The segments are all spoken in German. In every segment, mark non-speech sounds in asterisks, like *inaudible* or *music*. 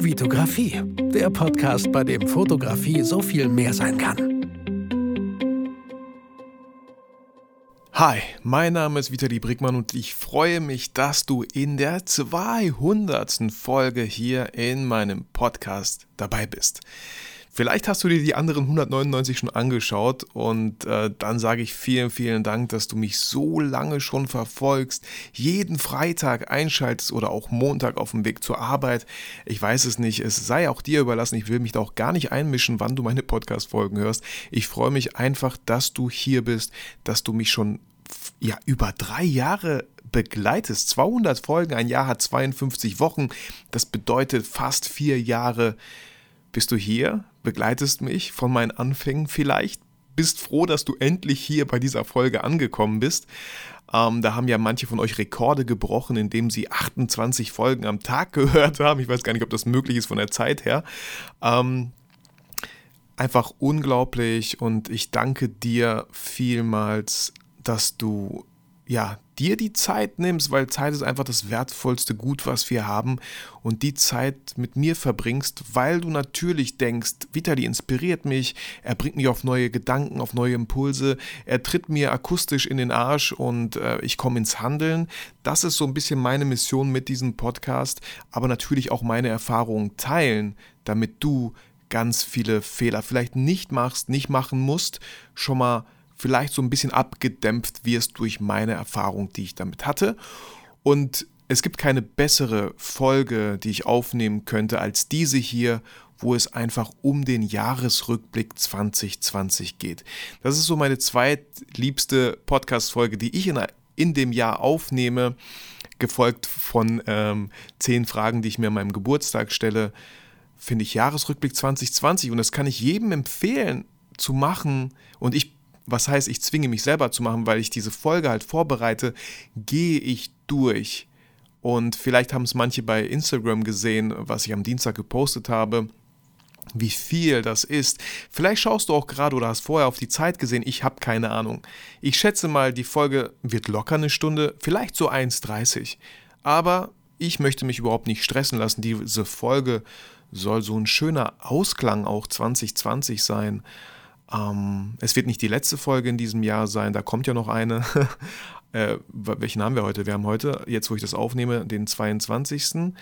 Vitografie, der Podcast, bei dem Fotografie so viel mehr sein kann. Hi, mein Name ist Vitali Brickmann und ich freue mich, dass du in der 200. Folge hier in meinem Podcast dabei bist. Vielleicht hast du dir die anderen 199 schon angeschaut und äh, dann sage ich vielen, vielen Dank, dass du mich so lange schon verfolgst, jeden Freitag einschaltest oder auch Montag auf dem Weg zur Arbeit. Ich weiß es nicht, es sei auch dir überlassen. Ich will mich da auch gar nicht einmischen, wann du meine Podcast-Folgen hörst. Ich freue mich einfach, dass du hier bist, dass du mich schon ja, über drei Jahre begleitest. 200 Folgen, ein Jahr hat 52 Wochen. Das bedeutet fast vier Jahre bist du hier, begleitest mich von meinen Anfängen vielleicht, bist froh, dass du endlich hier bei dieser Folge angekommen bist. Ähm, da haben ja manche von euch Rekorde gebrochen, indem sie 28 Folgen am Tag *laughs* gehört haben. Ich weiß gar nicht, ob das möglich ist von der Zeit her. Ähm, einfach unglaublich und ich danke dir vielmals, dass du ja, dir die Zeit nimmst, weil Zeit ist einfach das wertvollste Gut, was wir haben und die Zeit mit mir verbringst, weil du natürlich denkst, Vitali inspiriert mich, er bringt mich auf neue Gedanken, auf neue Impulse, er tritt mir akustisch in den Arsch und äh, ich komme ins Handeln. Das ist so ein bisschen meine Mission mit diesem Podcast, aber natürlich auch meine Erfahrungen teilen, damit du ganz viele Fehler vielleicht nicht machst, nicht machen musst, schon mal vielleicht so ein bisschen abgedämpft wirst durch meine Erfahrung, die ich damit hatte. Und es gibt keine bessere Folge, die ich aufnehmen könnte, als diese hier, wo es einfach um den Jahresrückblick 2020 geht. Das ist so meine zweitliebste Podcast-Folge, die ich in, in dem Jahr aufnehme, gefolgt von ähm, zehn Fragen, die ich mir an meinem Geburtstag stelle. Finde ich Jahresrückblick 2020 und das kann ich jedem empfehlen zu machen. Und ich was heißt, ich zwinge mich selber zu machen, weil ich diese Folge halt vorbereite, gehe ich durch. Und vielleicht haben es manche bei Instagram gesehen, was ich am Dienstag gepostet habe, wie viel das ist. Vielleicht schaust du auch gerade oder hast vorher auf die Zeit gesehen, ich habe keine Ahnung. Ich schätze mal, die Folge wird locker eine Stunde, vielleicht so 1,30. Aber ich möchte mich überhaupt nicht stressen lassen. Diese Folge soll so ein schöner Ausklang auch 2020 sein. Ähm, es wird nicht die letzte Folge in diesem Jahr sein, da kommt ja noch eine. *laughs* äh, welchen haben wir heute? Wir haben heute, jetzt wo ich das aufnehme, den 22.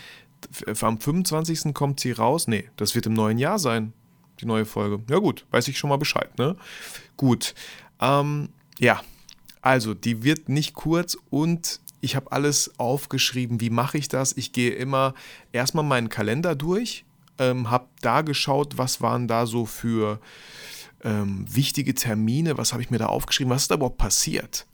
Am 25. kommt sie raus. Nee, das wird im neuen Jahr sein, die neue Folge. Ja gut, weiß ich schon mal Bescheid, ne? Gut. Ähm, ja, also die wird nicht kurz und ich habe alles aufgeschrieben. Wie mache ich das? Ich gehe immer erstmal meinen Kalender durch, ähm, habe da geschaut, was waren da so für ähm, wichtige Termine, was habe ich mir da aufgeschrieben, was ist da überhaupt passiert?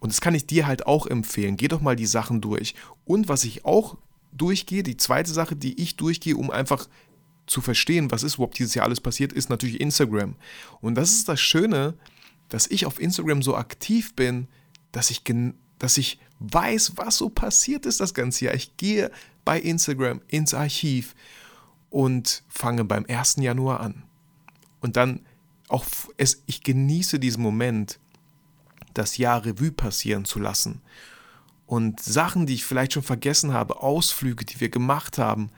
Und das kann ich dir halt auch empfehlen. Geh doch mal die Sachen durch. Und was ich auch durchgehe, die zweite Sache, die ich durchgehe, um einfach zu verstehen, was ist überhaupt dieses Jahr alles passiert, ist natürlich Instagram. Und das ist das Schöne, dass ich auf Instagram so aktiv bin, dass ich, dass ich weiß, was so passiert ist das ganze Jahr. Ich gehe bei Instagram ins Archiv und fange beim 1. Januar an. Und dann auch es, ich genieße diesen Moment, das Jahr Revue passieren zu lassen. Und Sachen, die ich vielleicht schon vergessen habe, Ausflüge, die wir gemacht haben.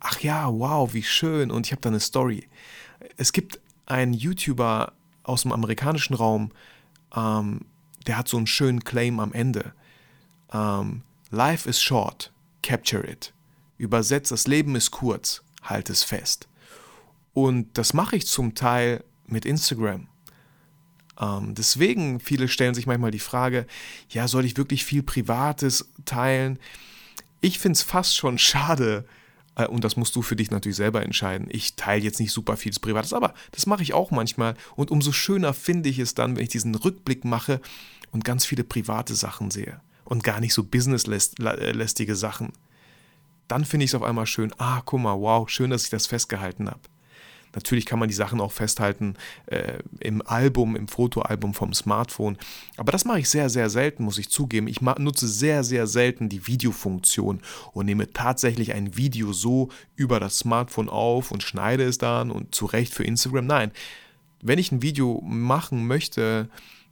Ach ja, wow, wie schön. Und ich habe da eine Story. Es gibt einen YouTuber aus dem amerikanischen Raum, ähm, der hat so einen schönen Claim am Ende. Ähm, Life is short, capture it. Übersetzt, das Leben ist kurz, halt es fest. Und das mache ich zum Teil mit Instagram. Ähm, deswegen, viele stellen sich manchmal die Frage, ja, soll ich wirklich viel Privates teilen? Ich finde es fast schon schade, äh, und das musst du für dich natürlich selber entscheiden. Ich teile jetzt nicht super vieles Privates, aber das mache ich auch manchmal. Und umso schöner finde ich es dann, wenn ich diesen Rückblick mache und ganz viele private Sachen sehe und gar nicht so businesslästige Sachen. Dann finde ich es auf einmal schön, ah, guck mal, wow, schön, dass ich das festgehalten habe. Natürlich kann man die Sachen auch festhalten äh, im Album, im Fotoalbum vom Smartphone. Aber das mache ich sehr, sehr selten, muss ich zugeben. Ich nutze sehr, sehr selten die Videofunktion und nehme tatsächlich ein Video so über das Smartphone auf und schneide es dann und zurecht für Instagram. Nein, wenn ich ein Video machen möchte,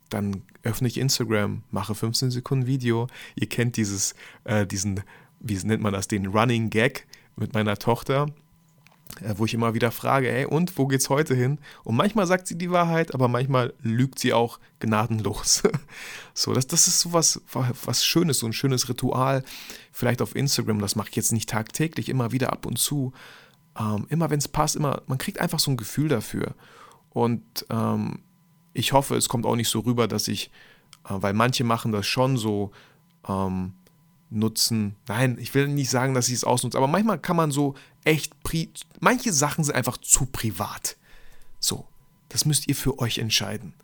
dann öffne ich Instagram, mache 15 Sekunden Video. Ihr kennt dieses, äh, diesen, wie nennt man das, den Running Gag mit meiner Tochter, wo ich immer wieder frage, ey, und wo geht's heute hin? Und manchmal sagt sie die Wahrheit, aber manchmal lügt sie auch gnadenlos. *laughs* so, das, das ist so was, was Schönes, so ein schönes Ritual. Vielleicht auf Instagram, das mache ich jetzt nicht tagtäglich, immer wieder ab und zu. Ähm, immer wenn es passt, immer, man kriegt einfach so ein Gefühl dafür. Und ähm, ich hoffe, es kommt auch nicht so rüber, dass ich, äh, weil manche machen das schon so, ähm, nutzen. Nein, ich will nicht sagen, dass ich es ausnutze, aber manchmal kann man so echt, manche Sachen sind einfach zu privat. So, das müsst ihr für euch entscheiden.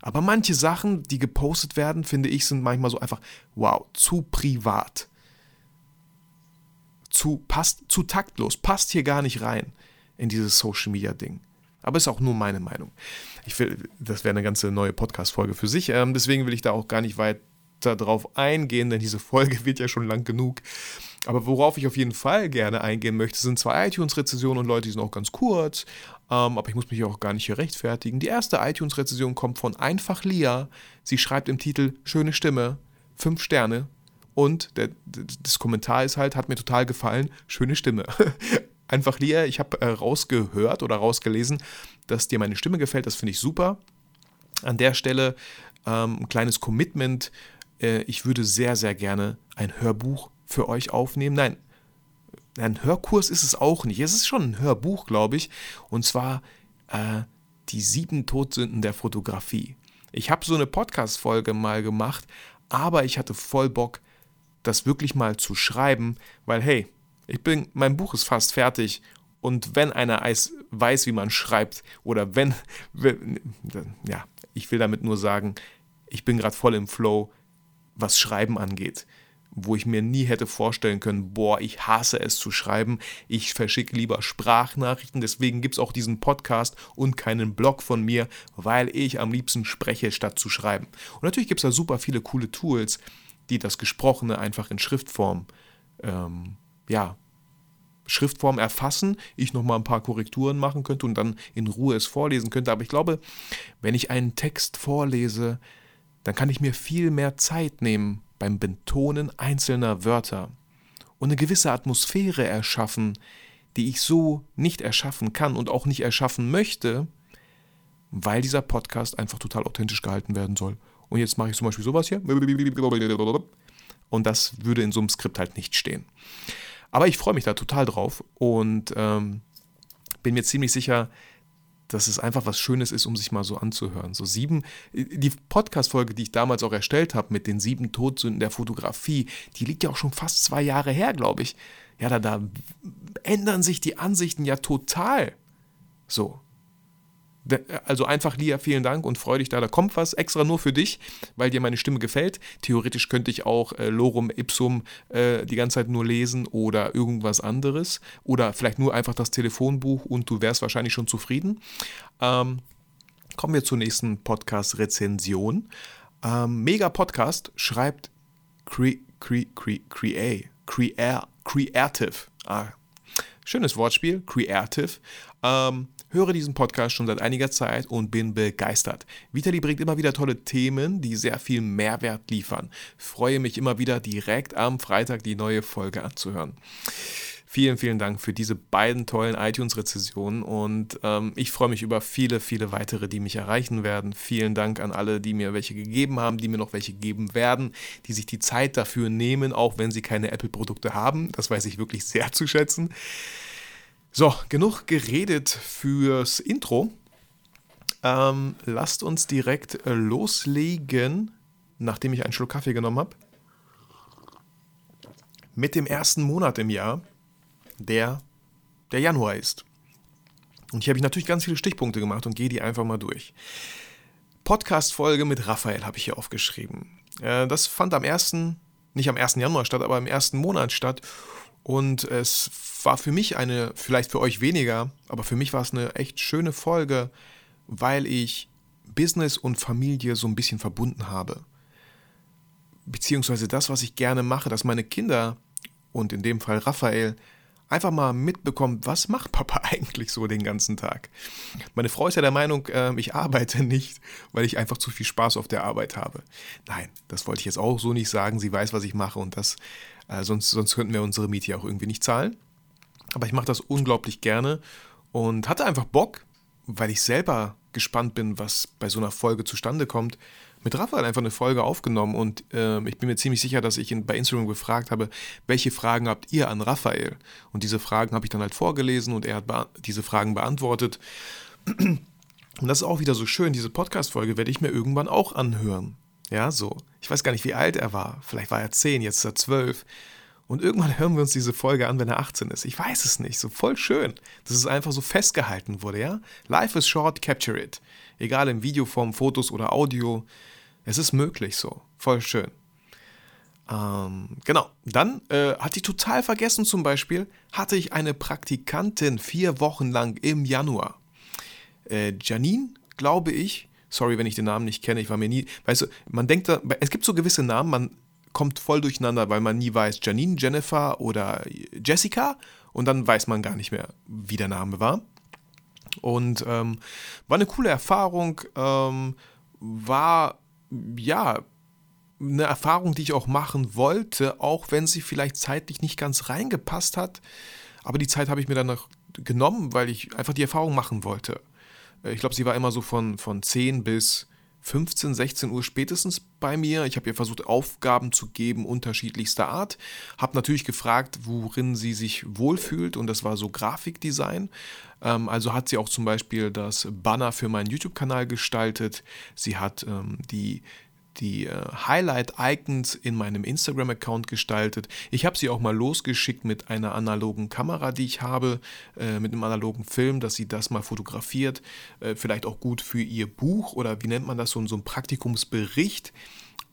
Aber manche Sachen, die gepostet werden, finde ich, sind manchmal so einfach, wow, zu privat. Zu, passt, zu taktlos, passt hier gar nicht rein in dieses Social Media Ding. Aber ist auch nur meine Meinung. Ich will, das wäre eine ganze neue Podcast-Folge für sich. Ähm, deswegen will ich da auch gar nicht weit darauf eingehen, denn diese Folge *laughs* wird ja schon lang genug. Aber worauf ich auf jeden Fall gerne eingehen möchte, sind zwei iTunes-Rezessionen und Leute, die sind auch ganz kurz. Ähm, aber ich muss mich auch gar nicht hier rechtfertigen. Die erste iTunes-Rezession kommt von Einfach Lia. Sie schreibt im Titel Schöne Stimme, fünf Sterne. Und der, das Kommentar ist halt, hat mir total gefallen, schöne Stimme. *laughs* Einfach Lia, ich habe äh, rausgehört oder rausgelesen, dass dir meine Stimme gefällt. Das finde ich super. An der Stelle ähm, ein kleines Commitment äh, ich würde sehr, sehr gerne ein Hörbuch für euch aufnehmen. Nein, ein Hörkurs ist es auch nicht. Es ist schon ein Hörbuch, glaube ich. Und zwar äh, die sieben Todsünden der Fotografie. Ich habe so eine Podcast-Folge mal gemacht, aber ich hatte voll Bock, das wirklich mal zu schreiben, weil hey, ich bin, mein Buch ist fast fertig und wenn einer weiß, wie man schreibt oder wenn, wenn ja, ich will damit nur sagen, ich bin gerade voll im Flow, was Schreiben angeht, wo ich mir nie hätte vorstellen können, boah, ich hasse es zu schreiben, ich verschicke lieber Sprachnachrichten, deswegen gibt es auch diesen Podcast und keinen Blog von mir, weil ich am liebsten spreche, statt zu schreiben. Und natürlich gibt es da super viele coole Tools, die das Gesprochene einfach in Schriftform, ähm, ja, Schriftform erfassen, ich nochmal ein paar Korrekturen machen könnte und dann in Ruhe es vorlesen könnte. Aber ich glaube, wenn ich einen Text vorlese, dann kann ich mir viel mehr Zeit nehmen beim Betonen einzelner Wörter und eine gewisse Atmosphäre erschaffen, die ich so nicht erschaffen kann und auch nicht erschaffen möchte, weil dieser Podcast einfach total authentisch gehalten werden soll. Und jetzt mache ich zum Beispiel sowas hier. Und das würde in so einem Skript halt nicht stehen. Aber ich freue mich da total drauf und ähm, bin mir ziemlich sicher, dass es einfach was Schönes ist, um sich mal so anzuhören. So sieben, die Podcast-Folge, die ich damals auch erstellt habe mit den sieben Todsünden der Fotografie, die liegt ja auch schon fast zwei Jahre her, glaube ich. Ja, da, da ändern sich die Ansichten ja total. So. Also einfach, Lia, vielen Dank und freu dich da. Da kommt was extra nur für dich, weil dir meine Stimme gefällt. Theoretisch könnte ich auch äh, Lorum Ipsum äh, die ganze Zeit nur lesen oder irgendwas anderes. Oder vielleicht nur einfach das Telefonbuch und du wärst wahrscheinlich schon zufrieden. Ähm, kommen wir zur nächsten Podcast-Rezension. Ähm, Mega Podcast schreibt cre, cre, cre, crea, crea, Creative. Ah, schönes Wortspiel, Creative. Ähm, höre diesen Podcast schon seit einiger Zeit und bin begeistert. Vitali bringt immer wieder tolle Themen, die sehr viel Mehrwert liefern. Freue mich immer wieder direkt am Freitag die neue Folge anzuhören. Vielen, vielen Dank für diese beiden tollen iTunes-Rezessionen und ähm, ich freue mich über viele, viele weitere, die mich erreichen werden. Vielen Dank an alle, die mir welche gegeben haben, die mir noch welche geben werden, die sich die Zeit dafür nehmen, auch wenn sie keine Apple-Produkte haben. Das weiß ich wirklich sehr zu schätzen. So, genug geredet fürs Intro. Ähm, lasst uns direkt äh, loslegen, nachdem ich einen Schluck Kaffee genommen habe. Mit dem ersten Monat im Jahr, der der Januar ist. Und hier habe ich natürlich ganz viele Stichpunkte gemacht und gehe die einfach mal durch. Podcast-Folge mit Raphael habe ich hier aufgeschrieben. Äh, das fand am ersten, nicht am 1. Januar statt, aber im ersten Monat statt. Und es war für mich eine, vielleicht für euch weniger, aber für mich war es eine echt schöne Folge, weil ich Business und Familie so ein bisschen verbunden habe. Beziehungsweise das, was ich gerne mache, dass meine Kinder und in dem Fall Raphael einfach mal mitbekommen, was macht Papa *laughs* eigentlich so den ganzen Tag. Meine Frau ist ja der Meinung, ähm, ich arbeite nicht, weil ich einfach zu viel Spaß auf der Arbeit habe. Nein, das wollte ich jetzt auch so nicht sagen. Sie weiß, was ich mache und das, äh, sonst, sonst könnten wir unsere Miete auch irgendwie nicht zahlen. Aber ich mache das unglaublich gerne und hatte einfach Bock, weil ich selber gespannt bin, was bei so einer Folge zustande kommt, mit Raphael einfach eine Folge aufgenommen und äh, ich bin mir ziemlich sicher, dass ich ihn bei Instagram gefragt habe, welche Fragen habt ihr an Raphael? Und diese Fragen habe ich dann halt vorgelesen und er hat diese Fragen beantwortet. *clears throat* Und das ist auch wieder so schön, diese Podcast-Folge werde ich mir irgendwann auch anhören. Ja, so. Ich weiß gar nicht, wie alt er war. Vielleicht war er 10, jetzt ist er 12. Und irgendwann hören wir uns diese Folge an, wenn er 18 ist. Ich weiß es nicht. So voll schön, dass es einfach so festgehalten wurde, ja? Life is short, capture it. Egal in Videoform, Fotos oder Audio. Es ist möglich so. Voll schön. Ähm, genau. Dann äh, hatte ich total vergessen, zum Beispiel, hatte ich eine Praktikantin vier Wochen lang im Januar. Äh, Janine, glaube ich. Sorry, wenn ich den Namen nicht kenne. Ich war mir nie. Weißt du, man denkt da, es gibt so gewisse Namen, man kommt voll durcheinander, weil man nie weiß, Janine, Jennifer oder Jessica. Und dann weiß man gar nicht mehr, wie der Name war. Und ähm, war eine coole Erfahrung. Ähm, war ja, eine Erfahrung, die ich auch machen wollte, auch wenn sie vielleicht zeitlich nicht ganz reingepasst hat. Aber die Zeit habe ich mir dann noch genommen, weil ich einfach die Erfahrung machen wollte. Ich glaube, sie war immer so von, von 10 bis 15, 16 Uhr spätestens bei mir. Ich habe ihr versucht, Aufgaben zu geben, unterschiedlichster Art. Habe natürlich gefragt, worin sie sich wohlfühlt und das war so Grafikdesign. Ähm, also hat sie auch zum Beispiel das Banner für meinen YouTube-Kanal gestaltet. Sie hat ähm, die die äh, Highlight-Icons in meinem Instagram-Account gestaltet. Ich habe sie auch mal losgeschickt mit einer analogen Kamera, die ich habe, äh, mit einem analogen Film, dass sie das mal fotografiert. Äh, vielleicht auch gut für ihr Buch oder wie nennt man das, so, so ein Praktikumsbericht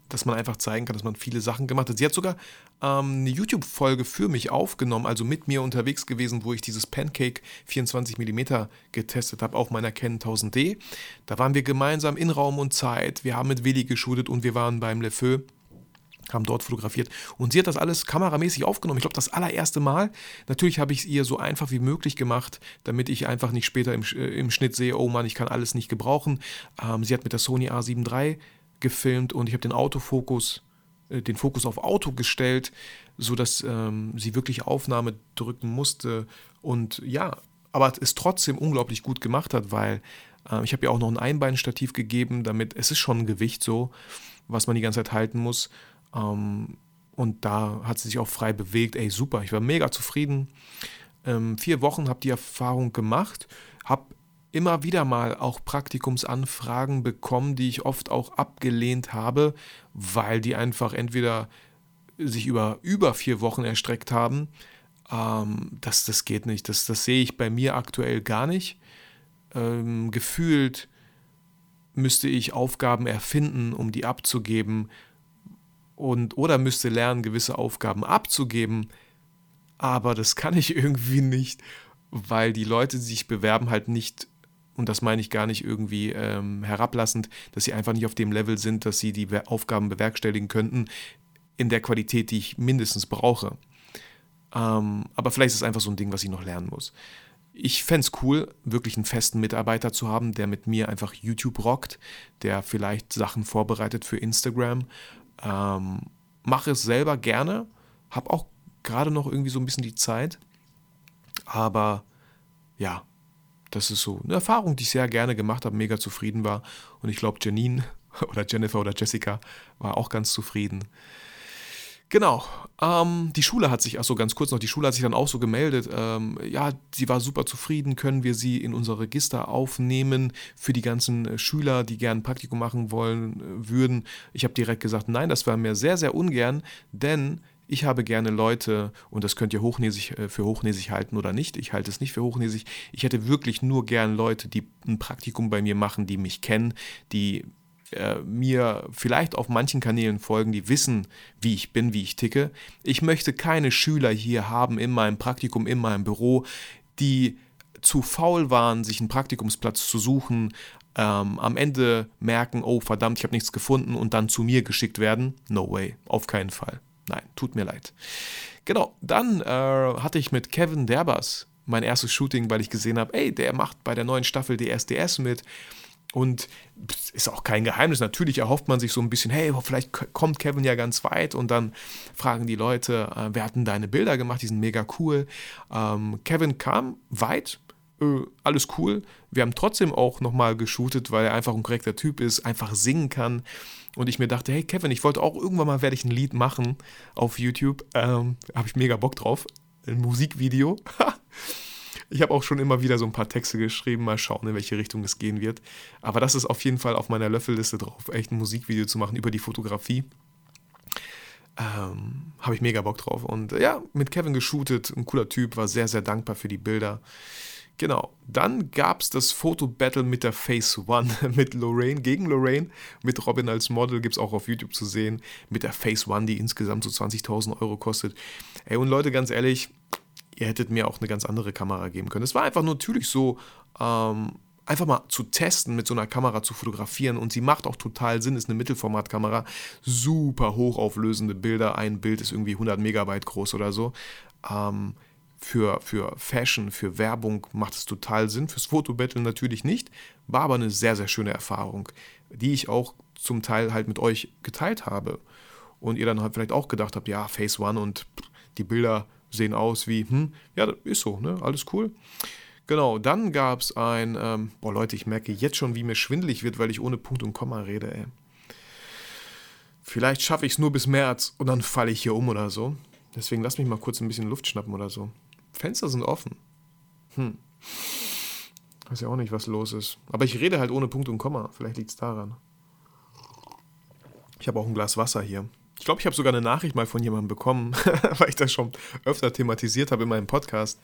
dass man einfach zeigen kann, dass man viele Sachen gemacht hat. Sie hat sogar ähm, eine YouTube-Folge für mich aufgenommen, also mit mir unterwegs gewesen, wo ich dieses Pancake 24 mm getestet habe auf meiner Canon 1000D. Da waren wir gemeinsam in Raum und Zeit. Wir haben mit Willi geshootet und wir waren beim Le Feu haben dort fotografiert und sie hat das alles kameramäßig aufgenommen. Ich glaube, das allererste Mal. Natürlich habe ich es ihr so einfach wie möglich gemacht, damit ich einfach nicht später im, äh, im Schnitt sehe, oh Mann, ich kann alles nicht gebrauchen. Ähm, sie hat mit der Sony A7 III gefilmt und ich habe den Autofokus, äh, den Fokus auf Auto gestellt, sodass ähm, sie wirklich Aufnahme drücken musste. Und ja, aber es trotzdem unglaublich gut gemacht hat, weil äh, ich habe ihr auch noch ein Einbeinstativ gegeben, damit es ist schon ein Gewicht so, was man die ganze Zeit halten muss. Ähm, und da hat sie sich auch frei bewegt. Ey, super, ich war mega zufrieden. Ähm, vier Wochen habe die Erfahrung gemacht, habe immer wieder mal auch Praktikumsanfragen bekommen, die ich oft auch abgelehnt habe, weil die einfach entweder sich über über vier Wochen erstreckt haben. Ähm, das, das geht nicht. Das, das sehe ich bei mir aktuell gar nicht. Ähm, gefühlt müsste ich Aufgaben erfinden, um die abzugeben. Und, oder müsste lernen, gewisse Aufgaben abzugeben. Aber das kann ich *laughs* irgendwie nicht, weil die Leute, die sich bewerben, halt nicht und das meine ich gar nicht irgendwie ähm, herablassend, dass sie einfach nicht auf dem Level sind, dass sie die Aufgaben bewerkstelligen könnten in der Qualität, die ich mindestens brauche. Ähm, aber vielleicht ist es einfach so ein Ding, was ich noch lernen muss. Ich fände es cool, wirklich einen festen Mitarbeiter zu haben, der mit mir einfach YouTube rockt, der vielleicht Sachen vorbereitet für Instagram. Ähm, mache es selber gerne, habe auch gerade noch irgendwie so ein bisschen die Zeit. Aber ja, das ist so eine Erfahrung, die ich sehr gerne gemacht habe, mega zufrieden war. Und ich glaube, Janine *laughs* oder Jennifer oder Jessica war auch ganz zufrieden. Genau. Ähm, die Schule hat sich, achso, ganz kurz noch, die Schule hat sich dann auch so gemeldet. Ähm, ja, sie war super zufrieden, können wir sie in unser Register aufnehmen für die ganzen äh, Schüler, die gerne ein Praktikum machen wollen äh, würden. Ich habe direkt gesagt, nein, das war mir sehr, sehr ungern, denn ich habe gerne Leute, und das könnt ihr hochnäsig, äh, für hochnäsig halten oder nicht, ich halte es nicht für hochnäsig, ich hätte wirklich nur gern Leute, die ein Praktikum bei mir machen, die mich kennen, die äh, mir vielleicht auf manchen Kanälen folgen, die wissen, wie ich bin, wie ich ticke. Ich möchte keine Schüler hier haben in meinem Praktikum, in meinem Büro, die zu faul waren, sich einen Praktikumsplatz zu suchen, ähm, am Ende merken, oh verdammt, ich habe nichts gefunden und dann zu mir geschickt werden. No way, auf keinen Fall. Nein, tut mir leid. Genau, dann äh, hatte ich mit Kevin Derbers mein erstes Shooting, weil ich gesehen habe, ey, der macht bei der neuen Staffel DSDS mit. Und ist auch kein Geheimnis. Natürlich erhofft man sich so ein bisschen, hey, vielleicht kommt Kevin ja ganz weit. Und dann fragen die Leute, äh, wer hat denn deine Bilder gemacht? Die sind mega cool. Ähm, Kevin kam weit, äh, alles cool. Wir haben trotzdem auch nochmal geshootet, weil er einfach ein korrekter Typ ist, einfach singen kann. Und ich mir dachte, hey Kevin, ich wollte auch irgendwann mal, werde ich ein Lied machen auf YouTube. Ähm, Habe ich mega Bock drauf. Ein Musikvideo. *laughs* Ich habe auch schon immer wieder so ein paar Texte geschrieben, mal schauen, in welche Richtung es gehen wird. Aber das ist auf jeden Fall auf meiner Löffelliste drauf, echt ein Musikvideo zu machen über die Fotografie. Ähm, habe ich mega Bock drauf. Und äh, ja, mit Kevin geshootet, ein cooler Typ, war sehr, sehr dankbar für die Bilder. Genau. Dann gab es das Foto-Battle mit der Phase One, *laughs* mit Lorraine gegen Lorraine. Mit Robin als Model gibt es auch auf YouTube zu sehen. Mit der Phase One, die insgesamt so 20.000 Euro kostet. Ey, und Leute, ganz ehrlich, ihr hättet mir auch eine ganz andere Kamera geben können. Es war einfach natürlich so, ähm, einfach mal zu testen, mit so einer Kamera zu fotografieren. Und sie macht auch total Sinn, ist eine Mittelformatkamera, super hochauflösende Bilder. Ein Bild ist irgendwie 100 Megabyte groß oder so. Ähm, für, für Fashion, für Werbung macht es total Sinn. Fürs Fotobattle natürlich nicht. War aber eine sehr, sehr schöne Erfahrung, die ich auch zum Teil halt mit euch geteilt habe. Und ihr dann halt vielleicht auch gedacht habt, ja, Phase One und die Bilder sehen aus wie, hm, ja, ist so, ne? Alles cool. Genau, dann gab es ein, ähm, boah Leute, ich merke jetzt schon, wie mir schwindelig wird, weil ich ohne Punkt und Komma rede, ey. Vielleicht schaffe ich es nur bis März und dann falle ich hier um oder so. Deswegen lass mich mal kurz ein bisschen Luft schnappen oder so. Fenster sind offen. Hm. Weiß ja auch nicht, was los ist. Aber ich rede halt ohne Punkt und Komma. Vielleicht liegt es daran. Ich habe auch ein Glas Wasser hier. Ich glaube, ich habe sogar eine Nachricht mal von jemandem bekommen, *laughs* weil ich das schon öfter thematisiert habe in meinem Podcast.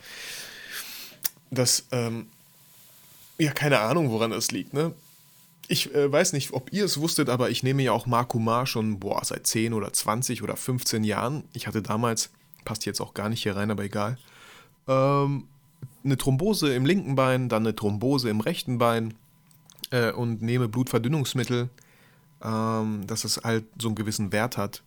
Dass, ähm, ja, keine Ahnung, woran das liegt, ne? Ich äh, weiß nicht, ob ihr es wusstet, aber ich nehme ja auch Marco Mar schon, boah, seit 10 oder 20 oder 15 Jahren. Ich hatte damals, passt jetzt auch gar nicht hier rein, aber egal, ähm, eine Thrombose im linken Bein, dann eine Thrombose im rechten Bein äh, und nehme Blutverdünnungsmittel ähm, dass es halt so einen gewissen Wert hat.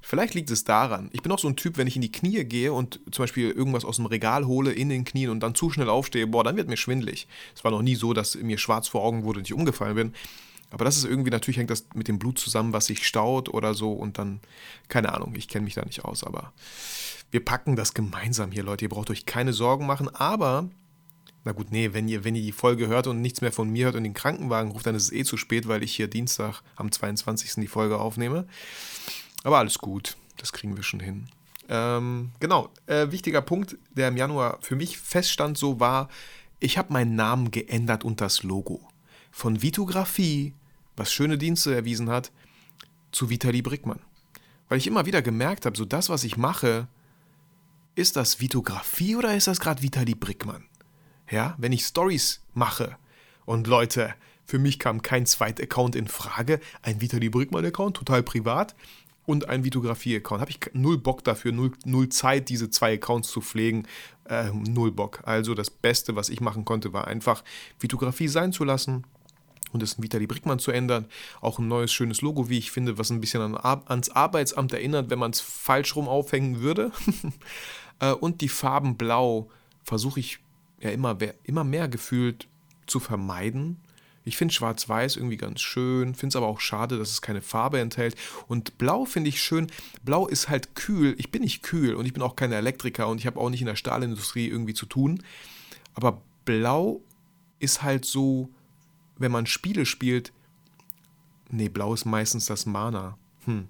Vielleicht liegt es daran. Ich bin auch so ein Typ, wenn ich in die Knie gehe und zum Beispiel irgendwas aus dem Regal hole in den Knien und dann zu schnell aufstehe, boah, dann wird mir schwindlig. Es war noch nie so, dass mir schwarz vor Augen wurde und ich umgefallen bin. Aber das ist irgendwie, natürlich hängt das mit dem Blut zusammen, was sich staut oder so und dann, keine Ahnung, ich kenne mich da nicht aus, aber wir packen das gemeinsam hier, Leute. Ihr braucht euch keine Sorgen machen, aber na gut, nee, wenn ihr, wenn ihr die Folge hört und nichts mehr von mir hört und den Krankenwagen ruft, dann ist es eh zu spät, weil ich hier Dienstag am 22. die Folge aufnehme. Aber alles gut, das kriegen wir schon hin. Ähm, genau, äh, wichtiger Punkt, der im Januar für mich feststand, so war, ich habe meinen Namen geändert und das Logo. Von Vitografie, was schöne Dienste erwiesen hat, zu Vitali Brickmann. Weil ich immer wieder gemerkt habe, so das, was ich mache, ist das Vitografie oder ist das gerade Vitali Brickmann? Ja, wenn ich Stories mache und Leute, für mich kam kein Zweit-Account in Frage, ein Vitali Brückmann-Account, total privat und ein Vitografie-Account. Habe ich null Bock dafür, null, null Zeit, diese zwei Accounts zu pflegen, äh, null Bock. Also das Beste, was ich machen konnte, war einfach Vitografie sein zu lassen und es in Vitali Brickmann zu ändern. Auch ein neues, schönes Logo, wie ich finde, was ein bisschen an, ans Arbeitsamt erinnert, wenn man es falsch rum aufhängen würde. *laughs* Äh, und die Farben Blau versuche ich ja immer, immer mehr gefühlt zu vermeiden. Ich finde Schwarz-Weiß irgendwie ganz schön, finde es aber auch schade, dass es keine Farbe enthält. Und Blau finde ich schön. Blau ist halt kühl. Ich bin nicht kühl und ich bin auch kein Elektriker und ich habe auch nicht in der Stahlindustrie irgendwie zu tun. Aber Blau ist halt so, wenn man Spiele spielt. Nee, Blau ist meistens das Mana. Hm.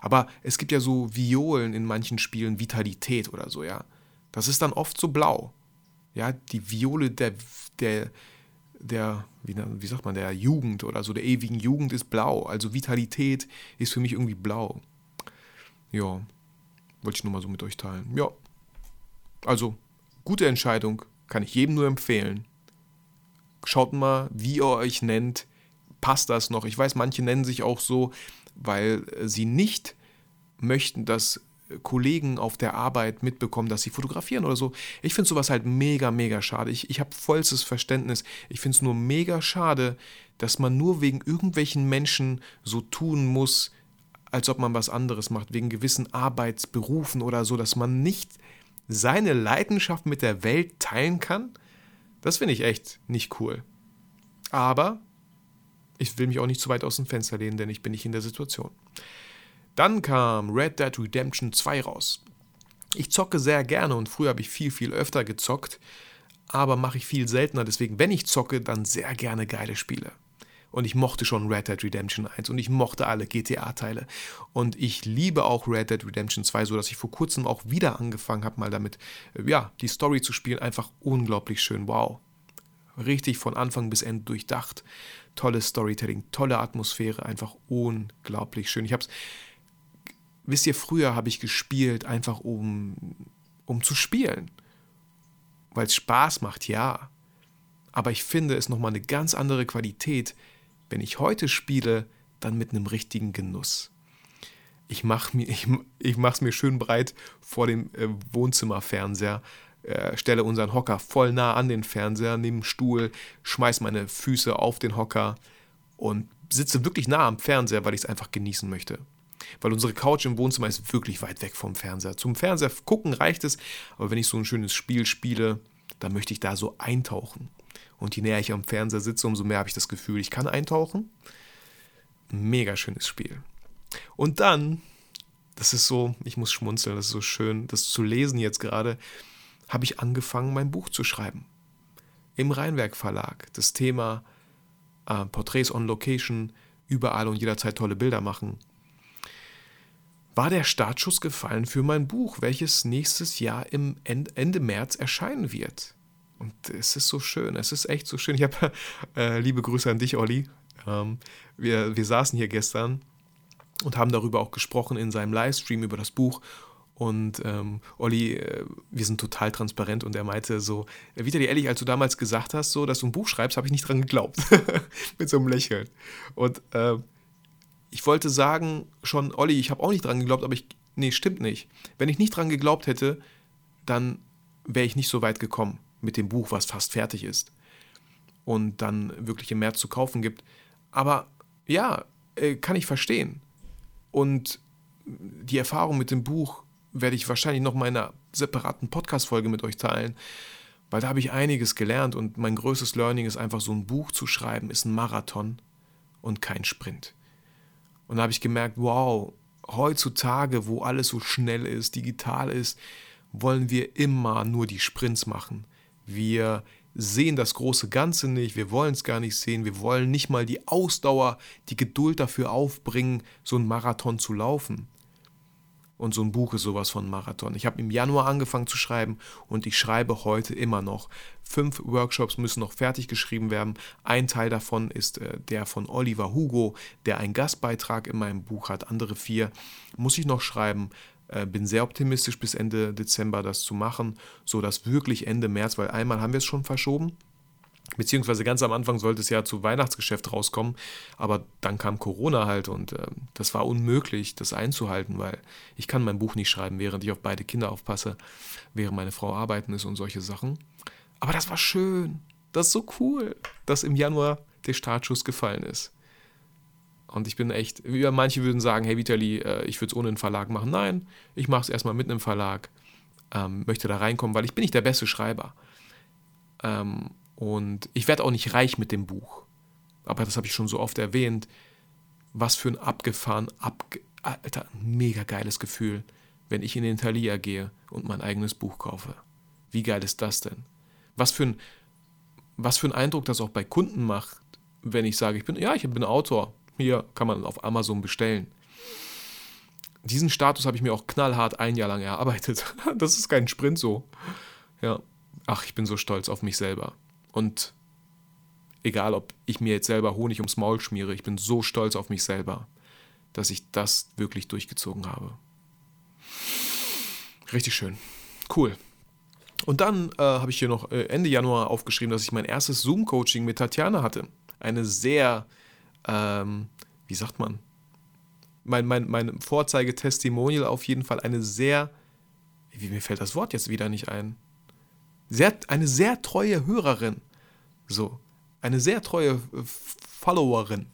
Aber es gibt ja so Violen in manchen Spielen, Vitalität oder so, ja. Das ist dann oft so blau ja, die Viole der, der, der wie, wie sagt man, der Jugend oder so, der ewigen Jugend ist blau. Also Vitalität ist für mich irgendwie blau. Ja, wollte ich nur mal so mit euch teilen. Ja, also gute Entscheidung, kann ich jedem nur empfehlen. Schaut mal, wie ihr euch nennt. Passt das noch? Ich weiß, manche nennen sich auch so, weil sie nicht möchten, dass Kollegen auf der Arbeit mitbekommen, dass sie fotografieren oder so. Ich finde sowas halt mega, mega schade. Ich, ich habe vollstes Verständnis. Ich finde es nur mega schade, dass man nur wegen irgendwelchen Menschen so tun muss, als ob man was anderes macht, wegen gewissen Arbeitsberufen oder so, dass man nicht seine Leidenschaft mit der Welt teilen kann. Das finde ich echt nicht cool. Aber ich will mich auch nicht zu weit aus dem Fenster lehnen, denn ich bin nicht in der Situation. Dann kam Red Dead Redemption 2 raus. Ich zocke sehr gerne und früher habe ich viel, viel öfter gezockt, aber mache ich viel seltener. Deswegen, wenn ich zocke, dann sehr gerne geile Spiele. Und ich mochte schon Red Dead Redemption 1 und ich mochte alle GTA-Teile. Und ich liebe auch Red Dead Redemption 2, so dass ich vor kurzem auch wieder angefangen habe, mal damit, äh, ja, die Story zu spielen. Einfach unglaublich schön. Wow. Richtig von Anfang bis Ende durchdacht. Tolles Storytelling, tolle Atmosphäre, einfach unglaublich schön. Ich habe es, wisst ihr, früher habe ich gespielt, einfach um, um zu spielen. Weil es Spaß macht, ja. Aber ich finde es nochmal eine ganz andere Qualität, wenn ich heute spiele, dann mit einem richtigen Genuss. Ich mache ich, ich es mir schön breit vor dem äh, Wohnzimmerfernseher, äh, stelle unseren Hocker voll nah an den Fernseher, nehme einen Stuhl, schmeiß meine Füße auf den Hocker und sitze wirklich nah am Fernseher, weil ich es einfach genießen möchte. Weil unsere Couch im Wohnzimmer ist wirklich weit weg vom Fernseher. Zum Fernseher gucken reicht es, aber wenn ich so ein schönes Spiel spiele, dann möchte ich da so eintauchen. Und je näher ich am Fernseher sitze, umso mehr habe ich das Gefühl, ich kann eintauchen. Mega schönes Spiel. Und dann, das ist so, ich muss schmunzeln, das ist so schön, das zu lesen jetzt gerade, habe ich angefangen, mein Buch zu schreiben. Im Rheinwerk Verlag. Das Thema äh, Porträts on Location, überall und jederzeit tolle Bilder machen. War der Startschuss gefallen für mein Buch, welches nächstes Jahr im Ende März erscheinen wird. Und es ist so schön, es ist echt so schön. Ich habe *laughs* äh, liebe Grüße an dich, Olli. Ähm, wir, wir saßen hier gestern und haben darüber auch gesprochen in seinem Livestream über das Buch. Und ähm, Olli, äh, wir sind total transparent und er meinte so, äh, Vitali, ehrlich, als du damals gesagt hast, so, dass du ein Buch schreibst, habe ich nicht dran geglaubt. *laughs* Mit so einem Lächeln. Und äh, ich wollte sagen schon, Olli, ich habe auch nicht dran geglaubt, aber ich, nee, stimmt nicht. Wenn ich nicht dran geglaubt hätte, dann wäre ich nicht so weit gekommen mit dem Buch, was fast fertig ist und dann wirklich im März zu kaufen gibt. Aber ja, äh, kann ich verstehen. Und die Erfahrung mit dem Buch werde ich wahrscheinlich noch mal in einer separaten Podcast-Folge mit euch teilen, weil da habe ich einiges gelernt und mein größtes Learning ist einfach so ein Buch zu schreiben, ist ein Marathon und kein Sprint. Und da habe ich gemerkt, wow, heutzutage, wo alles so schnell ist, digital ist, wollen wir immer nur die Sprints machen. Wir sehen das große Ganze nicht, wir wollen es gar nicht sehen, wir wollen nicht mal die Ausdauer, die Geduld dafür aufbringen, so einen Marathon zu laufen. Und so ein Buch ist sowas von Marathon. Ich habe im Januar angefangen zu schreiben und ich schreibe heute immer noch. Fünf Workshops müssen noch fertig geschrieben werden. Ein Teil davon ist äh, der von Oliver Hugo, der einen Gastbeitrag in meinem Buch hat. Andere vier muss ich noch schreiben. Äh, bin sehr optimistisch bis Ende Dezember das zu machen, sodass wirklich Ende März, weil einmal haben wir es schon verschoben, beziehungsweise ganz am Anfang sollte es ja zu Weihnachtsgeschäft rauskommen, aber dann kam Corona halt und äh, das war unmöglich, das einzuhalten, weil ich kann mein Buch nicht schreiben, während ich auf beide Kinder aufpasse, während meine Frau arbeiten ist und solche Sachen. Aber das war schön, das ist so cool, dass im Januar der Startschuss gefallen ist. Und ich bin echt, manche würden sagen, hey Vitali, äh, ich würde es ohne einen Verlag machen. Nein, ich mache es erstmal mit einem Verlag, ähm, möchte da reinkommen, weil ich bin nicht der beste Schreiber. Ähm, und ich werde auch nicht reich mit dem Buch. Aber das habe ich schon so oft erwähnt. Was für ein abgefahren, abge Alter, mega geiles Gefühl, wenn ich in den Thalia gehe und mein eigenes Buch kaufe. Wie geil ist das denn? Was für ein, was für ein Eindruck das auch bei Kunden macht, wenn ich sage, ich bin, ja, ich bin Autor, hier kann man auf Amazon bestellen. Diesen Status habe ich mir auch knallhart ein Jahr lang erarbeitet. *laughs* Das ist kein Sprint so. Ja. Ach, ich bin so stolz auf mich selber. Und egal, ob ich mir jetzt selber Honig ums Maul schmiere, ich bin so stolz auf mich selber, dass ich das wirklich durchgezogen habe. Richtig schön. Cool. Und dann äh, habe ich hier noch äh, Ende Januar aufgeschrieben, dass ich mein erstes Zoom-Coaching mit Tatjana hatte. Eine sehr ähm, wie sagt man, mein, mein, mein Vorzeigetestimonial auf jeden Fall eine sehr, wie mir fällt das Wort jetzt wieder nicht ein, sehr, eine sehr treue Hörerin, so, eine sehr treue Followerin.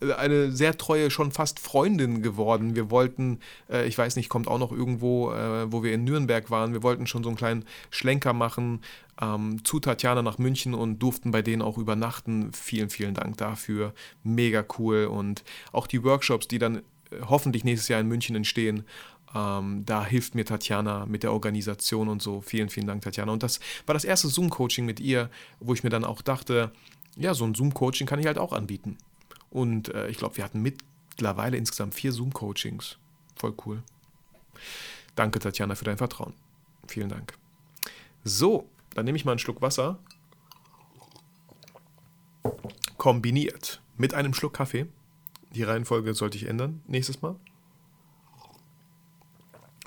äh, eine sehr treue, schon fast Freundin geworden. Wir wollten, äh, ich weiß nicht, kommt auch noch irgendwo, äh, wo wir in Nürnberg waren, wir wollten schon so einen kleinen Schlenker machen ähm, zu Tatjana nach München und durften bei denen auch übernachten. Vielen, vielen Dank dafür. Mega cool. Und auch die Workshops, die dann hoffentlich nächstes Jahr in München entstehen, ähm, da hilft mir Tatjana mit der Organisation und so. Vielen, vielen Dank, Tatjana. Und das war das erste Zoom-Coaching mit ihr, wo ich mir dann auch dachte, ja, so ein Zoom-Coaching kann ich halt auch anbieten. Und äh, ich glaube, wir hatten mittlerweile insgesamt vier Zoom-Coachings. Voll cool. Danke, Tatjana, für dein Vertrauen. Vielen Dank. So, dann nehme ich mal einen Schluck Wasser. Kombiniert mit einem Schluck Kaffee. Die Reihenfolge sollte ich ändern nächstes Mal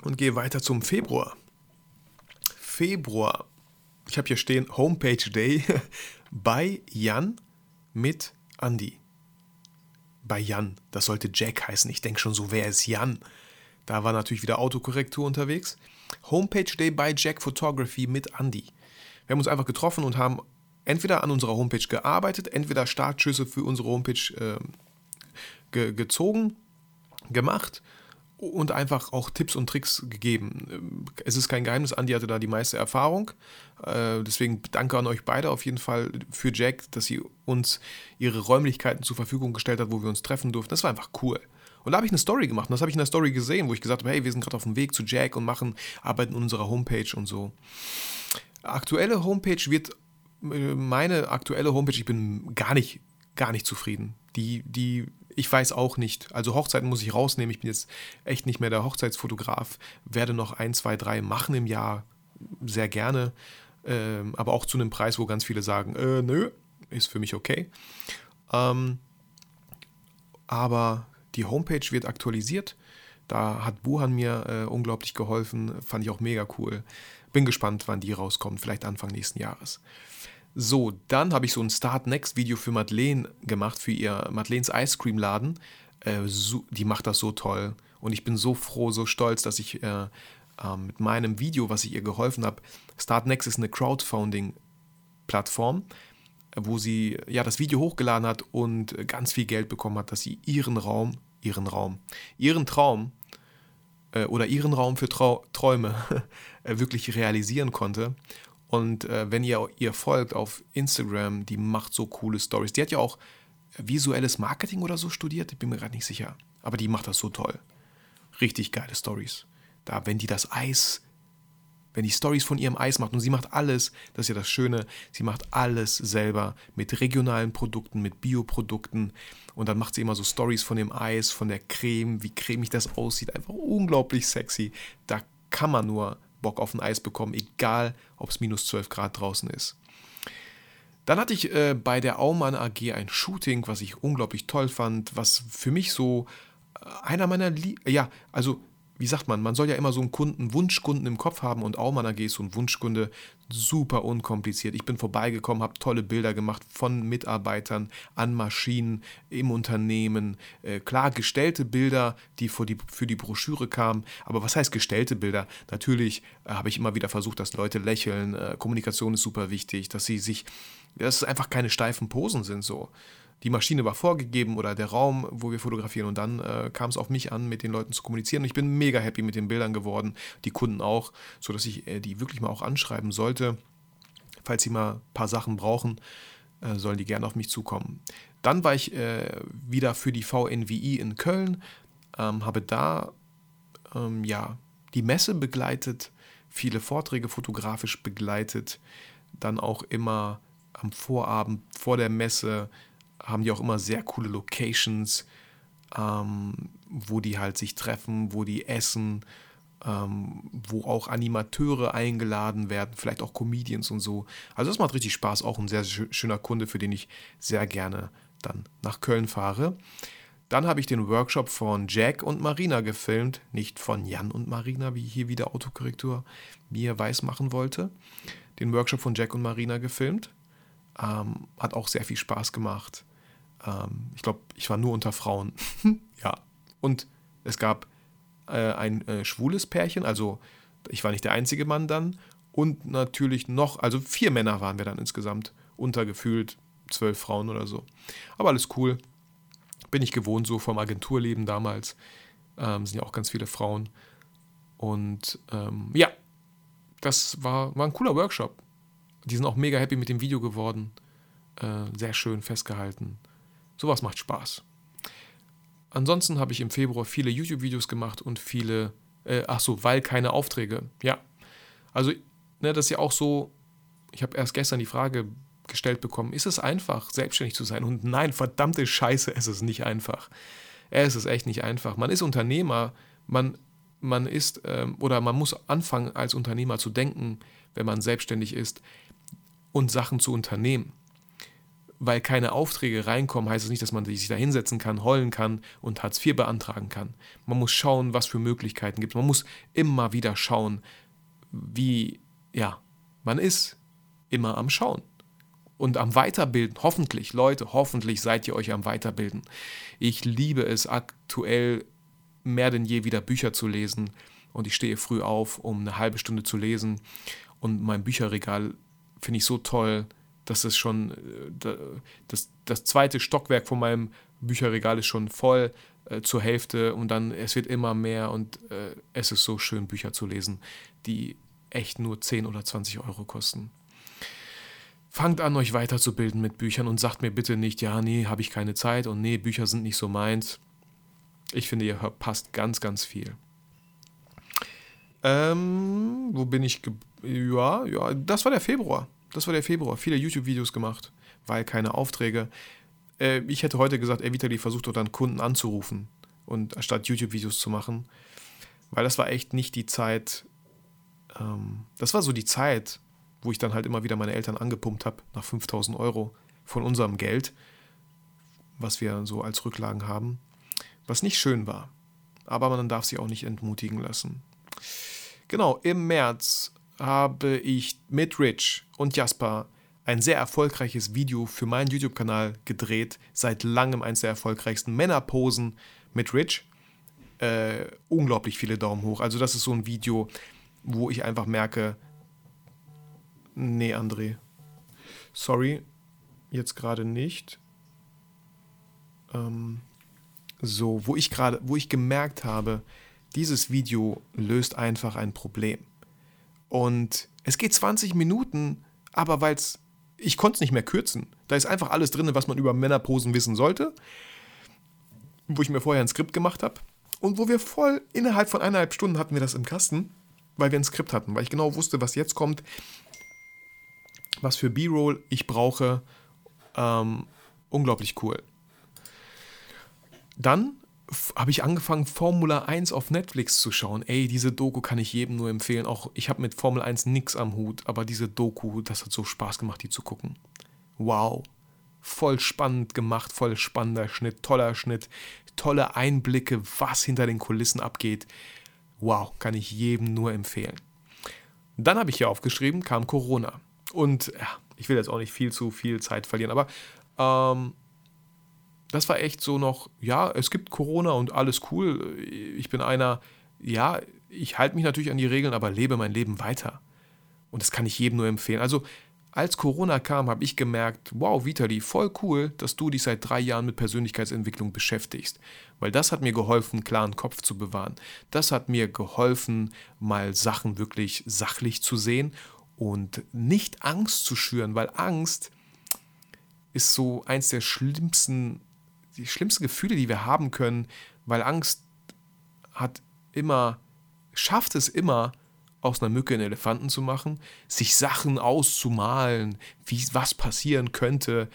und gehe weiter zum Februar. Februar. Ich habe hier stehen Homepage Day *laughs* bei Jan mit Andy. Bei Jan. Das sollte Jack heißen. Ich denke schon so, wer ist Jan? Da war natürlich wieder Autokorrektur unterwegs. Homepage Day bei Jack Photography mit Andy. Wir haben uns einfach getroffen und haben entweder an unserer Homepage gearbeitet, entweder Startschüsse für unsere Homepage äh, ge gezogen, gemacht und einfach auch Tipps und Tricks gegeben. Es ist kein Geheimnis, Andi hatte da die meiste Erfahrung. Äh, deswegen danke an euch beide auf jeden Fall für Jack, dass sie uns ihre Räumlichkeiten zur Verfügung gestellt hat, wo wir uns treffen durften. Das war einfach cool. Und da habe ich eine Story gemacht. Und das habe ich in der Story gesehen, wo ich gesagt habe, hey, wir sind gerade auf dem Weg zu Jack und machen, arbeiten in unserer Homepage und so. Aktuelle Homepage wird, äh, meine aktuelle Homepage, ich bin gar nicht, gar nicht zufrieden. Die, die ich weiß auch nicht. Also Hochzeiten muss ich rausnehmen. Ich bin jetzt echt nicht mehr der Hochzeitsfotograf. Werde noch ein, zwei, drei machen im Jahr. Sehr gerne. Ähm, aber auch zu einem Preis, wo ganz viele sagen, äh, nö, ist für mich okay. Ähm, aber die Homepage wird aktualisiert. Da hat Buhan mir äh, unglaublich geholfen. Fand ich auch mega cool. Bin gespannt, wann die rauskommt. Vielleicht Anfang nächsten Jahres. So, dann habe ich so ein Start Next Video für Madeleine gemacht, für ihr Madeleines Ice Cream Laden. Äh, so, die macht das so toll. Und ich bin so froh, so stolz, dass ich äh, äh, mit meinem Video, was ich ihr geholfen habe, Start Next ist eine Crowdfunding-Plattform, wo sie ja das Video hochgeladen hat und ganz viel Geld bekommen hat, dass sie ihren Raum, ihren Raum, ihren Traum äh, oder ihren Raum für Trau Träume *laughs* wirklich realisieren konnte. Und äh, wenn ihr ihr folgt auf Instagram, die macht so coole Stories. Die hat ja auch visuelles Marketing oder so studiert, ich bin mir gerade nicht sicher. Aber die macht das so toll. Richtig geile Stories. Da, wenn die das Eis, wenn die Stories von ihrem Eis macht und sie macht alles, das ist ja das Schöne, sie macht alles selber mit regionalen Produkten, mit Bioprodukten und dann macht sie immer so Stories von dem Eis, von der Creme, wie cremig das aussieht, einfach unglaublich sexy. Da kann man nur Bock auf ein Eis bekommen, egal ob es minus 12 Grad draußen ist. Dann hatte ich äh, bei der Aumann AG ein Shooting, was ich unglaublich toll fand, was für mich so äh, einer meiner, Lie ja, also wie sagt man, man soll ja immer so einen Kunden, Wunschkunden im Kopf haben und Aumann AG ist so ein Wunschkunde, super unkompliziert. Ich bin vorbeigekommen, habe tolle Bilder gemacht von Mitarbeitern an Maschinen im Unternehmen. Äh, klar, gestellte Bilder, die für die, für die Broschüre kamen. Aber was heißt gestellte Bilder? Natürlich äh, habe ich immer wieder versucht, dass Leute lächeln. Äh, Kommunikation ist super wichtig, dass sie sich, dass es einfach keine steifen Posen sind so die Maschine war vorgegeben oder der Raum, wo wir fotografieren und dann äh, kam es auf mich an, mit den Leuten zu kommunizieren und ich bin mega happy mit den Bildern geworden, die Kunden auch, sodass ich äh, die wirklich mal auch anschreiben sollte. Falls sie mal ein paar Sachen brauchen, äh, sollen die gerne auf mich zukommen. Dann war ich äh, wieder für die VNWI in Köln, ähm, habe da ähm, ja, die Messe begleitet, viele Vorträge fotografisch begleitet, dann auch immer am Vorabend vor der Messe haben die auch immer sehr coole Locations, ähm, wo die halt sich treffen, wo die essen, ähm, wo auch Animateure eingeladen werden, vielleicht auch Comedians und so. Also das macht richtig Spaß, auch ein sehr schöner Kunde, für den ich sehr gerne dann nach Köln fahre. Dann habe ich den Workshop von Jack und Marina gefilmt, nicht von Jan und Marina, wie hier wieder Autokorrektur mir weiß machen wollte. Den Workshop von Jack und Marina gefilmt. Ähm, hat auch sehr viel Spaß gemacht. Ähm, ich glaube, ich war nur unter Frauen. *laughs* ja. Und es gab äh, ein äh, schwules Pärchen, also ich war nicht der einzige Mann dann. Und natürlich noch, also vier Männer waren wir dann insgesamt, untergefühlt zwölf Frauen oder so. Aber alles cool. Bin ich gewohnt, so vom Agenturleben damals. Ähm, sind ja auch ganz viele Frauen. Und ähm, ja, das war, war ein cooler Workshop. Die sind auch mega happy mit dem Video geworden. Äh, sehr schön festgehalten. Sowas macht Spaß. Ansonsten habe ich im Februar viele YouTube-Videos gemacht und viele, äh, ach so, weil keine Aufträge. Ja. Also, ne, das ist ja auch so, ich habe erst gestern die Frage gestellt bekommen, ist es einfach, selbstständig zu sein? Und nein, verdammte Scheiße, es ist nicht einfach. Es ist echt nicht einfach. Man ist Unternehmer, man, man ist, ähm, oder man muss anfangen, als Unternehmer zu denken, wenn man selbstständig ist und Sachen zu unternehmen weil keine Aufträge reinkommen, heißt es das nicht, dass man sich da hinsetzen kann, heulen kann und Hartz IV beantragen kann. Man muss schauen, was für Möglichkeiten gibt. Man muss immer wieder schauen, wie, ja, man ist immer am Schauen und am Weiterbilden. Hoffentlich, Leute, hoffentlich seid ihr euch am Weiterbilden. Ich liebe es aktuell mehr denn je wieder Bücher zu lesen und ich stehe früh auf, um eine halbe Stunde zu lesen und mein Bücherregal finde ich so toll das ist schon, äh, das, das zweite Stockwerk von meinem Bücherregal ist schon voll äh, zur Hälfte und dann, es wird immer mehr und äh, es ist so schön, Bücher zu lesen, die echt nur 10 oder 20 Euro kosten. Fangt an, euch weiterzubilden mit Büchern und sagt mir bitte nicht, ja, nee, habe ich keine Zeit und nee, Bücher sind nicht so meins. Ich finde, ihr verpasst ganz, ganz viel. Ähm, wo bin ich? Ja, ja, das war der Februar. Das war der Februar. Viele YouTube-Videos gemacht, weil keine Aufträge. Äh, ich hätte heute gesagt, ey Vitali, versucht doch dann Kunden anzurufen und statt YouTube-Videos zu machen. Weil das war echt nicht die Zeit. Ähm, das war so die Zeit, wo ich dann halt immer wieder meine Eltern angepumpt habe nach 5000 Euro von unserem Geld, was wir so als Rücklagen haben. Was nicht schön war. Aber man darf sich auch nicht entmutigen lassen. Genau, im März habe ich mit Rich und Jasper ein sehr erfolgreiches Video für meinen YouTube-Kanal gedreht. Seit langem eines der erfolgreichsten Männerposen mit Rich. Äh, unglaublich viele Daumen hoch. Also das ist so ein Video, wo ich einfach merke, nee, André, sorry, jetzt gerade nicht. Ähm, so, wo ich gerade, wo ich gemerkt habe, dieses Video löst einfach ein Problem. Und es geht 20 Minuten, aber weil es, ich konnte es nicht mehr kürzen. Da ist einfach alles drin, was man über Männerposen wissen sollte. Wo ich mir vorher ein Skript gemacht habe. Und wo wir voll innerhalb von eineinhalb Stunden hatten wir das im Kasten, weil wir ein Skript hatten, weil ich genau wusste, was jetzt kommt, was für B-Roll ich brauche. Ähm, unglaublich cool. Dann habe ich angefangen, Formula 1 auf Netflix zu schauen. Ey, diese Doku kann ich jedem nur empfehlen. Auch ich habe mit Formel 1 nichts am Hut, aber diese Doku, das hat so Spaß gemacht, die zu gucken. Wow. Voll spannend gemacht, voll spannender Schnitt, toller Schnitt, tolle Einblicke, was hinter den Kulissen abgeht. Wow, kann ich jedem nur empfehlen. Dann habe ich hier aufgeschrieben, kam Corona. Und ja, ich will jetzt auch nicht viel zu viel Zeit verlieren, aber ähm, das war echt so noch, ja, es gibt Corona und alles cool. Ich bin einer, ja, ich halte mich natürlich an die Regeln, aber lebe mein Leben weiter. Und das kann ich jedem nur empfehlen. Also, als Corona kam, habe ich gemerkt, wow, Vitali, voll cool, dass du dich seit drei Jahren mit Persönlichkeitsentwicklung beschäftigst. Weil das hat mir geholfen, klaren Kopf zu bewahren. Das hat mir geholfen, mal Sachen wirklich sachlich zu sehen und nicht Angst zu schüren, weil Angst ist so eins der schlimmsten die schlimmsten Gefühle, die wir haben können, weil Angst hat immer, schafft es immer, aus einer Mücke einen Elefanten zu machen, sich Sachen auszumalen, wie was passieren könnte,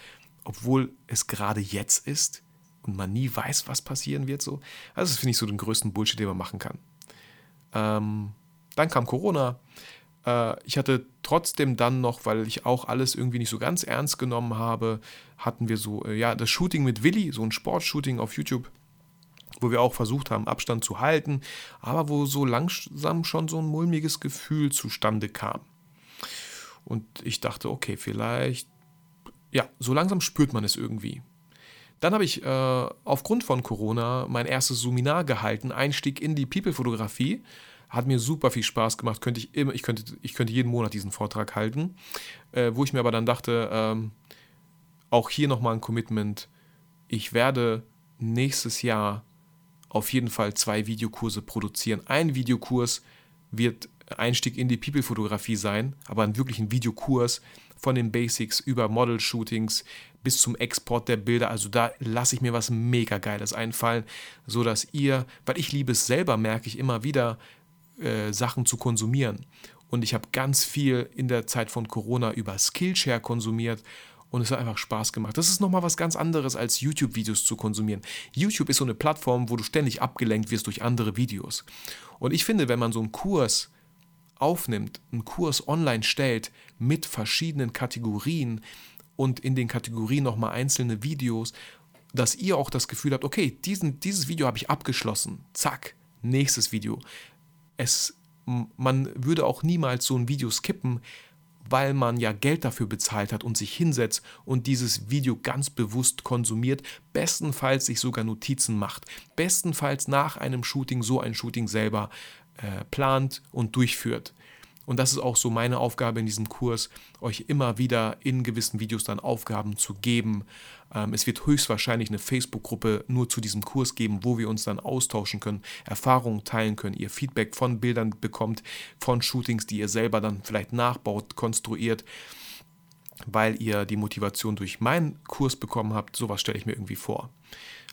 obwohl es gerade jetzt ist und man nie weiß, was passieren wird. So. Also das finde ich so den größten Bullshit, den man machen kann. Ähm, dann kam Corona. Äh, ich hatte trotzdem dann noch, weil ich auch alles irgendwie nicht so ganz ernst genommen habe, hatten wir so, äh, ja, das Shooting mit Willi, so ein Sportshooting auf YouTube, wo wir auch versucht haben, Abstand zu halten, aber wo so langsam schon so ein mulmiges Gefühl zustande kam. Und ich dachte, okay, vielleicht, ja, so langsam spürt man es irgendwie. Dann habe ich äh, aufgrund von Corona mein erstes Seminar gehalten, Einstieg in die People-Fotografie. Hat mir super viel Spaß gemacht. Könnte ich, immer, ich, könnte, ich könnte jeden Monat diesen Vortrag halten. Äh, wo ich mir aber dann dachte, ähm, auch hier nochmal ein Commitment. Ich werde nächstes Jahr auf jeden Fall zwei Videokurse produzieren. Ein Videokurs wird Einstieg in die People-Fotografie sein, aber ein wirklichen Videokurs von den Basics über Model-Shootings bis zum Export der Bilder. Also da lasse ich mir was mega Geiles einfallen, sodass ihr, weil ich liebe es selber, merke ich immer wieder, äh, Sachen zu konsumieren. Und ich habe ganz viel in der Zeit von Corona über Skillshare konsumiert und es hat einfach Spaß gemacht. Das ist nochmal was ganz anderes, als YouTube-Videos zu konsumieren. YouTube ist so eine Plattform, wo du ständig abgelenkt wirst durch andere Videos. Und ich finde, wenn man so einen Kurs aufnimmt, einen Kurs online stellt mit verschiedenen Kategorien und in den Kategorien nochmal einzelne Videos, dass ihr auch das Gefühl habt, okay, diesen, dieses Video habe ich abgeschlossen. Zack, nächstes Video. Es, man würde auch niemals so ein Video skippen, weil man ja Geld dafür bezahlt hat und sich hinsetzt und dieses Video ganz bewusst konsumiert, bestenfalls sich sogar Notizen macht, bestenfalls nach einem Shooting so ein Shooting selber äh, plant und durchführt. Und das ist auch so meine Aufgabe in diesem Kurs, euch immer wieder in gewissen Videos dann Aufgaben zu geben. Ähm, es wird höchstwahrscheinlich eine Facebook-Gruppe nur zu diesem Kurs geben, wo wir uns dann austauschen können, Erfahrungen teilen können, ihr Feedback von Bildern bekommt, von Shootings, die ihr selber dann vielleicht nachbaut, konstruiert, weil ihr die Motivation durch meinen Kurs bekommen habt. Sowas stelle ich mir irgendwie vor.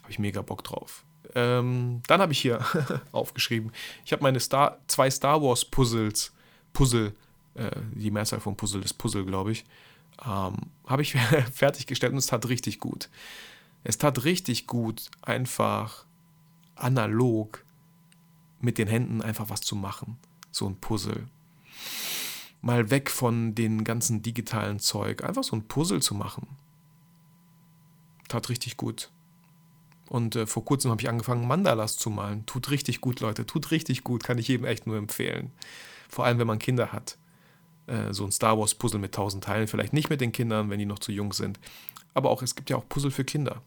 Habe ich mega Bock drauf. Ähm, dann habe ich hier *laughs* aufgeschrieben, ich habe meine Star, zwei Star Wars Puzzles Puzzle, äh, die Mehrzahl von Puzzle ist Puzzle, glaube ich, ähm, habe ich *laughs* fertiggestellt und es tat richtig gut. Es tat richtig gut, einfach analog mit den Händen einfach was zu machen. So ein Puzzle. Mal weg von den ganzen digitalen Zeug. Einfach so ein Puzzle zu machen. Tat richtig gut. Und äh, vor kurzem habe ich angefangen, Mandalas zu malen. Tut richtig gut, Leute. Tut richtig gut. Kann ich jedem echt nur empfehlen. Vor allem, wenn man Kinder hat. Äh, so ein Star Wars Puzzle mit tausend Teilen, vielleicht nicht mit den Kindern, wenn die noch zu jung sind. Aber auch, es gibt ja auch Puzzle für Kinder.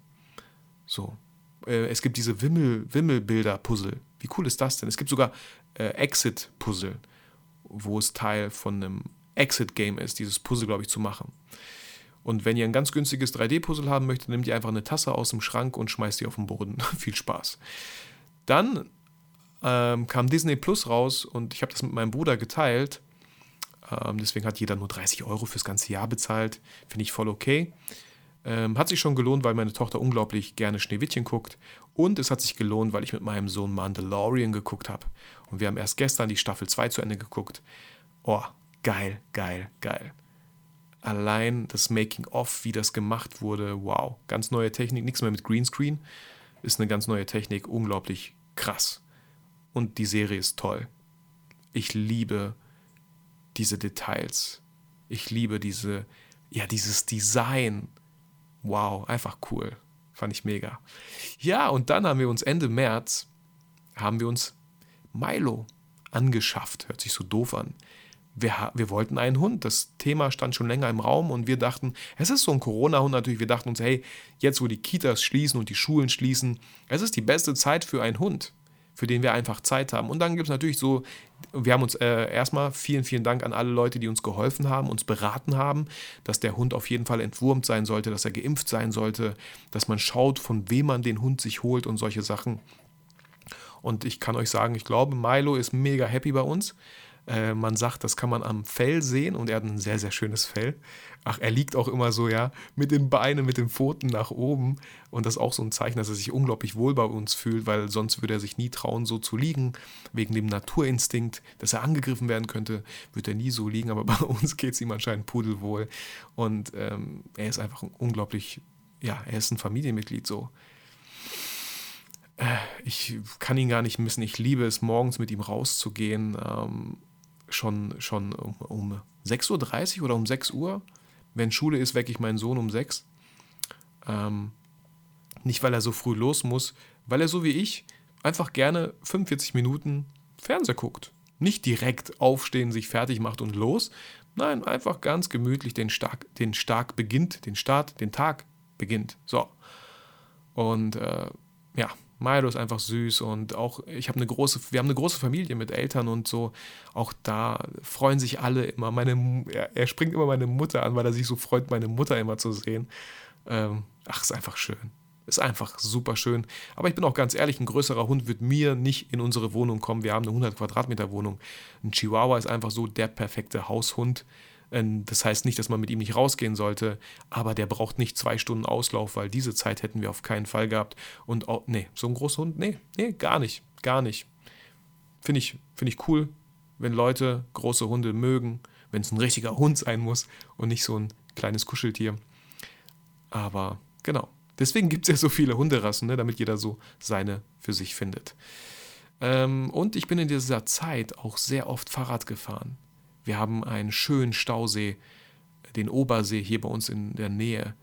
So. Äh, es gibt diese Wimmel, Wimmelbilder-Puzzle. Wie cool ist das denn? Es gibt sogar äh, Exit-Puzzle, wo es Teil von einem Exit-Game ist, dieses Puzzle, glaube ich, zu machen. Und wenn ihr ein ganz günstiges 3D-Puzzle haben möchtet, nehmt ihr einfach eine Tasse aus dem Schrank und schmeißt die auf den Boden. *laughs* Viel Spaß. Dann ähm, kam Disney Plus raus und ich habe das mit meinem Bruder geteilt. Ähm, deswegen hat jeder nur 30 Euro fürs ganze Jahr bezahlt. Finde ich voll okay. Ähm, hat sich schon gelohnt, weil meine Tochter unglaublich gerne Schneewittchen guckt. Und es hat sich gelohnt, weil ich mit meinem Sohn Mandalorian geguckt habe. Und wir haben erst gestern die Staffel 2 zu Ende geguckt. Oh, geil, geil, geil. Allein das Making-of, wie das gemacht wurde, wow. Ganz neue Technik, nichts mehr mit Greenscreen. Ist eine ganz neue Technik, unglaublich krass und die Serie ist toll. Ich liebe diese Details. Ich liebe diese, ja, dieses Design. Wow, einfach cool. Fand ich mega. Ja, und dann haben wir uns Ende März, haben wir uns Milo angeschafft. Hört sich so doof an. Wir, wir wollten einen Hund. Das Thema stand schon länger im Raum und wir dachten, es ist so ein Corona-Hund natürlich. Wir dachten uns, hey, jetzt wo die Kitas schließen und die Schulen schließen, es ist die beste Zeit für einen Hund für den wir einfach Zeit haben. Und dann gibt es natürlich so, wir haben uns äh, erstmal vielen, vielen Dank an alle Leute, die uns geholfen haben, uns beraten haben, dass der Hund auf jeden Fall entwurmt sein sollte, dass er geimpft sein sollte, dass man schaut, von wem man den Hund sich holt und solche Sachen. Und ich kann euch sagen, ich glaube, Milo ist mega happy bei uns. Äh, man sagt, das kann man am Fell sehen und er hat ein sehr, sehr schönes Fell. Ach, er liegt auch immer so, ja, mit den Beinen, mit den Pfoten nach oben. Und das ist auch so ein Zeichen, dass er sich unglaublich wohl bei uns fühlt, weil sonst würde er sich nie trauen, so zu liegen. Wegen dem Naturinstinkt, dass er angegriffen werden könnte, würde er nie so liegen. Aber *laughs* bei uns geht es ihm anscheinend pudelwohl. Und ähm, er ist einfach unglaublich, ja, er ist ein Familienmitglied so äh, ich kann ihn gar nicht missen. Ich liebe es, morgens mit ihm rauszugehen. Ähm, schon, schon um, um 6.30 Uhr oder um 6 Uhr. Wenn Schule ist, wecke ich meinen Sohn um 6. Ähm, nicht, weil er so früh los muss, weil er so wie ich einfach gerne 45 Minuten Fernseher guckt. Nicht direkt aufstehen, sich fertig macht und los. Nein, einfach ganz gemütlich den Stark, den Stark beginnt, den Start, den Tag beginnt. So. Und äh, ja, Milo ist einfach süß und auch ich habe eine große, wir haben eine große Familie mit Eltern und so. Auch da freuen sich alle immer. Meine, er, er springt immer meine Mutter an, weil er sich so freut, meine Mutter immer zu sehen. Ähm, ach, ist einfach schön. Ist einfach super schön. Aber ich bin auch ganz ehrlich, ein größerer Hund wird mir nicht in unsere Wohnung kommen. Wir haben eine 100 Quadratmeter Wohnung. Ein Chihuahua ist einfach so der perfekte Haushund. Ähm, das heißt nicht, dass man mit ihm nicht rausgehen sollte, aber der braucht nicht zwei Stunden Auslauf, weil diese Zeit hätten wir auf keinen Fall gehabt. Und auch, nee, so ein großer Hund, nee, nee, gar nicht, gar nicht. Finde ich, find ich cool, wenn Leute große Hunde mögen, wenn es ein richtiger Hund sein muss und nicht so ein kleines Kuscheltier. Aber genau, Deswegen gibt es ja so viele Hunderassen, ne, damit jeder so seine für sich findet. Ähm, und ich bin in dieser Zeit auch sehr oft Fahrrad gefahren. Wir haben einen schönen Stausee, den Obersee hier bei uns in der Nähe.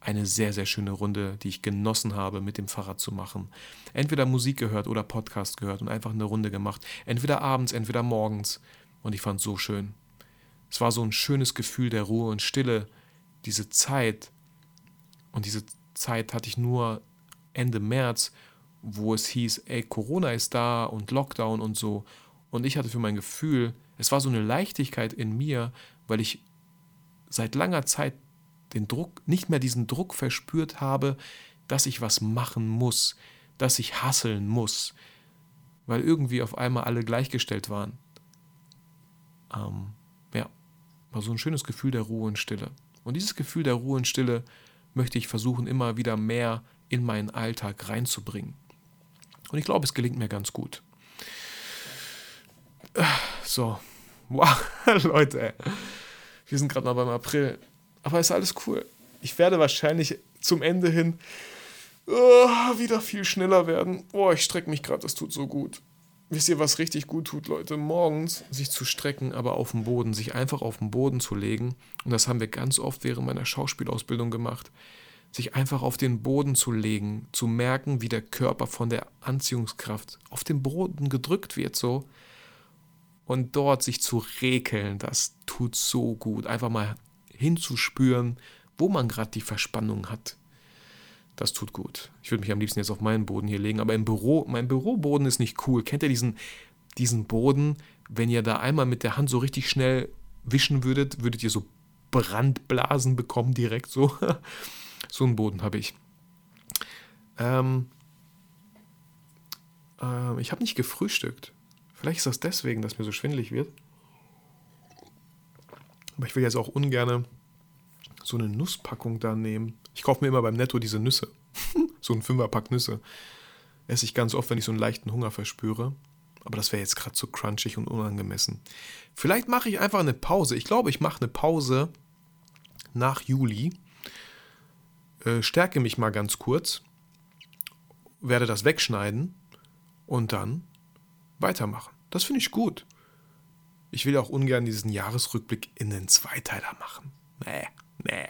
Eine sehr, sehr schöne Runde, die ich genossen habe, mit dem Fahrrad zu machen. Entweder Musik gehört oder Podcast gehört und einfach eine Runde gemacht. Entweder abends, entweder morgens. Und ich fand es so schön. Es war so ein schönes Gefühl der Ruhe und Stille, diese Zeit und diese Zeit hatte ich nur Ende März, wo es hieß, ey, Corona ist da und Lockdown und so. Und ich hatte für mein Gefühl, es war so eine Leichtigkeit in mir, weil ich seit langer Zeit den Druck, nicht mehr diesen Druck verspürt habe, dass ich was machen muss, dass ich hasseln muss, weil irgendwie auf einmal alle gleichgestellt waren. Ähm, ja, war so ein schönes Gefühl der Ruhe und Stille. Und dieses Gefühl der Ruhe und Stille möchte ich versuchen, immer wieder mehr in meinen Alltag reinzubringen. Und ich glaube, es gelingt mir ganz gut. So, wow, *laughs* Leute, wir sind gerade mal beim April. Aber ist alles cool. Ich werde wahrscheinlich zum Ende hin oh, wieder viel schneller werden. Boah, ich strecke mich gerade, das tut so gut. Wisst ihr, was richtig gut tut, Leute? Morgens sich zu strecken, aber auf dem Boden, sich einfach auf den Boden zu legen. Und das haben wir ganz oft während meiner Schauspielausbildung gemacht. Sich einfach auf den Boden zu legen, zu merken, wie der Körper von der Anziehungskraft auf den Boden gedrückt wird, so. Und dort sich zu rekeln, das tut so gut. Einfach mal hinzuspüren, wo man gerade die Verspannung hat. Das tut gut. Ich würde mich am liebsten jetzt auf meinen Boden hier legen, aber im Büro, mein Büroboden ist nicht cool. Kennt ihr diesen, diesen Boden, wenn ihr da einmal mit der Hand so richtig schnell wischen würdet, würdet ihr so Brandblasen bekommen direkt so. *laughs* so einen Boden habe ich. Ähm, äh, ich habe nicht gefrühstückt. Vielleicht ist das deswegen, dass mir so schwindelig wird. Aber ich will jetzt auch ungern so eine Nusspackung da nehmen. Ich kaufe mir immer beim Netto diese Nüsse. *laughs* so ein Fünferpack Nüsse. Esse ich ganz oft, wenn ich so einen leichten Hunger verspüre. Aber das wäre jetzt gerade zu crunchig und unangemessen. Vielleicht mache ich einfach eine Pause. Ich glaube, ich mache eine Pause nach Juli. Äh, stärke mich mal ganz kurz. Werde das wegschneiden. Und dann weitermachen. Das finde ich gut. Ich will auch ungern diesen Jahresrückblick in den Zweiteiler machen. Nee, nee.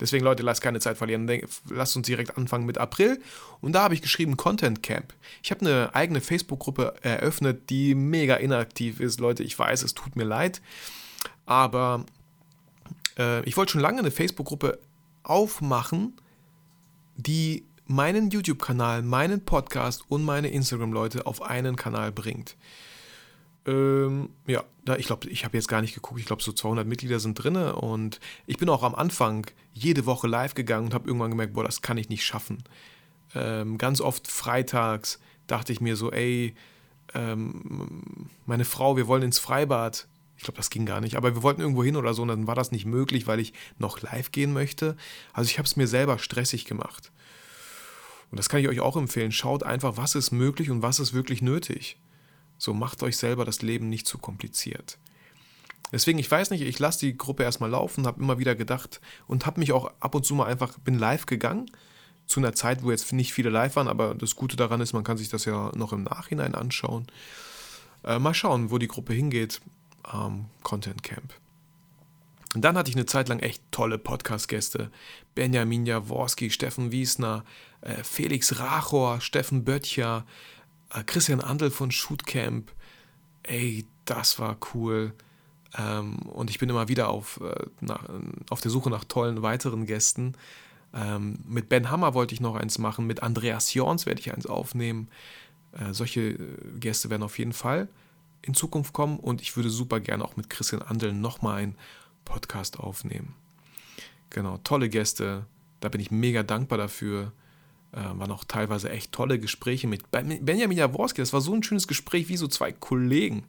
Deswegen, Leute, lasst keine Zeit verlieren. Lasst uns direkt anfangen mit April. Und da habe ich geschrieben Content Camp. Ich habe eine eigene Facebook-Gruppe eröffnet, die mega inaktiv ist. Leute, ich weiß, es tut mir leid. Aber äh, ich wollte schon lange eine Facebook-Gruppe aufmachen, die meinen YouTube-Kanal, meinen Podcast und meine Instagram-Leute auf einen Kanal bringt. Ähm, ja, da, ich glaube, ich habe jetzt gar nicht geguckt. Ich glaube, so 200 Mitglieder sind drin. Und ich bin auch am Anfang jede Woche live gegangen und habe irgendwann gemerkt, boah, das kann ich nicht schaffen. Ähm, ganz oft freitags dachte ich mir so, ey, ähm, meine Frau, wir wollen ins Freibad. Ich glaube, das ging gar nicht. Aber wir wollten irgendwo hin oder so und dann war das nicht möglich, weil ich noch live gehen möchte. Also ich habe es mir selber stressig gemacht. Und das kann ich euch auch empfehlen. Schaut einfach, was ist möglich und was ist wirklich nötig. So macht euch selber das Leben nicht zu kompliziert. Deswegen, ich weiß nicht, ich lasse die Gruppe erstmal laufen, habe immer wieder gedacht und habe mich auch ab und zu mal einfach, bin live gegangen, zu einer Zeit, wo jetzt nicht viele live waren, aber das Gute daran ist, man kann sich das ja noch im Nachhinein anschauen. Äh, mal schauen, wo die Gruppe hingeht. Ähm, Content Camp. Und dann hatte ich eine Zeit lang echt tolle Podcast-Gäste. Benjamin Jaworski, Steffen Wiesner, Felix Rachor, Steffen Böttcher, äh, Christian Andel von Shootcamp. Ey, das war cool. Ähm, und ich bin immer wieder auf, äh, auf der Suche nach tollen weiteren Gästen. Ähm, mit Ben Hammer wollte ich noch eins machen, mit Andreas Jorns werde ich eins aufnehmen. Äh, solche äh, Gäste werden auf jeden Fall in Zukunft kommen und ich würde super gerne auch mit Christian Andel nochmal einen Podcast aufnehmen. Genau, tolle Gäste, da bin ich mega dankbar dafür. Äh, waren auch teilweise echt tolle Gespräche mit Benjamin Jaworski. Das war so ein schönes Gespräch wie so zwei Kollegen.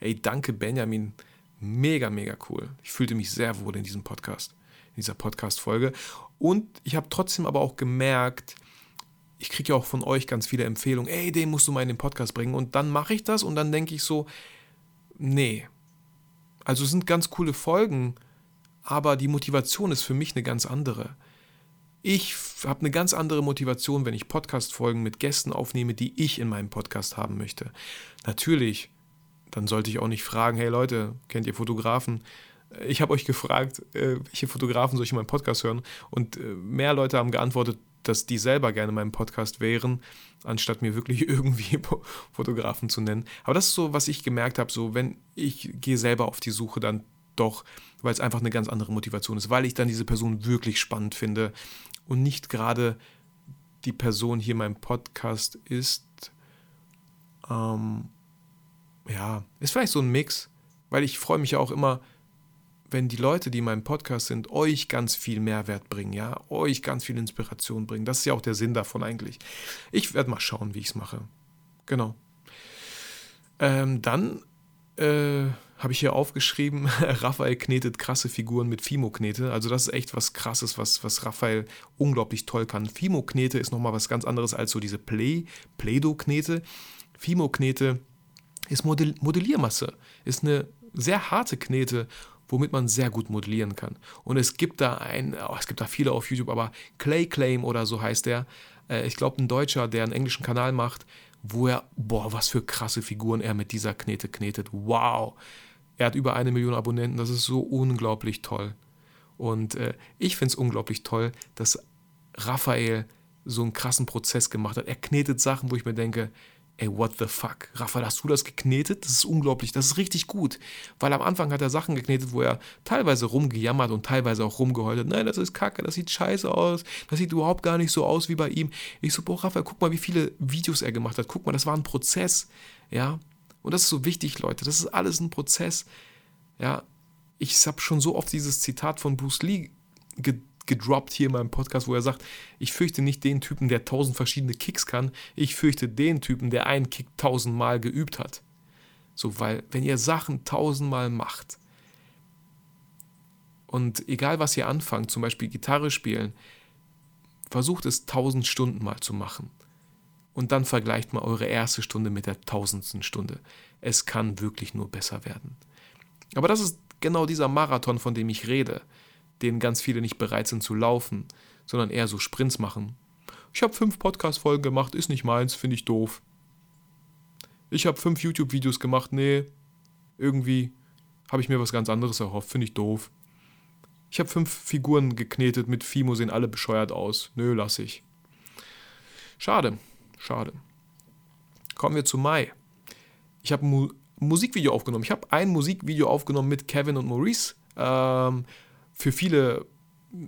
Ey, danke Benjamin. Mega, mega cool. Ich fühlte mich sehr wohl in diesem Podcast, in dieser Podcast-Folge. Und ich habe trotzdem aber auch gemerkt, ich kriege ja auch von euch ganz viele Empfehlungen, ey, den musst du mal in den Podcast bringen. Und dann mache ich das und dann denke ich so, nee. Also es sind ganz coole Folgen, aber die Motivation ist für mich eine ganz andere. Ich habe eine ganz andere Motivation, wenn ich Podcast-Folgen mit Gästen aufnehme, die ich in meinem Podcast haben möchte. Natürlich, dann sollte ich auch nicht fragen, hey Leute, kennt ihr Fotografen? Ich habe euch gefragt, äh, welche Fotografen soll ich in meinem Podcast hören? Und äh, mehr Leute haben geantwortet, dass die selber gerne in meinem Podcast wären, anstatt mir wirklich *laughs* irgendwie Fotografen zu nennen. Aber das ist so, was ich gemerkt habe, so wenn ich gehe selber auf die Suche, dann doch, weil es einfach eine ganz andere Motivation ist, weil ich dann diese Person wirklich spannend finde und nicht gerade die Person hier in meinem Podcast ist. Ähm, ja, ist vielleicht so ein Mix, weil ich freue mich ja auch immer, wenn die Leute, die in meinem Podcast sind, euch ganz viel Mehrwert bringen, ja, euch ganz viel Inspiration bringen. Das ist ja auch der Sinn davon eigentlich. Ich werde mal schauen, wie ich es mache. Genau. Ähm, dann äh, habe ich hier aufgeschrieben, *laughs* Raphael knetet krasse Figuren mit Fimo-Knete. Also das ist echt was krasses, was, was Raphael unglaublich toll kann. Fimo-Knete ist nochmal was ganz anderes als so diese Play, Play-Doh-Knete. Fimo-Knete ist Modell Modelliermasse, ist eine sehr harte Knete, womit man sehr gut modellieren kann. Und es gibt da ein, oh, es gibt da viele auf YouTube, aber Clay Claim oder so heißt der. Äh, ich glaube, ein Deutscher, der einen englischen Kanal macht, wo er, boah, was für krasse Figuren er mit dieser Knete knetet. Wow. Er hat über eine Million Abonnenten, das ist so unglaublich toll. Und äh, ich finde es unglaublich toll, dass Raphael so einen krassen Prozess gemacht hat. Er knetet Sachen, wo ich mir denke, ey, what the fuck? Raphael, hast du das geknetet? Das ist unglaublich, das ist richtig gut. Weil am Anfang hat er Sachen geknetet, wo er teilweise rumgejammert und teilweise auch rumgeheult hat. Nein, das ist kacke, das sieht scheiße aus, das sieht überhaupt gar nicht so aus wie bei ihm. Ich so, boah, Raphael, guck mal, wie viele Videos er gemacht hat. Guck mal, das war ein Prozess, ja. Und das ist so wichtig, Leute. Das ist alles ein Prozess, ja. Ich habe schon so oft dieses Zitat von Bruce Lee gedroppt hier in meinem Podcast, wo er sagt, ich fürchte nicht den Typen, der tausend verschiedene Kicks kann, ich fürchte den Typen, der einen Kick tausendmal geübt hat. So, weil wenn ihr Sachen tausendmal macht und egal was ihr anfangt, zum Beispiel Gitarre spielen, versucht es tausend Stunden mal zu machen. Und dann vergleicht mal eure erste Stunde mit der tausendsten Stunde. Es kann wirklich nur besser werden. Aber das ist genau dieser Marathon, von dem ich rede den ganz viele nicht bereit sind zu laufen, sondern eher so Sprints machen. Ich habe fünf Podcast-Folgen gemacht, ist nicht meins, finde ich doof. Ich habe fünf YouTube-Videos gemacht, nee, irgendwie habe ich mir was ganz anderes erhofft, finde ich doof. Ich habe fünf Figuren geknetet mit Fimo, sehen alle bescheuert aus. Nö, lass ich. Schade, schade. Kommen wir zu Mai. Ich habe ein Mu Musikvideo aufgenommen. Ich habe ein Musikvideo aufgenommen mit Kevin und Maurice. Ähm, für viele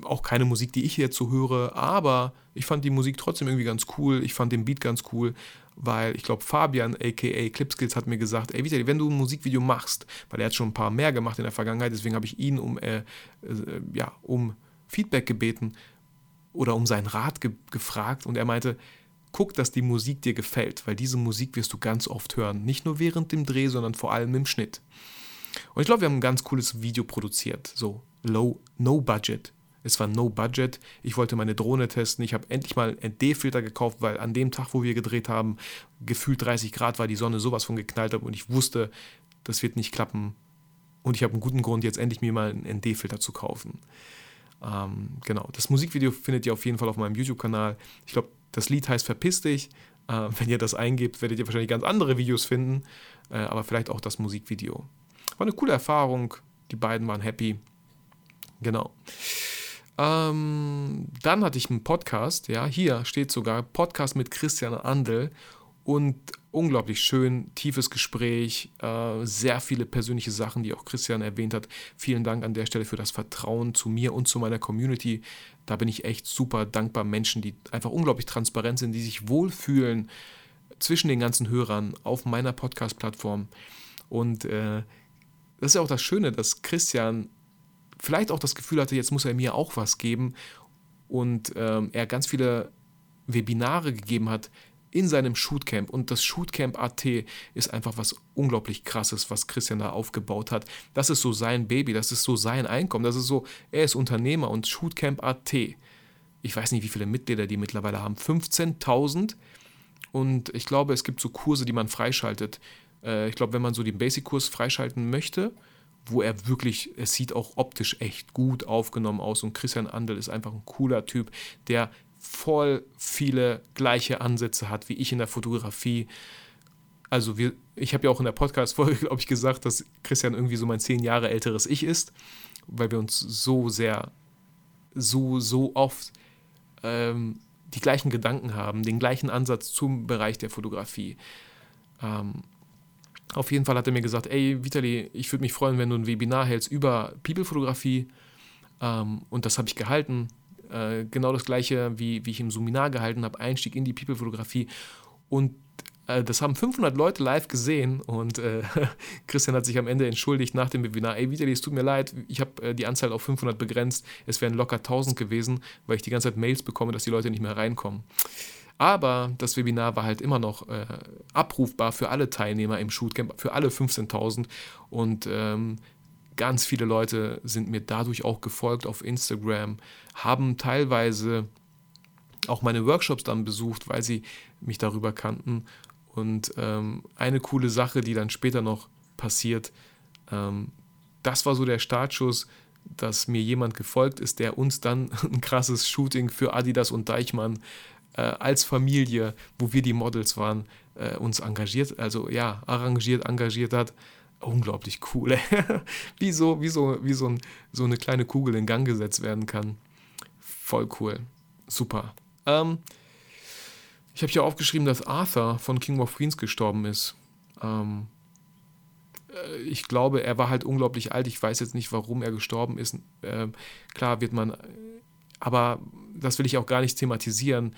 auch keine Musik, die ich jetzt so höre, aber ich fand die Musik trotzdem irgendwie ganz cool. Ich fand den Beat ganz cool, weil ich glaube, Fabian, aka Clipskills, hat mir gesagt: Ey, Vitali, wenn du ein Musikvideo machst, weil er hat schon ein paar mehr gemacht in der Vergangenheit, deswegen habe ich ihn um, äh, äh, ja, um Feedback gebeten oder um seinen Rat ge gefragt und er meinte: Guck, dass die Musik dir gefällt, weil diese Musik wirst du ganz oft hören. Nicht nur während dem Dreh, sondern vor allem im Schnitt. Und ich glaube, wir haben ein ganz cooles Video produziert. So, low, no budget. Es war no budget. Ich wollte meine Drohne testen. Ich habe endlich mal einen ND-Filter gekauft, weil an dem Tag, wo wir gedreht haben, gefühlt 30 Grad war, die Sonne sowas von geknallt hat und ich wusste, das wird nicht klappen. Und ich habe einen guten Grund, jetzt endlich mir mal einen ND-Filter zu kaufen. Ähm, genau, das Musikvideo findet ihr auf jeden Fall auf meinem YouTube-Kanal. Ich glaube, das Lied heißt Verpiss dich. Äh, wenn ihr das eingebt, werdet ihr wahrscheinlich ganz andere Videos finden, äh, aber vielleicht auch das Musikvideo. War eine coole Erfahrung. Die beiden waren happy. Genau. Ähm, dann hatte ich einen Podcast, ja, hier steht sogar Podcast mit Christian Andel und unglaublich schön, tiefes Gespräch, äh, sehr viele persönliche Sachen, die auch Christian erwähnt hat. Vielen Dank an der Stelle für das Vertrauen zu mir und zu meiner Community. Da bin ich echt super dankbar. Menschen, die einfach unglaublich transparent sind, die sich wohlfühlen zwischen den ganzen Hörern auf meiner Podcast-Plattform. Und äh, das ist ja auch das Schöne, dass Christian vielleicht auch das Gefühl hatte, jetzt muss er mir auch was geben und ähm, er ganz viele Webinare gegeben hat in seinem Shootcamp. Und das Shootcamp AT ist einfach was unglaublich krasses, was Christian da aufgebaut hat. Das ist so sein Baby, das ist so sein Einkommen, das ist so, er ist Unternehmer und Shootcamp AT. Ich weiß nicht, wie viele Mitglieder die mittlerweile haben. 15.000. Und ich glaube, es gibt so Kurse, die man freischaltet. Äh, ich glaube, wenn man so den Basic-Kurs freischalten möchte, wo er wirklich, es sieht auch optisch echt gut aufgenommen aus und Christian Andel ist einfach ein cooler Typ, der voll viele gleiche Ansätze hat wie ich in der Fotografie. Also wir, ich habe ja auch in der Podcast-Folge, *laughs* glaube ich, gesagt, dass Christian irgendwie so mein zehn Jahre älteres Ich ist, weil wir uns so sehr, so, so oft ähm, die gleichen Gedanken haben, den gleichen Ansatz zum Bereich der Fotografie. Ähm, auf jeden Fall hat er mir gesagt, ey Vitali, ich würde mich freuen, wenn du ein Webinar hältst über People-Fotografie. Ähm, und das habe ich gehalten. Äh, genau das gleiche, wie, wie ich im Seminar gehalten habe, Einstieg in die People-Fotografie. Und äh, das haben 500 Leute live gesehen und äh, *laughs* Christian hat sich am Ende entschuldigt nach dem Webinar. Ey, Vitali, es tut mir leid, ich habe äh, die Anzahl auf 500 begrenzt. Es wären locker 1000 gewesen, weil ich die ganze Zeit Mails bekomme, dass die Leute nicht mehr reinkommen. Aber das Webinar war halt immer noch äh, abrufbar für alle Teilnehmer im Shootcamp, für alle 15.000. Und ähm, ganz viele Leute sind mir dadurch auch gefolgt auf Instagram, haben teilweise auch meine Workshops dann besucht, weil sie mich darüber kannten. Und ähm, eine coole Sache, die dann später noch passiert, ähm, das war so der Startschuss, dass mir jemand gefolgt ist, der uns dann *laughs* ein krasses Shooting für Adidas und Deichmann äh, als Familie, wo wir die Models waren, äh, uns engagiert, also ja, arrangiert, engagiert hat. Unglaublich cool, *laughs* wie so, wie so, wie so, ein, so eine kleine Kugel in Gang gesetzt werden kann. Voll cool. Super. Ähm, ich habe hier aufgeschrieben, dass Arthur von King of Queens gestorben ist. Ähm, äh, ich glaube, er war halt unglaublich alt. Ich weiß jetzt nicht, warum er gestorben ist. Ähm, klar wird man, aber das will ich auch gar nicht thematisieren.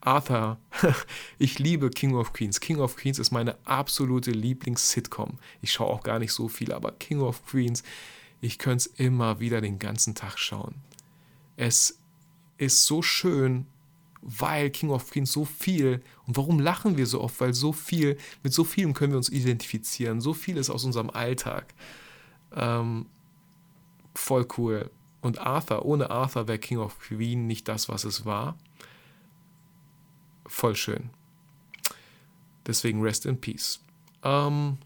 Arthur, *laughs* ich liebe King of Queens. King of Queens ist meine absolute Lieblings-Sitcom. Ich schaue auch gar nicht so viel, aber King of Queens, ich könnte es immer wieder den ganzen Tag schauen. Es ist so schön, weil King of Queens so viel und warum lachen wir so oft? Weil so viel, mit so vielem können wir uns identifizieren. So viel ist aus unserem Alltag. Ähm, voll cool. Und Arthur, ohne Arthur wäre King of Queen nicht das, was es war. Voll schön. Deswegen Rest in Peace. Ähm,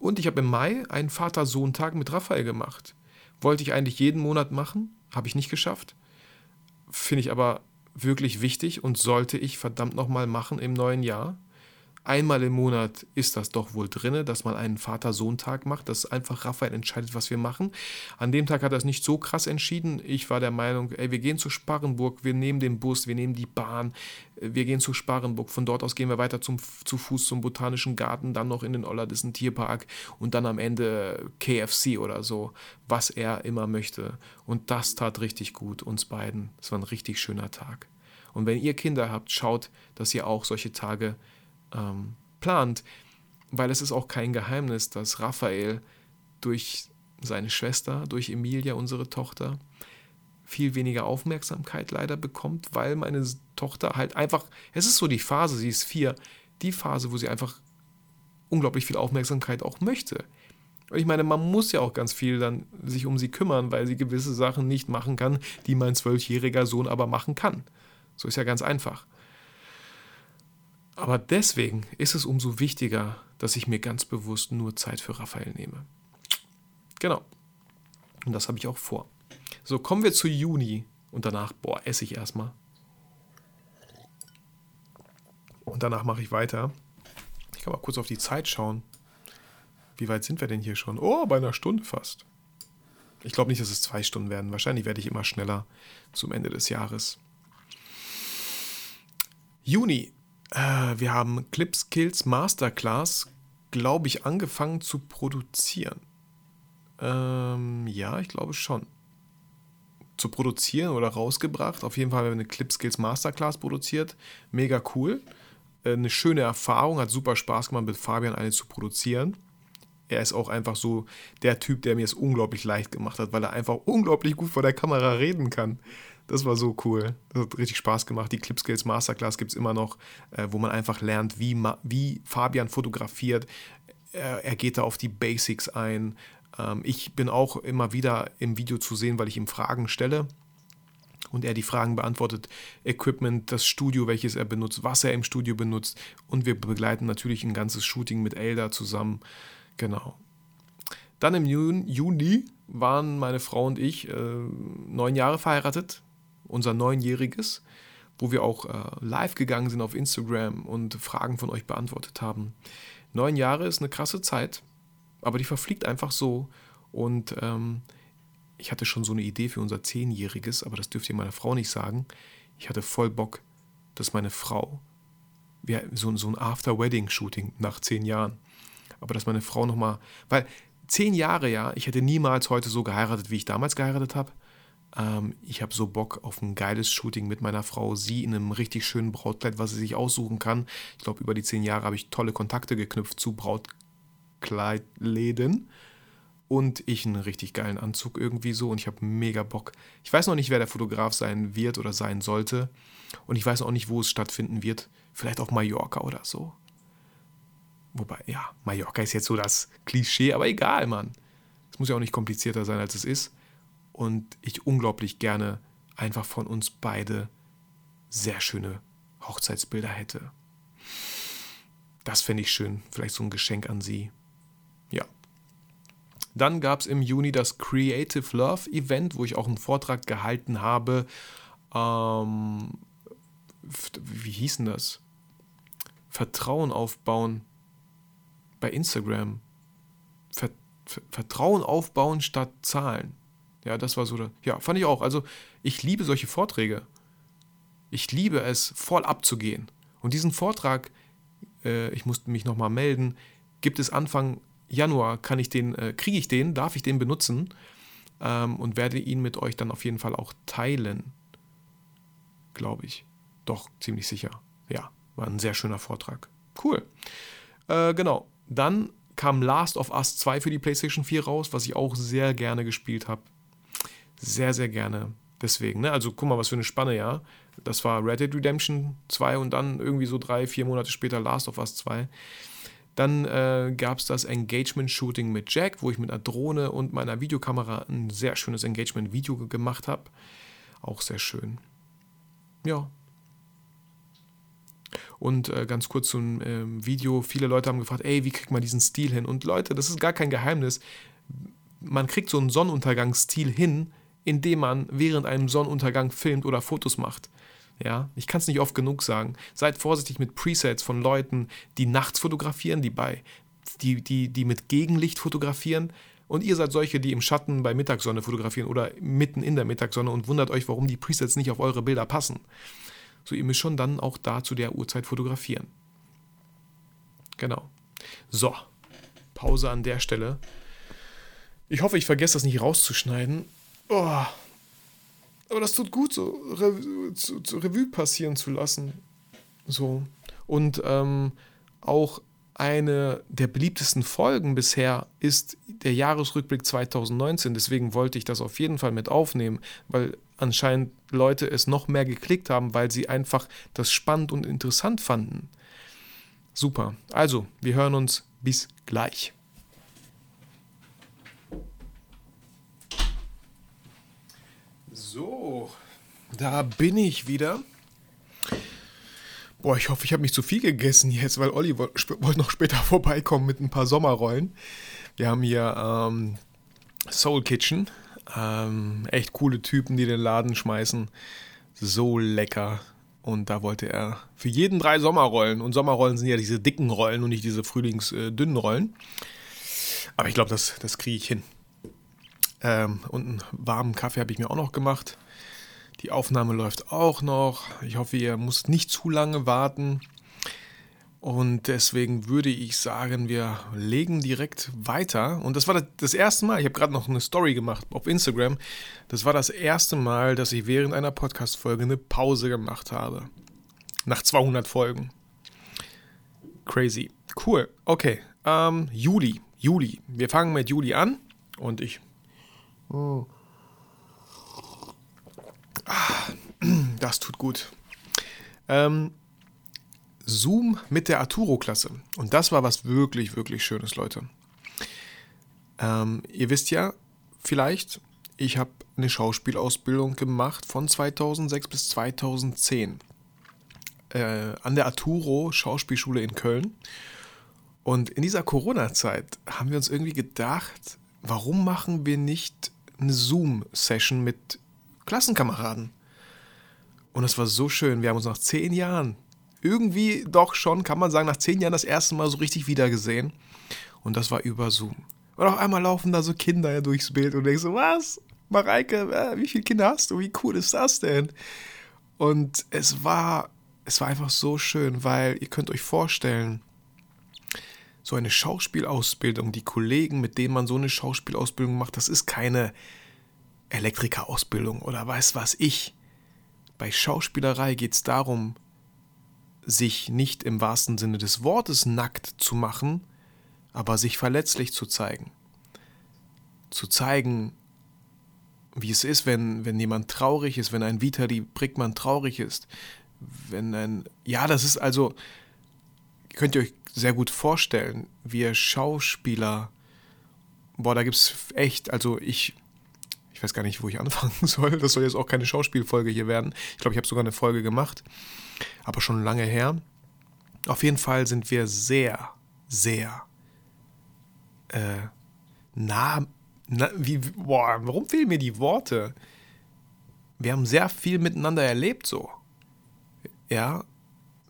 und ich habe im Mai einen Vater-Sohn-Tag mit Raphael gemacht. Wollte ich eigentlich jeden Monat machen, habe ich nicht geschafft. Finde ich aber wirklich wichtig und sollte ich verdammt nochmal machen im neuen Jahr einmal im Monat ist das doch wohl drin, dass man einen Vater-Sohn-Tag macht, dass einfach Raphael entscheidet, was wir machen. An dem Tag hat er es nicht so krass entschieden. Ich war der Meinung, ey, wir gehen zu Sparrenburg, wir nehmen den Bus, wir nehmen die Bahn, wir gehen zu Sparrenburg. Von dort aus gehen wir weiter zum, zu Fuß zum Botanischen Garten, dann noch in den Ollerdissen Tierpark und dann am Ende KFC oder so, was er immer möchte. Und das tat richtig gut, uns beiden. Es war ein richtig schöner Tag. Und wenn ihr Kinder habt, schaut, dass ihr auch solche Tage ähm, plant, weil es ist auch kein Geheimnis, dass Raphael durch seine Schwester, durch Emilia, unsere Tochter, viel weniger Aufmerksamkeit leider bekommt, weil meine Tochter halt einfach, es ist so die Phase, sie ist vier, die Phase, wo sie einfach unglaublich viel Aufmerksamkeit auch möchte. Und ich meine, man muss ja auch ganz viel dann sich um sie kümmern, weil sie gewisse Sachen nicht machen kann, die mein zwölfjähriger Sohn aber machen kann. So ist ja ganz einfach. Aber deswegen ist es umso wichtiger, dass ich mir ganz bewusst nur Zeit für Raphael nehme. Genau. Und das habe ich auch vor. So, kommen wir zu Juni und danach, boah, esse ich erstmal. Und danach mache ich weiter. Ich kann mal kurz auf die Zeit schauen. Wie weit sind wir denn hier schon? Oh, bei einer Stunde fast. Ich glaube nicht, dass es zwei Stunden werden. Wahrscheinlich werde ich immer schneller zum Ende des Jahres. Juni äh, wir haben Clip Skills Masterclass, glaube ich, angefangen zu produzieren. Ähm, ja, ich glaube schon. Zu produzieren oder rausgebracht. Auf jeden Fall haben wir eine Clip Skills Masterclass produziert. Mega cool. Äh, eine schöne Erfahrung, hat super Spaß gemacht, mit Fabian eine zu produzieren. er ist auch einfach so der Typ, der mir es unglaublich leicht gemacht hat, weil er einfach unglaublich gut vor der Kamera reden kann. Das war so cool. Das hat richtig Spaß gemacht. Die Clip Skills Masterclass gibt es immer noch, äh, wo man einfach lernt, wie, wie Fabian fotografiert. Er, er, geht da auf die Basics ein. Ähm, ich bin auch immer wieder im Video zu sehen, weil ich ihm Fragen stelle und er die Fragen beantwortet, Equipment, das Studio, welches er benutzt, was er im Studio benutzt und wir begleiten natürlich ein ganzes Shooting mit Elda zusammen. Genau. Dann im Juni waren meine Frau und ich äh, neun Jahre verheiratet, unser neunjähriges, wo wir auch äh, live gegangen sind auf Instagram und Fragen von euch beantwortet haben. Neun Jahre ist eine krasse Zeit, aber die verfliegt einfach so und ähm, ich hatte schon so eine Idee für unser Zehnjähriges, aber das dürft ihr meiner Frau nicht sagen. Ich hatte voll Bock, dass meine Frau, wir, so, so ein After-Wedding-Shooting nach zehn Jahren, aber dass meine Frau nochmal, weil zehn Jahre ja, ich hätte niemals heute so geheiratet, wie ich damals geheiratet habe. Ähm, ich habe so Bock auf ein geiles Shooting mit meiner Frau, sie in einem richtig schönen Brautkleid, was sie sich aussuchen kann. Ich glaube, über die zehn Jahre habe ich tolle Kontakte geknüpft zu Brautkleidläden und ich einen richtig geilen Anzug irgendwie so und ich habe mega Bock. Ich weiß noch nicht, wer der Fotograf sein wird oder sein sollte und ich weiß auch nicht, wo es stattfinden wird. Vielleicht auf Mallorca oder so. Wobei, ja, Mallorca ist jetzt so das Klischee, aber egal, Mann. Es muss ja auch nicht komplizierter sein, als es ist. Und ich unglaublich gerne einfach von uns beide sehr schöne Hochzeitsbilder hätte. Das fände ich schön. Vielleicht so ein Geschenk an sie. Ja. Dann gab es im Juni das Creative Love Event, wo ich auch einen Vortrag gehalten habe. Ähm, wie hieß denn das? Vertrauen aufbauen bei Instagram. Ver Vertrauen aufbauen statt Zahlen. Ja, das war so, ja, fand ich auch. Also, ich liebe solche Vorträge. Ich liebe es, voll abzugehen. Und diesen Vortrag, äh, ich musste mich nochmal melden, gibt es Anfang Januar, kann ich den, äh, kriege ich den, darf ich den benutzen ähm, und werde ihn mit euch dann auf jeden Fall auch teilen. Glaube ich. Doch, ziemlich sicher. Ja, war ein sehr schöner Vortrag. Cool. Äh, genau. Dann kam Last of Us 2 für die PlayStation 4 raus, was ich auch sehr gerne gespielt habe. Sehr, sehr gerne. Deswegen, ne? Also guck mal, was für eine Spanne, ja. Das war Red Dead Redemption 2 und dann irgendwie so drei, vier Monate später Last of Us 2. Dann äh, gab es das Engagement-Shooting mit Jack, wo ich mit einer Drohne und meiner Videokamera ein sehr schönes Engagement-Video gemacht habe. Auch sehr schön. Ja, und äh, ganz kurz zum äh, Video, viele Leute haben gefragt, ey, wie kriegt man diesen Stil hin? Und Leute, das ist gar kein Geheimnis. Man kriegt so einen Sonnenuntergangsstil hin, indem man während einem Sonnenuntergang filmt oder Fotos macht. Ja, ich kann es nicht oft genug sagen. Seid vorsichtig mit Presets von Leuten, die nachts fotografieren, die bei die, die, die mit Gegenlicht fotografieren. Und ihr seid solche, die im Schatten bei Mittagssonne fotografieren oder mitten in der Mittagssonne und wundert euch, warum die Presets nicht auf eure Bilder passen. So, ihr müsst schon dann auch da zu der Uhrzeit fotografieren. Genau. So, Pause an der Stelle. Ich hoffe, ich vergesse das nicht rauszuschneiden. Oh. Aber das tut gut, so Re zu, zu Revue passieren zu lassen. So. Und ähm, auch eine der beliebtesten Folgen bisher ist der Jahresrückblick 2019. Deswegen wollte ich das auf jeden Fall mit aufnehmen, weil anscheinend Leute es noch mehr geklickt haben, weil sie einfach das spannend und interessant fanden. Super. Also, wir hören uns bis gleich. So, da bin ich wieder. Boah, ich hoffe, ich habe nicht zu viel gegessen jetzt, weil Olli wollte noch später *laughs* vorbeikommen mit ein paar Sommerrollen. Wir haben hier ähm, Soul Kitchen. Ähm, echt coole Typen, die den Laden schmeißen. So lecker. Und da wollte er für jeden drei Sommerrollen. Und Sommerrollen sind ja diese dicken Rollen und nicht diese frühlingsdünnen Rollen. Aber ich glaube, das, das kriege ich hin. Ähm, und einen warmen Kaffee habe ich mir auch noch gemacht. Die Aufnahme läuft auch noch. Ich hoffe, ihr müsst nicht zu lange warten. Und deswegen würde ich sagen, wir legen direkt weiter. Und das war das erste Mal, ich habe gerade noch eine Story gemacht auf Instagram. Das war das erste Mal, dass ich während einer Podcast-Folge eine Pause gemacht habe. Nach 200 Folgen. Crazy. Cool. Okay. Ähm, Juli. Juli. Wir fangen mit Juli an und ich. Ah, das tut gut. Ähm, Zoom mit der Arturo-Klasse. Und das war was wirklich, wirklich Schönes, Leute. Ähm, ihr wisst ja vielleicht, ich habe eine Schauspielausbildung gemacht von 2006 bis 2010 äh, an der Arturo Schauspielschule in Köln. Und in dieser Corona-Zeit haben wir uns irgendwie gedacht, warum machen wir nicht eine Zoom-Session mit Klassenkameraden? Und es war so schön. Wir haben uns nach zehn Jahren, irgendwie doch schon, kann man sagen, nach zehn Jahren das erste Mal so richtig wiedergesehen. Und das war über Zoom. Und auf einmal laufen da so Kinder durchs Bild und denkst so, was? Mareike, äh, wie viele Kinder hast du? Wie cool ist das denn? Und es war, es war einfach so schön, weil ihr könnt euch vorstellen, so eine Schauspielausbildung, die Kollegen, mit denen man so eine Schauspielausbildung macht, das ist keine Elektrikerausbildung oder weiß was ich. Bei Schauspielerei geht es darum, sich nicht im wahrsten Sinne des Wortes nackt zu machen, aber sich verletzlich zu zeigen. Zu zeigen, wie es ist, wenn, wenn jemand traurig ist, wenn ein Vitali Brickmann traurig ist. Wenn ein. Ja, das ist also. Könnt ihr euch sehr gut vorstellen. Wir Schauspieler. Boah, da gibt es echt. Also ich ich weiß gar nicht, wo ich *laughs* anfangen soll. Das soll jetzt auch keine Schauspielfolge hier werden. Ich glaube, ich habe sogar eine Folge gemacht, aber schon lange her. Auf jeden Fall sind wir sehr, sehr äh, nah, na, wie, boah, warum fehlen mir die Worte? Wir haben sehr viel miteinander erlebt, so. Ja,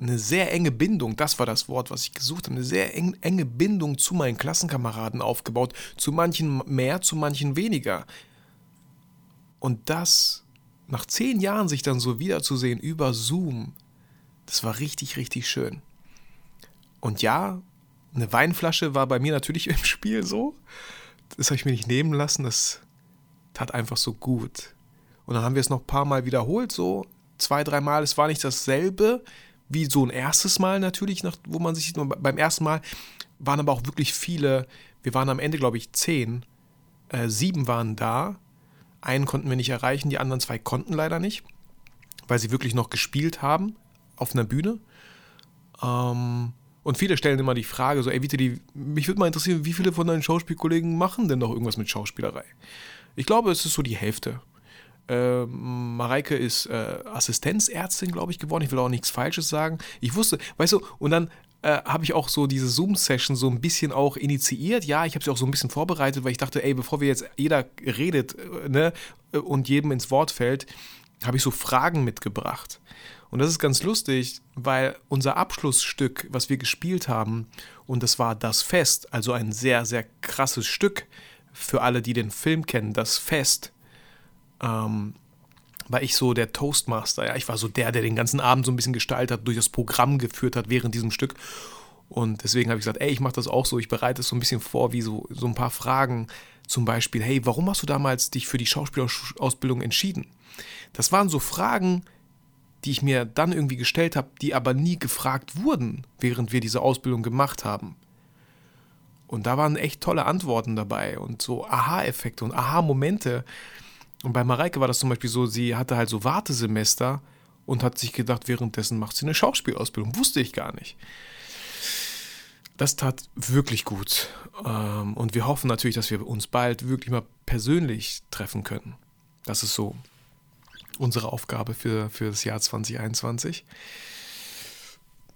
eine sehr enge Bindung, das war das Wort, was ich gesucht habe, eine sehr eng, enge Bindung zu meinen Klassenkameraden aufgebaut, zu manchen mehr, zu manchen weniger. Und das nach zehn Jahren sich dann so wiederzusehen über Zoom, das war richtig, richtig schön. Und ja, eine Weinflasche war bei mir natürlich *laughs* im Spiel so. Das habe ich mir nicht nehmen lassen. Das tat einfach so gut. Und dann haben wir es noch ein paar Mal wiederholt, so zwei, drei Mal. Es war nicht dasselbe wie so ein erstes Mal natürlich, wo man sich beim ersten Mal waren aber auch wirklich viele. Wir waren am Ende, glaube ich, zehn. Äh, sieben waren da einen konnten wir nicht erreichen, die anderen zwei konnten leider nicht, weil sie wirklich noch gespielt haben auf einer Bühne. Ähm, und viele stellen immer die Frage, so, ey, Vitali, mich würde mal interessieren, wie viele von deinen Schauspielkollegen machen denn noch irgendwas mit Schauspielerei? Ich glaube, es ist so die Hälfte. Äh, Mareike ist äh, Assistenzärztin, glaube ich, geworden. Ich will auch nichts Falsches sagen. Ich wusste, weißt du, und dann äh, habe ich auch so diese Zoom-Session so ein bisschen auch initiiert. Ja, ich habe sie auch so ein bisschen vorbereitet, weil ich dachte, ey, bevor wir jetzt jeder redet äh, ne, äh, und jedem ins Wort fällt, habe ich so Fragen mitgebracht. Und das ist ganz lustig, weil unser Abschlussstück, was wir gespielt haben, und das war Das Fest, also ein sehr, sehr krasses Stück für alle, die den Film kennen, Das Fest, ähm, war ich so der Toastmaster. Ja, ich war so der, der den ganzen Abend so ein bisschen gestaltet hat, durch das Programm geführt hat während diesem Stück. Und deswegen habe ich gesagt, ey, ich mache das auch so. Ich bereite es so ein bisschen vor, wie so, so ein paar Fragen. Zum Beispiel, hey, warum hast du damals dich für die Schauspielausbildung entschieden? Das waren so Fragen, die ich mir dann irgendwie gestellt habe, die aber nie gefragt wurden, während wir diese Ausbildung gemacht haben. Und da waren echt tolle Antworten dabei und so Aha-Effekte und Aha-Momente, und bei Mareike war das zum Beispiel so, sie hatte halt so Wartesemester und hat sich gedacht, währenddessen macht sie eine Schauspielausbildung. Wusste ich gar nicht. Das tat wirklich gut. Ähm, und wir hoffen natürlich, dass wir uns bald wirklich mal persönlich treffen können. Das ist so unsere Aufgabe für, für das Jahr 2021.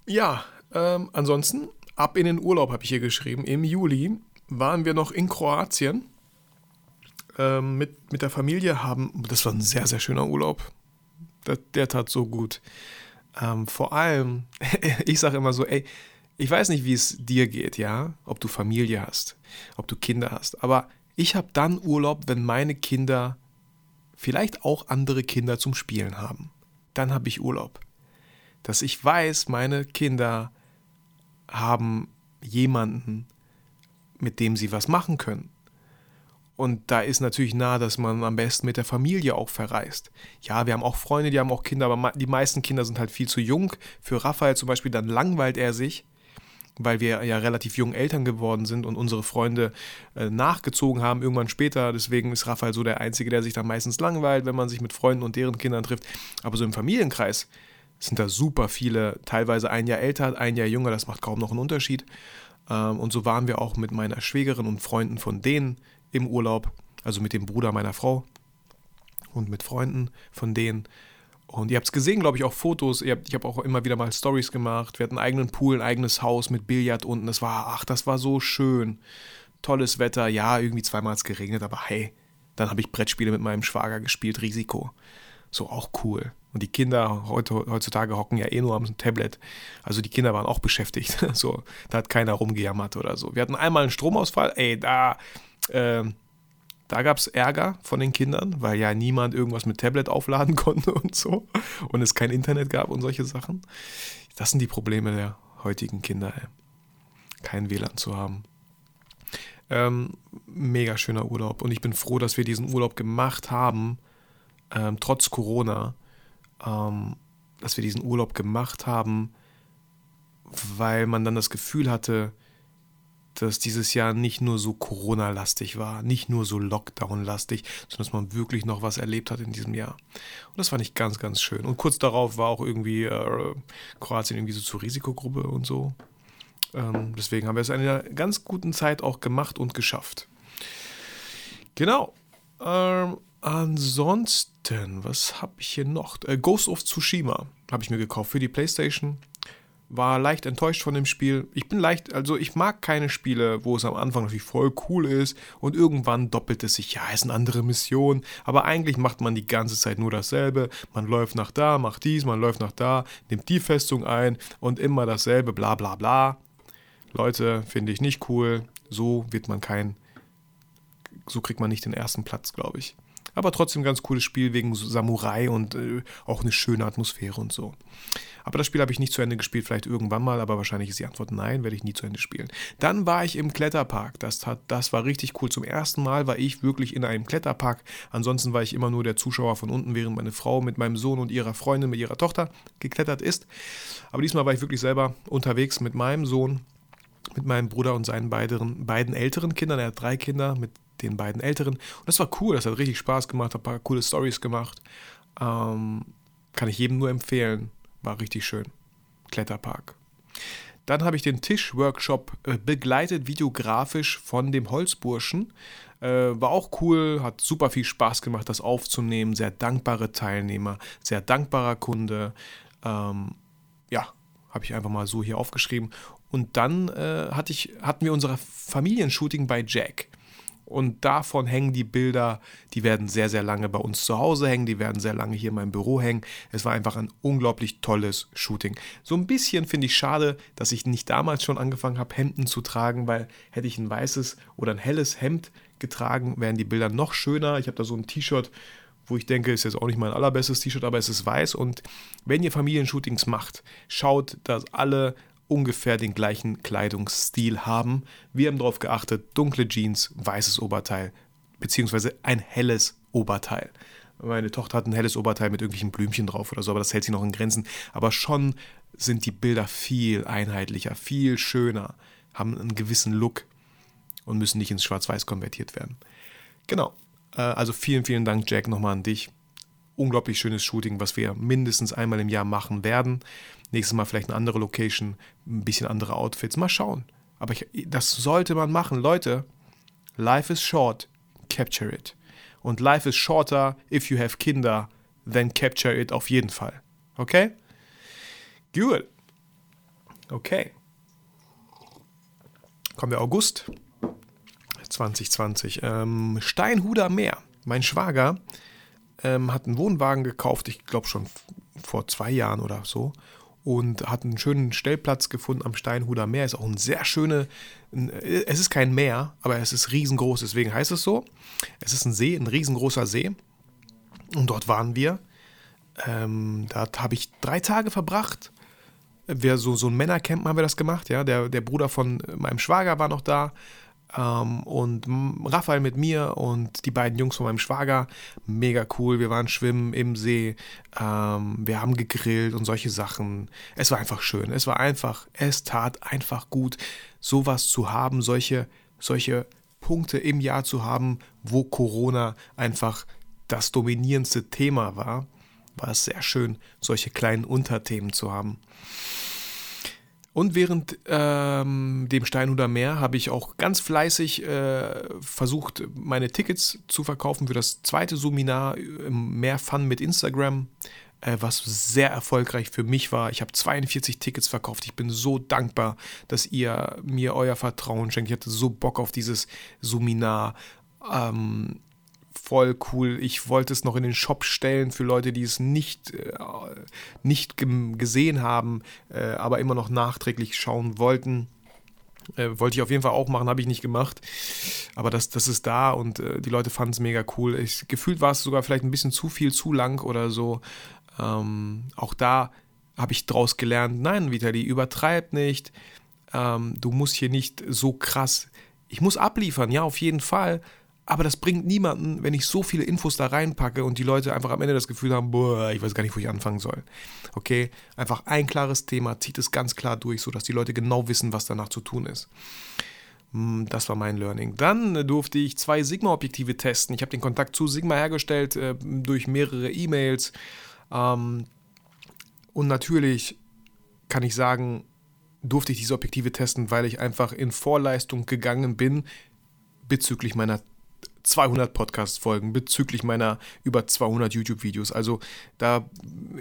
Ja, ähm, ansonsten, ab in den Urlaub habe ich hier geschrieben. Im Juli waren wir noch in Kroatien ähm, mit, mit der Familie haben, das war ein sehr, sehr schöner Urlaub. Der, der tat so gut. Ähm, vor allem, *laughs* ich sage immer so, ey, ich weiß nicht, wie es dir geht, ja, ob du Familie hast, ob du Kinder hast, aber ich habe dann Urlaub, wenn meine Kinder vielleicht auch andere Kinder zum Spielen haben. Dann habe ich Urlaub. Dass ich weiß, meine Kinder haben jemanden, mit dem sie was machen können. Und da ist natürlich nah, dass man am besten mit der Familie auch verreist. Ja, wir haben auch Freunde, die haben auch Kinder, aber die meisten Kinder sind halt viel zu jung. Für Raphael zum Beispiel, dann langweilt er sich. weil wir ja relativ jung Eltern geworden sind und unsere Freunde äh, nachgezogen haben, irgendwann später. Deswegen ist Raphael so der Einzige, der sich da meistens langweilt, wenn man sich mit Freunden und deren Kindern trifft. Aber so im Familienkreis sind da super viele, teilweise ein Jahr älter, ein Jahr jünger, das macht kaum noch einen Unterschied. Ähm, und so waren wir auch mit meiner Schwägerin und Freunden von denen im Urlaub, also mit dem Bruder meiner Frau und mit Freunden von denen. Und ihr habt es gesehen, glaube ich, auch Fotos. Ich habe auch immer wieder mal Stories gemacht. Wir hatten einen eigenen Pool, ein eigenes Haus mit Billard unten. Das war, ach, das war so schön. Tolles Wetter. Ja, irgendwie zweimal hat es geregnet, aber hey, dann habe ich Brettspiele mit meinem Schwager gespielt, Risiko. So auch cool. Und die Kinder heute, heutzutage hocken ja eh nur am Tablet. Also die Kinder waren auch beschäftigt. *laughs* So, da hat keiner rumgejammert oder so. Wir hatten einmal einen Stromausfall. Ey, da, äh, da gab es Ärger von den Kindern, weil ja niemand irgendwas mit Tablet aufladen *laughs* konnte und so. Und es kein Internet gab und solche Sachen. Das sind die Probleme der heutigen Kinder, ey. kein WLAN zu haben. Ähm, mega schöner Urlaub. Und ich bin froh, dass wir diesen Urlaub gemacht haben, ähm, trotz Corona ähm, dass wir diesen Urlaub gemacht haben, weil man dann das Gefühl hatte, dass dieses Jahr nicht nur so Corona-lastig war, nicht nur so Lockdown-lastig, sondern dass man wirklich noch was erlebt hat in diesem Jahr. Und das fand ich ganz, ganz schön. Und kurz darauf war auch irgendwie äh, Kroatien irgendwie so zur Risikogruppe und so. Ähm, deswegen haben wir es in einer ganz guten Zeit auch gemacht und geschafft. Genau. Ähm, Ansonsten, was habe ich hier noch? Äh, Ghost of Tsushima habe ich mir gekauft für die PlayStation. War leicht enttäuscht von dem Spiel. Ich bin leicht, also ich mag keine Spiele, wo es am Anfang natürlich voll cool ist und irgendwann doppelt es sich. Ja, ist eine andere Mission, aber eigentlich macht man die ganze Zeit nur dasselbe. Man läuft nach da, macht dies, man läuft nach da, nimmt die Festung ein und immer dasselbe, bla bla bla. Leute, finde ich nicht cool. So wird man kein, so kriegt man nicht den ersten Platz, glaube ich. Aber trotzdem ganz cooles Spiel wegen Samurai und äh, auch eine schöne Atmosphäre und so. Aber das Spiel habe ich nicht zu Ende gespielt, vielleicht irgendwann mal, aber wahrscheinlich ist die Antwort nein, werde ich nie zu Ende spielen. Dann war ich im Kletterpark. Das, hat, das war richtig cool. Zum ersten Mal war ich wirklich in einem Kletterpark. Ansonsten war ich immer nur der Zuschauer von unten, während meine Frau mit meinem Sohn und ihrer Freundin, mit ihrer Tochter geklettert ist. Aber diesmal war ich wirklich selber unterwegs mit meinem Sohn mit meinem Bruder und seinen beiden, beiden älteren Kindern. Er hat drei Kinder mit den beiden Älteren. Und das war cool, das hat richtig Spaß gemacht, hat ein paar coole Stories gemacht. Ähm, kann ich jedem nur empfehlen. War richtig schön. Kletterpark. Dann habe ich den Tischworkshop äh, begleitet, videografisch von dem Holzburschen. Äh, war auch cool, hat super viel Spaß gemacht, das aufzunehmen. Sehr dankbare Teilnehmer, sehr dankbarer Kunde. Ähm, ja, habe ich einfach mal so hier aufgeschrieben. Und dann äh, hatte ich, hatten wir unser Familienshooting bei Jack. Und davon hängen die Bilder, die werden sehr, sehr lange bei uns zu Hause hängen, die werden sehr lange hier in meinem Büro hängen. Es war einfach ein unglaublich tolles Shooting. So ein bisschen finde ich schade, dass ich nicht damals schon angefangen habe, Hemden zu tragen, weil hätte ich ein weißes oder ein helles Hemd getragen, wären die Bilder noch schöner. Ich habe da so ein T-Shirt, wo ich denke, ist jetzt auch nicht mein allerbestes T-Shirt, aber es ist weiß. Und wenn ihr Familienshootings macht, schaut, dass alle ungefähr den gleichen Kleidungsstil haben. Wir haben darauf geachtet, dunkle Jeans, weißes Oberteil, beziehungsweise ein helles Oberteil. Meine Tochter hat ein helles Oberteil mit irgendwelchen Blümchen drauf oder so, aber das hält sich noch in Grenzen. Aber schon sind die Bilder viel einheitlicher, viel schöner, haben einen gewissen Look und müssen nicht ins Schwarz-Weiß konvertiert werden. Genau. Äh, also vielen, vielen Dank, Jack, nochmal an dich. Unglaublich schönes Shooting, was wir mindestens einmal im Jahr machen werden. Nächstes Mal vielleicht eine andere Location, ein bisschen andere Outfits. Mal schauen. Aber ich, das sollte man machen. Leute, life is short, capture it. Und life is shorter if you have Kinder, then capture it auf jeden Fall. Okay? Gut. Okay. Kommen wir August 2020. Ähm, Steinhuder Meer. Mein Schwager ähm, hat einen Wohnwagen gekauft, ich glaube schon vor zwei Jahren oder so und hat einen schönen Stellplatz gefunden am Steinhuder Meer. Ist auch ein sehr schöne, es ist kein Meer, aber es ist riesengroß, deswegen heißt es so. Es ist ein See, ein riesengroßer See. Und dort waren wir. Ähm, da habe ich drei Tage verbracht. Wir, so, so ein Männercamp haben wir das gemacht, ja. Der, der Bruder von meinem Schwager war noch da. Ähm, und Raphael mit mir und die beiden Jungs von meinem Schwager. Mega cool. Wir waren schwimmen im See. Ähm, wir haben gegrillt und solche Sachen. Es war einfach schön. Es war einfach, es tat einfach gut, sowas zu haben, solche, solche Punkte im Jahr zu haben, wo Corona einfach das dominierendste Thema war. War es sehr schön, solche kleinen Unterthemen zu haben. Und während ähm, dem Steinhuder Meer habe ich auch ganz fleißig äh, versucht, meine Tickets zu verkaufen für das zweite Seminar Mehr Fun mit Instagram, äh, was sehr erfolgreich für mich war. Ich habe 42 Tickets verkauft. Ich bin so dankbar, dass ihr mir euer Vertrauen schenkt. Ich hatte so Bock auf dieses Seminar. Ähm, voll cool. Ich wollte es noch in den Shop stellen für Leute, die es nicht, äh, nicht gesehen haben, äh, aber immer noch nachträglich schauen wollten. Äh, wollte ich auf jeden Fall auch machen, habe ich nicht gemacht. Aber das, das ist da und äh, die Leute fanden es mega cool. Ich, gefühlt war es sogar vielleicht ein bisschen zu viel, zu lang oder so. Ähm, auch da habe ich draus gelernt, nein, Vitali, übertreib nicht. Ähm, du musst hier nicht so krass. Ich muss abliefern, ja, auf jeden Fall. Aber das bringt niemanden, wenn ich so viele Infos da reinpacke und die Leute einfach am Ende das Gefühl haben, boah, ich weiß gar nicht, wo ich anfangen soll. Okay, einfach ein klares Thema, zieht es ganz klar durch, sodass die Leute genau wissen, was danach zu tun ist. Hm, das war mein Learning. Dann durfte ich zwei Sigma-Objektive testen. Ich habe den Kontakt zu Sigma hergestellt äh, durch mehrere E-Mails. Ähm, und natürlich kann ich sagen, durfte ich diese Objektive testen, weil ich einfach in Vorleistung gegangen bin bezüglich meiner 200 Podcast-Folgen bezüglich meiner über 200 YouTube-Videos. Also da,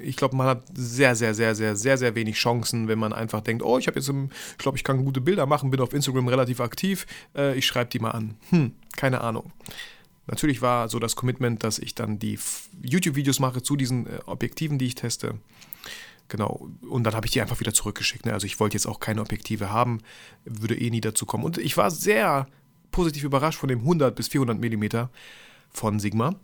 ich glaube, man hat sehr, sehr, sehr, sehr, sehr, sehr wenig Chancen, wenn man einfach denkt, oh, ich habe jetzt, im, ich glaube, ich kann gute Bilder machen, bin auf Instagram relativ aktiv, äh, ich schreibe die mal an. Hm, keine Ahnung. Natürlich war so das Commitment, dass ich dann die YouTube-Videos mache zu diesen äh, Objektiven, die ich teste. Genau, und dann habe ich die einfach wieder zurückgeschickt. Ne? Also ich wollte jetzt auch keine Objektive haben, würde eh nie dazu kommen. Und ich war sehr positiv überrascht von dem 100 bis 400 mm von Sigma.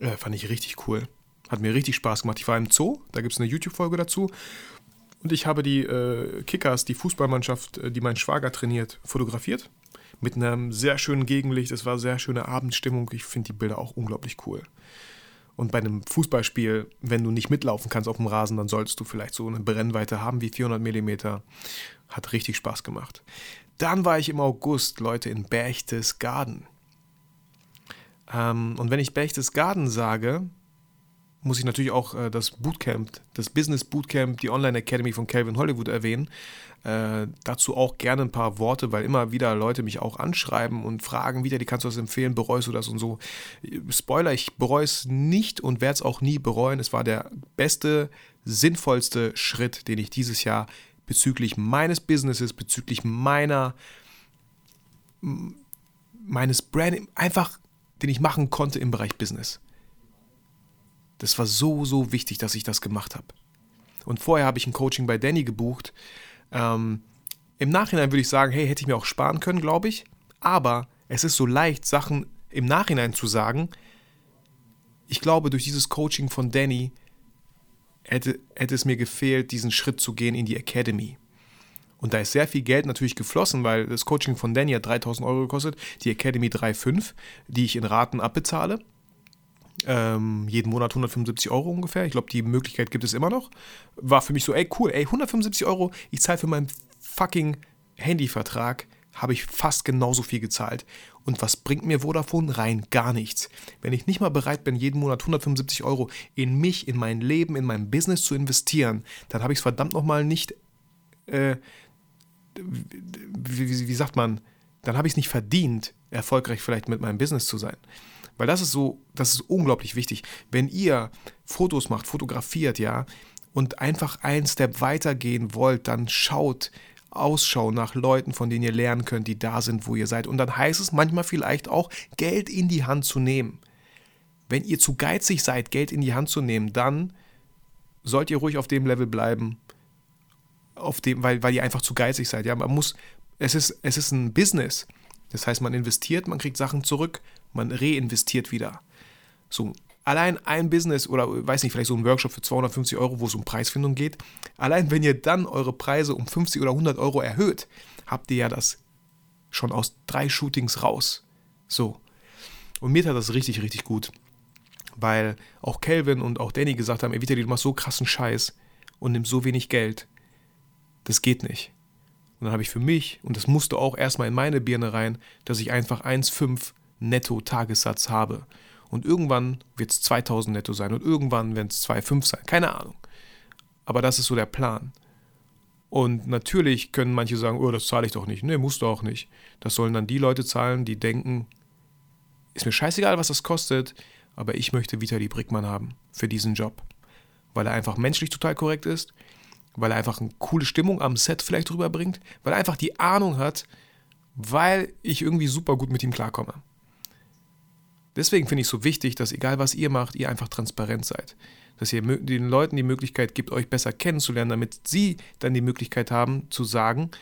Äh, fand ich richtig cool. Hat mir richtig Spaß gemacht. Ich war im Zoo, da gibt es eine YouTube-Folge dazu. Und ich habe die äh, Kickers, die Fußballmannschaft, äh, die mein Schwager trainiert, fotografiert. Mit einem sehr schönen Gegenlicht. Es war sehr schöne Abendstimmung. Ich finde die Bilder auch unglaublich cool. Und bei einem Fußballspiel, wenn du nicht mitlaufen kannst auf dem Rasen, dann solltest du vielleicht so eine Brennweite haben wie 400 mm. Hat richtig Spaß gemacht. Dann war ich im August, Leute, in Berchtesgaden. Ähm, und wenn ich Berchtesgaden sage, muss ich natürlich auch äh, das Bootcamp, das Business Bootcamp, die Online Academy von Calvin Hollywood erwähnen. Äh, dazu auch gerne ein paar Worte, weil immer wieder Leute mich auch anschreiben und fragen, wieder, die kannst du das empfehlen, bereust du das und so. Spoiler, ich bereue es nicht und werde es auch nie bereuen. Es war der beste, sinnvollste Schritt, den ich dieses Jahr bezüglich meines Businesses, bezüglich meiner, meines Brand, einfach, den ich machen konnte im Bereich Business. Das war so, so wichtig, dass ich das gemacht habe. Und vorher habe ich ein Coaching bei Danny gebucht. Ähm, Im Nachhinein würde ich sagen, hey, hätte ich mir auch sparen können, glaube ich. Aber es ist so leicht, Sachen im Nachhinein zu sagen. Ich glaube, durch dieses Coaching von Danny hätte, hätte es mir gefehlt, diesen Schritt zu gehen in die Academy. Und da ist sehr viel Geld natürlich geflossen, weil das Coaching von Danny hat 3000 Euro gekostet, die Academy 3,5, die ich in Raten abbezahle. Ähm, jeden Monat 175 Euro ungefähr. Ich glaube, die Möglichkeit gibt es immer noch. War für mich so, ey, cool, ey, 175 Euro, ich zahle für meinen fucking Handyvertrag, habe ich fast genauso viel gezahlt. Und was bringt mir Vodafone? Rein gar nichts. Wenn ich nicht mal bereit bin, jeden Monat 175 Euro in mich, in mein Leben, in mein Business zu investieren, dann habe ich es verdammt nochmal nicht, äh, wie, wie, sagt man, dann habe ich es nicht verdient, erfolgreich vielleicht mit meinem Business zu sein. Weil das ist so, das ist unglaublich wichtig. Wenn ihr Fotos macht, fotografiert, ja, und einfach einen Step weitergehen wollt, dann schaut, Ausschau nach Leuten, von denen ihr lernen könnt, die da sind, wo ihr seid. Und dann heißt es manchmal vielleicht auch, Geld in die Hand zu nehmen. Wenn ihr zu geizig seid, Geld in die Hand zu nehmen, dann sollt ihr ruhig auf dem Level bleiben, auf dem, weil, weil ihr einfach zu geizig seid. Ja, man muss, es ist, es ist ein Business. Das heißt, man investiert, man kriegt Sachen zurück, man reinvestiert wieder. So, Allein ein Business oder weiß nicht, vielleicht so ein Workshop für 250 Euro, wo es um Preisfindung geht. Allein wenn ihr dann eure Preise um 50 oder 100 Euro erhöht, habt ihr ja das schon aus drei Shootings raus. So. Und mir tat das richtig, richtig gut. Weil auch Calvin und auch Danny gesagt haben, ey Vitali, du machst so krassen Scheiß und nimmst so wenig Geld. Das geht nicht. Und dann habe ich für mich, und das musste auch erstmal in meine Birne rein, dass ich einfach 1,5 netto Tagessatz habe. Und irgendwann wird es 2000 netto sein und irgendwann werden es 2,5 sein. Keine Ahnung. Aber das ist so der Plan. Und natürlich können manche sagen, oh, das zahle ich doch nicht. Nee, musst du auch nicht. Das sollen dann die Leute zahlen, die denken, ist mir scheißegal, was das kostet, aber ich möchte Vitali Brickmann haben für diesen Job. Weil er einfach menschlich total korrekt ist, weil er einfach eine coole Stimmung am Set vielleicht rüberbringt, weil er einfach die Ahnung hat, weil ich irgendwie super gut mit ihm klarkomme. Deswegen finde ich es so wichtig, dass egal was ihr macht, ihr einfach transparent seid. Dass ihr den Leuten die Möglichkeit gibt, euch besser kennenzulernen, damit sie dann die Möglichkeit haben zu sagen,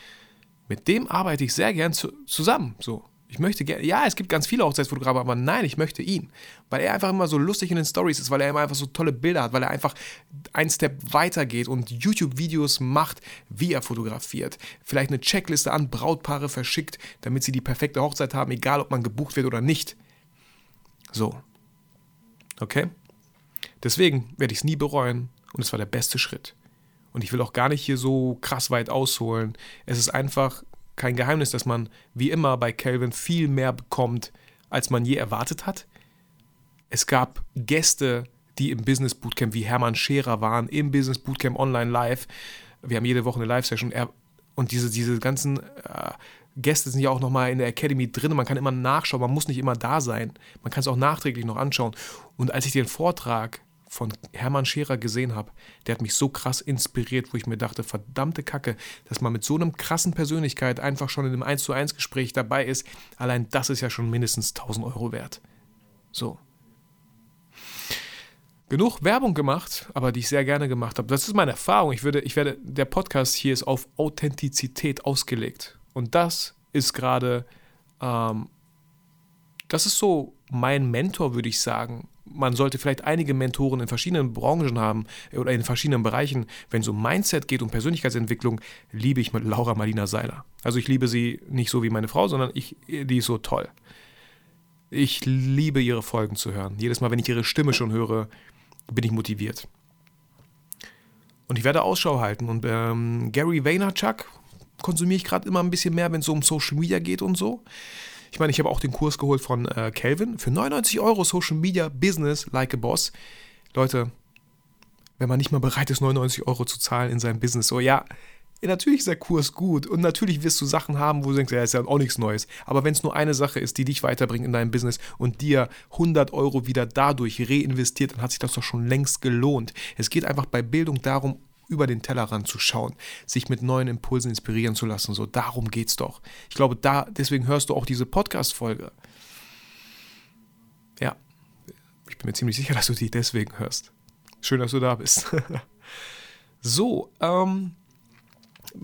mit dem arbeite ich sehr gern zu, zusammen. So. Ich möchte gerne, ja, es gibt ganz viele Hochzeitsfotografen, aber nein, ich möchte ihn. Weil er einfach immer so lustig in den Stories ist, weil er immer einfach so tolle Bilder hat, weil er einfach einen Step weiter geht und YouTube-Videos macht, wie er fotografiert. Vielleicht eine Checkliste an Brautpaare verschickt, damit sie die perfekte Hochzeit haben, egal ob man gebucht wird oder nicht. So. Okay? Deswegen werde ich es nie bereuen und es war der beste Schritt. Und ich will auch gar nicht hier so krass weit ausholen. Es ist einfach kein Geheimnis, dass man wie immer bei Calvin viel mehr bekommt, als man je erwartet hat. Es gab Gäste, die im Business Bootcamp wie Hermann Scherer waren, im Business Bootcamp online live. Wir haben jede Woche eine Live-Session. Und diese, diese ganzen äh, Gäste sind ja auch nochmal in der Academy drin. Man kann immer nachschauen, man muss nicht immer da sein. Man kann es auch nachträglich noch anschauen. Und als ich den Vortrag von Hermann Scherer gesehen habe, der hat mich so krass inspiriert, wo ich mir dachte, verdammte Kacke, dass man mit so einem krassen Persönlichkeit einfach schon in einem 1 zu 1 Gespräch dabei ist, allein das ist ja schon mindestens 1000 Euro wert. So. Genug Werbung gemacht, aber die ich sehr gerne gemacht habe. Das ist meine Erfahrung. Ich, würde, ich werde, der Podcast hier ist auf Authentizität ausgelegt. Und das ist gerade, ähm, das ist so mein Mentor, würde ich sagen man sollte vielleicht einige Mentoren in verschiedenen Branchen haben oder in verschiedenen Bereichen. Wenn es um Mindset geht, um Persönlichkeitsentwicklung, liebe ich mit Laura Marlina Seiler. Also ich liebe sie nicht so wie meine Frau, sondern ich, die ist so toll. Ich liebe ihre Folgen zu hören. Jedes Mal, wenn ich ihre Stimme schon höre, bin ich motiviert. Und ich werde Ausschau halten. Und ähm, Gary Vaynerchuk konsumiere ich gerade immer ein bisschen mehr, wenn es so um Social Media geht und so. Ich meine, ich habe auch den Kurs geholt von äh, Calvin für 99 Euro Social Media Business Like a Boss. Leute, wenn man nicht mal bereit ist, 99 Euro zu zahlen in seinem Business, so ja, natürlich ist der Kurs gut und natürlich wirst du Sachen haben, wo du denkst, ja, ist ja auch nichts Neues. Aber wenn es nur eine Sache ist, die dich weiterbringt in deinem Business und dir 100 Euro wieder dadurch reinvestiert, dann hat sich das doch schon längst gelohnt. Es geht einfach bei Bildung darum, über den Tellerrand zu schauen, sich mit neuen Impulsen inspirieren zu lassen. So, darum geht's doch. Ich glaube, da, deswegen hörst du auch diese Podcast-Folge. Ja, ich bin mir ziemlich sicher, dass du die deswegen hörst. Schön, dass du da bist. *laughs* so, ähm,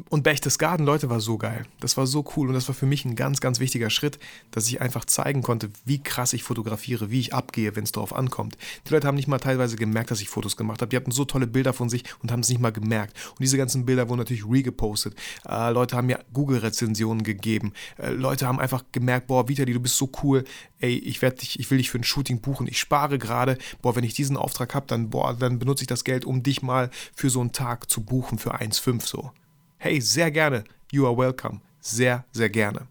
und Berchtesgaden, Leute, war so geil. Das war so cool und das war für mich ein ganz, ganz wichtiger Schritt, dass ich einfach zeigen konnte, wie krass ich fotografiere, wie ich abgehe, wenn es darauf ankommt. Die Leute haben nicht mal teilweise gemerkt, dass ich Fotos gemacht habe. Die hatten so tolle Bilder von sich und haben es nicht mal gemerkt. Und diese ganzen Bilder wurden natürlich regepostet. Äh, Leute haben mir Google-Rezensionen gegeben. Äh, Leute haben einfach gemerkt, boah, Vitali, du bist so cool. Ey, ich, dich, ich will dich für ein Shooting buchen. Ich spare gerade. Boah, wenn ich diesen Auftrag habe, dann, dann benutze ich das Geld, um dich mal für so einen Tag zu buchen für 1,5 so. Hey, sehr gerne. You are welcome. Sehr, sehr gerne.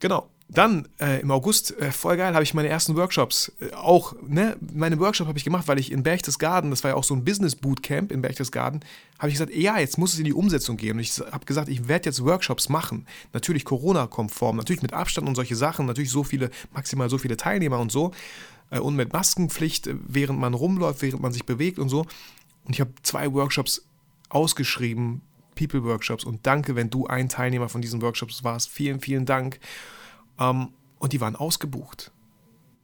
Genau. Dann äh, im August, äh, voll geil, habe ich meine ersten Workshops. Äh, auch, ne, meine Workshop habe ich gemacht, weil ich in Berchtesgaden, das war ja auch so ein Business Bootcamp in Berchtesgaden, habe ich gesagt, ja, jetzt muss es in die Umsetzung gehen. Und ich habe gesagt, ich werde jetzt Workshops machen. Natürlich Corona-konform, natürlich mit Abstand und solche Sachen, natürlich so viele, maximal so viele Teilnehmer und so. Äh, und mit Maskenpflicht, äh, während man rumläuft, während man sich bewegt und so. Und ich habe zwei Workshops ausgeschrieben, People Workshops. Und danke, wenn du ein Teilnehmer von diesen Workshops warst. Vielen, vielen Dank. Ähm, und die waren ausgebucht.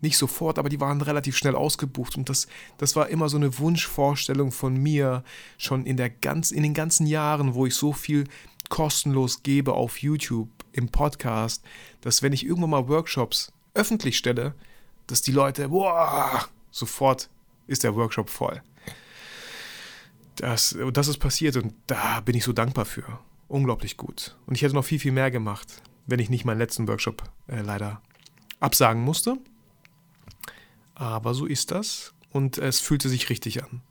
Nicht sofort, aber die waren relativ schnell ausgebucht. Und das, das war immer so eine Wunschvorstellung von mir, schon in, der ganz, in den ganzen Jahren, wo ich so viel kostenlos gebe auf YouTube, im Podcast, dass wenn ich irgendwann mal Workshops öffentlich stelle, dass die Leute, boah, sofort ist der Workshop voll das, das ist passiert und da bin ich so dankbar für. unglaublich gut. Und ich hätte noch viel, viel mehr gemacht, wenn ich nicht meinen letzten Workshop äh, leider absagen musste. Aber so ist das und es fühlte sich richtig an.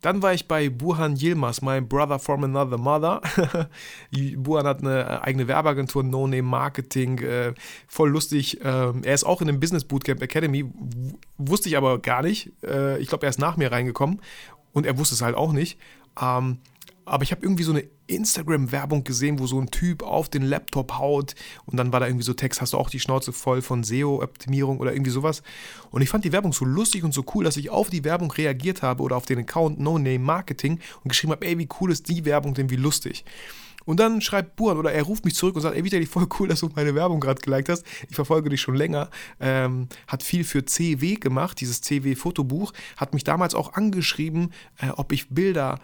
Dann war ich bei Buhan Yilmaz, My Brother from Another Mother. *laughs* Buhan hat eine äh, eigene Werbeagentur, No Name Marketing, äh, voll lustig. Äh, er ist auch in dem Business Bootcamp Academy, wusste ich aber gar nicht. Äh, ich glaube, er ist nach mir reingekommen und er wusste es halt auch nicht. Ähm, aber ich habe irgendwie so eine Instagram-Werbung gesehen, wo so ein Typ auf den Laptop haut und dann war da irgendwie so Text, hast du auch die Schnauze voll von SEO-Optimierung oder irgendwie sowas. Und ich fand die Werbung so lustig und so cool, dass ich auf die Werbung reagiert habe oder auf den Account No Name Marketing und geschrieben habe, ey, wie cool ist die Werbung denn, wie lustig. Und dann schreibt Buan oder er ruft mich zurück und sagt, ey, Vitali, voll cool, dass du meine Werbung gerade geliked hast. Ich verfolge dich schon länger. Ähm, hat viel für CW gemacht, dieses CW-Fotobuch. Hat mich damals auch angeschrieben, äh, ob ich Bilder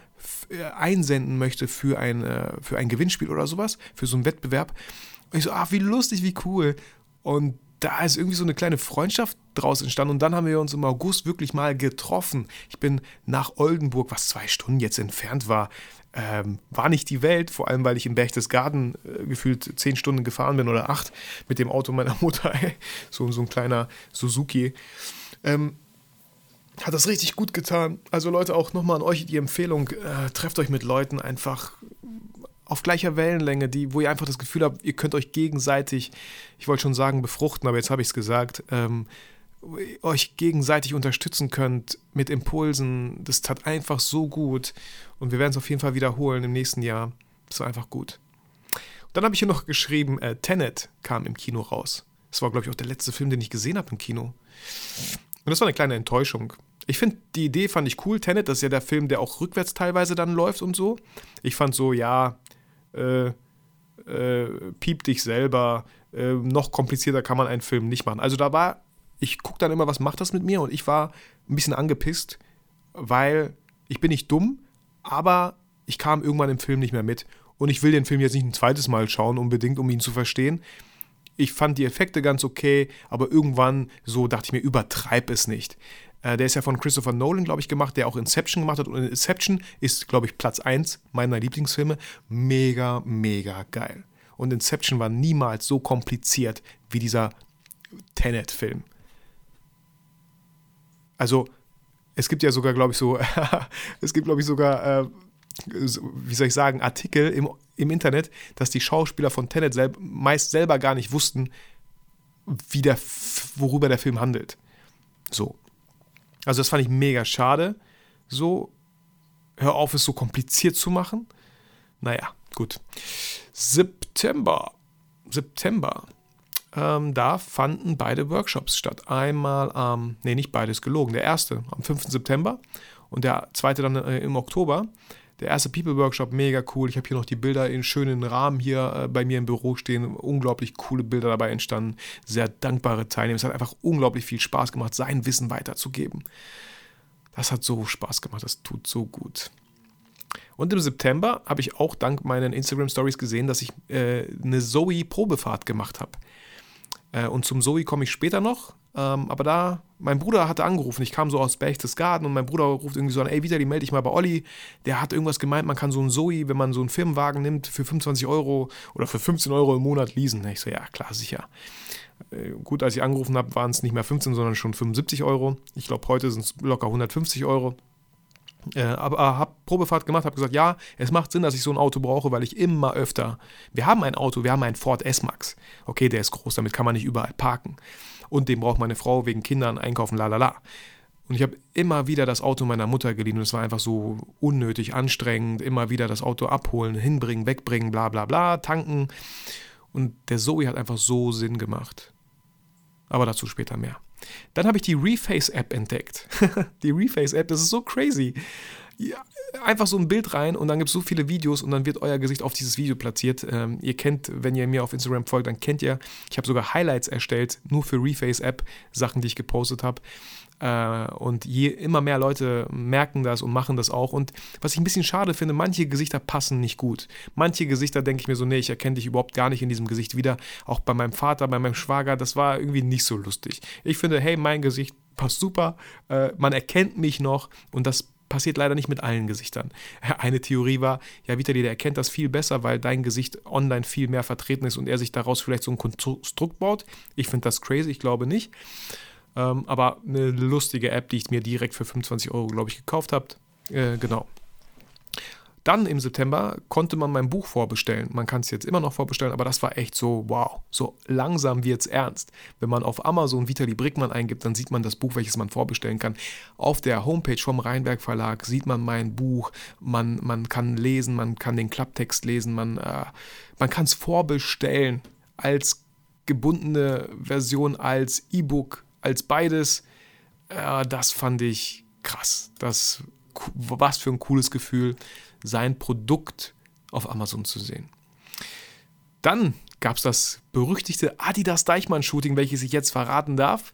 äh, einsenden möchte für ein, äh, für ein Gewinnspiel oder sowas, für so einen Wettbewerb. Und ich so, ach, wie lustig, wie cool. Und da ist irgendwie so eine kleine Freundschaft draus entstanden und dann haben wir uns im August wirklich mal getroffen. Ich bin nach Oldenburg, was zwei Stunden jetzt entfernt war, ähm, war nicht die Welt, vor allem weil ich in Berchtesgaden äh, gefühlt zehn Stunden gefahren bin oder acht mit dem Auto meiner *laughs* Mutter, so, so ein kleiner Suzuki. Ähm, hat das richtig gut getan. Also Leute, auch nochmal an euch die Empfehlung, äh, trefft euch mit Leuten einfach auf gleicher Wellenlänge, die, wo ihr einfach das Gefühl habt, ihr könnt euch gegenseitig, ich wollte schon sagen befruchten, aber jetzt habe ich es gesagt, ähm, euch gegenseitig unterstützen könnt mit Impulsen. Das tat einfach so gut und wir werden es auf jeden Fall wiederholen im nächsten Jahr. Das war einfach gut. Und dann habe ich hier noch geschrieben, äh, Tenet kam im Kino raus. Das war, glaube ich, auch der letzte Film, den ich gesehen habe im Kino. Und das war eine kleine Enttäuschung. Ich finde, die Idee fand ich cool. Tenet, das ist ja der Film, der auch rückwärts teilweise dann läuft und so. Ich fand so, ja, äh, äh, piep dich selber. Äh, noch komplizierter kann man einen Film nicht machen. Also da war, ich gucke dann immer, was macht das mit mir? Und ich war ein bisschen angepisst, weil ich bin nicht dumm, aber ich kam irgendwann im Film nicht mehr mit. Und ich will den Film jetzt nicht ein zweites Mal schauen, unbedingt, um ihn zu verstehen. Ich fand die Effekte ganz okay, aber irgendwann so dachte ich mir, übertreib es nicht. Äh, der ist ja von Christopher Nolan, glaube ich, gemacht, der auch Inception gemacht hat. Und Inception ist, glaube ich, Platz 1 meiner Lieblingsfilme. Mega, mega geil. Und Inception war niemals so kompliziert wie dieser Tenet-Film. Also, es gibt ja sogar, glaube ich, so, *laughs* es gibt, glaube ich, sogar, äh, wie soll ich sagen, Artikel im, im Internet, dass die Schauspieler von Tenet selb, meist selber gar nicht wussten, wie der, worüber der Film handelt. So. Also das fand ich mega schade. So, hör auf, es so kompliziert zu machen. Naja, gut. September. September. Ähm, da fanden beide Workshops statt. Einmal am, ähm, nee, nicht beides gelogen. Der erste am 5. September und der zweite dann äh, im Oktober. Der erste People Workshop, mega cool. Ich habe hier noch die Bilder in schönen Rahmen hier äh, bei mir im Büro stehen. Unglaublich coole Bilder dabei entstanden. Sehr dankbare Teilnehmer. Es hat einfach unglaublich viel Spaß gemacht, sein Wissen weiterzugeben. Das hat so Spaß gemacht. Das tut so gut. Und im September habe ich auch dank meinen Instagram Stories gesehen, dass ich äh, eine Zoe Probefahrt gemacht habe. Äh, und zum Zoe komme ich später noch. Ähm, aber da, mein Bruder hatte angerufen. Ich kam so aus Berchtesgaden und mein Bruder ruft irgendwie so an: Ey, wieder, die melde dich mal bei Olli. Der hat irgendwas gemeint, man kann so einen Zoe, wenn man so einen Firmenwagen nimmt, für 25 Euro oder für 15 Euro im Monat leasen. Ich so: Ja, klar, sicher. Äh, gut, als ich angerufen habe, waren es nicht mehr 15, sondern schon 75 Euro. Ich glaube, heute sind es locker 150 Euro. Äh, aber äh, habe Probefahrt gemacht, habe gesagt, ja, es macht Sinn, dass ich so ein Auto brauche, weil ich immer öfter. Wir haben ein Auto, wir haben einen Ford S-Max. Okay, der ist groß, damit kann man nicht überall parken. Und den braucht meine Frau wegen Kindern einkaufen, la la la. Und ich habe immer wieder das Auto meiner Mutter geliehen und es war einfach so unnötig anstrengend. Immer wieder das Auto abholen, hinbringen, wegbringen, bla bla bla, tanken. Und der Zoe hat einfach so Sinn gemacht. Aber dazu später mehr. Dann habe ich die Reface-App entdeckt. *laughs* die Reface-App, das ist so crazy. Einfach so ein Bild rein und dann gibt es so viele Videos und dann wird euer Gesicht auf dieses Video platziert. Ähm, ihr kennt, wenn ihr mir auf Instagram folgt, dann kennt ihr, ich habe sogar Highlights erstellt, nur für Reface-App, Sachen, die ich gepostet habe. Äh, und je immer mehr Leute merken das und machen das auch. Und was ich ein bisschen schade finde, manche Gesichter passen nicht gut. Manche Gesichter denke ich mir so, nee, ich erkenne dich überhaupt gar nicht in diesem Gesicht wieder. Auch bei meinem Vater, bei meinem Schwager, das war irgendwie nicht so lustig. Ich finde, hey, mein Gesicht passt super, äh, man erkennt mich noch und das passiert leider nicht mit allen Gesichtern. *laughs* Eine Theorie war, ja, Vitali, der erkennt das viel besser, weil dein Gesicht online viel mehr vertreten ist und er sich daraus vielleicht so ein Konstrukt baut. Ich finde das crazy, ich glaube nicht. Ähm, aber eine lustige App, die ich mir direkt für 25 Euro, glaube ich, gekauft habe. Äh, genau. Dann im September konnte man mein Buch vorbestellen. Man kann es jetzt immer noch vorbestellen, aber das war echt so, wow, so langsam wird es ernst. Wenn man auf Amazon Vitali Brickmann eingibt, dann sieht man das Buch, welches man vorbestellen kann. Auf der Homepage vom Rheinberg Verlag sieht man mein Buch, man, man kann lesen, man kann den Klapptext lesen, man, äh, man kann es vorbestellen als gebundene Version, als E-Book, als beides. Äh, das fand ich krass. Das, was für ein cooles Gefühl sein Produkt auf Amazon zu sehen. Dann gab es das berüchtigte Adidas Deichmann-Shooting, welches ich jetzt verraten darf,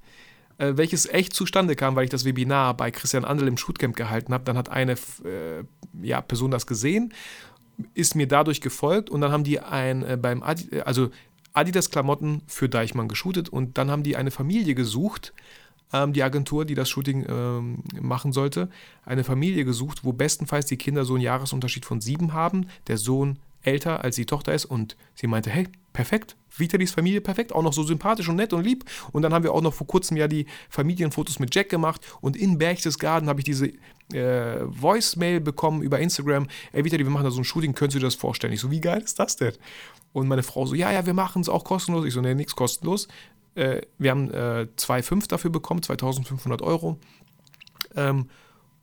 äh, welches echt zustande kam, weil ich das Webinar bei Christian Andel im Shootcamp gehalten habe. Dann hat eine äh, ja, Person das gesehen, ist mir dadurch gefolgt und dann haben die ein äh, beim Adi, äh, also Adidas Klamotten für Deichmann geshootet und dann haben die eine Familie gesucht, ähm, die Agentur, die das Shooting ähm, machen sollte, eine Familie gesucht, wo bestenfalls die Kinder so einen Jahresunterschied von sieben haben, der Sohn älter als die Tochter ist und sie meinte, hey, perfekt, Vitalis Familie perfekt, auch noch so sympathisch und nett und lieb. Und dann haben wir auch noch vor kurzem ja die Familienfotos mit Jack gemacht und in Berchtesgaden habe ich diese äh, Voicemail bekommen über Instagram, ey Vitali, wir machen da so ein Shooting, könntest du dir das vorstellen? Ich so, wie geil ist das denn? Und meine Frau so, ja, ja, wir machen es auch kostenlos. Ich so, nee, nichts kostenlos. Äh, wir haben äh, 2,5 dafür bekommen, 2500 Euro. Ähm,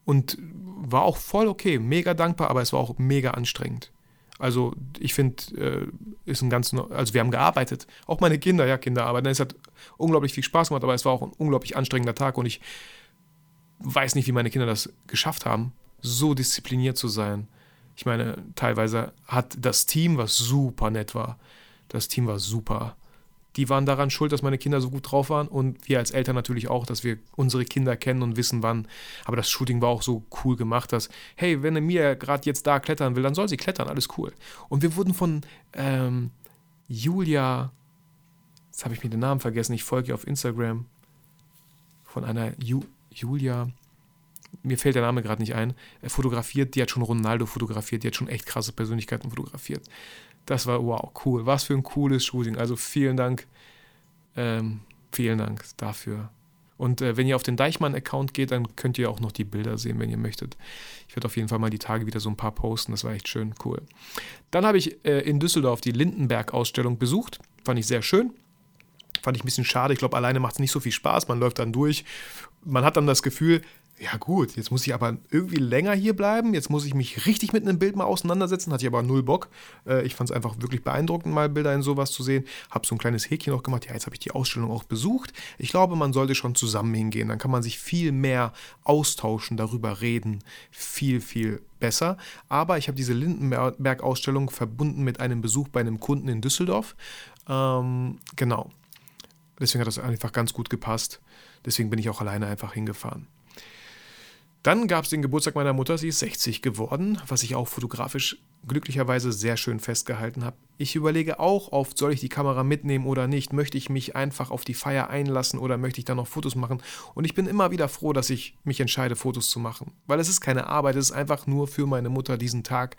und war auch voll okay, mega dankbar, aber es war auch mega anstrengend. Also ich finde, äh, ist ein ganz, also wir haben gearbeitet, auch meine Kinder, ja Kinder arbeiten. Es hat unglaublich viel Spaß gemacht, aber es war auch ein unglaublich anstrengender Tag und ich weiß nicht, wie meine Kinder das geschafft haben, so diszipliniert zu sein. Ich meine, teilweise hat das Team, was super nett war, das Team war super die waren daran schuld, dass meine Kinder so gut drauf waren. Und wir als Eltern natürlich auch, dass wir unsere Kinder kennen und wissen, wann. Aber das Shooting war auch so cool gemacht, dass, hey, wenn Mia gerade jetzt da klettern will, dann soll sie klettern, alles cool. Und wir wurden von ähm, Julia, jetzt habe ich mir den Namen vergessen, ich folge ihr auf Instagram, von einer Ju, Julia, mir fällt der Name gerade nicht ein, fotografiert, die hat schon Ronaldo fotografiert, die hat schon echt krasse Persönlichkeiten fotografiert das war wow, cool. Was für ein cooles Shooting. Also vielen Dank. Ähm, vielen Dank dafür. Und äh, wenn ihr auf den Deichmann-Account geht, dann könnt ihr auch noch die Bilder sehen, wenn ihr möchtet. Ich werde auf jeden Fall mal die Tage wieder so ein paar posten. Das war echt schön, cool. Dann habe ich äh, in Düsseldorf die Lindenberg-Ausstellung besucht. Fand ich sehr schön. Fand ich ein bisschen schade. Ich glaube, alleine macht es nicht so viel Spaß. Man läuft dann durch. Man hat dann das Gefühl, ja gut, jetzt muss ich aber irgendwie länger hier bleiben. Jetzt muss ich mich richtig mit einem Bild mal auseinandersetzen. Hatte ich aber null Bock. Äh, ich fand es einfach wirklich beeindruckend, mal Bilder in sowas zu sehen. Habe so ein kleines Häkchen auch gemacht. Ja, jetzt habe ich die Ausstellung auch besucht. Ich glaube, man sollte schon zusammen hingehen. Dann kann man sich viel mehr austauschen, darüber reden. Viel, viel besser. Aber ich habe diese Lindenberg-Ausstellung verbunden mit einem Besuch bei einem Kunden in Düsseldorf. Ähm, genau. Deswegen hat das einfach ganz gut gepasst. Deswegen bin ich auch alleine einfach hingefahren. Dann gab es den Geburtstag meiner Mutter, sie ist 60 geworden, was ich auch fotografisch glücklicherweise sehr schön festgehalten habe. Ich überlege auch oft, soll ich die Kamera mitnehmen oder nicht? Möchte ich mich einfach auf die Feier einlassen oder möchte ich dann noch Fotos machen? Und ich bin immer wieder froh, dass ich mich entscheide, Fotos zu machen. Weil es ist keine Arbeit, es ist einfach nur für meine Mutter diesen Tag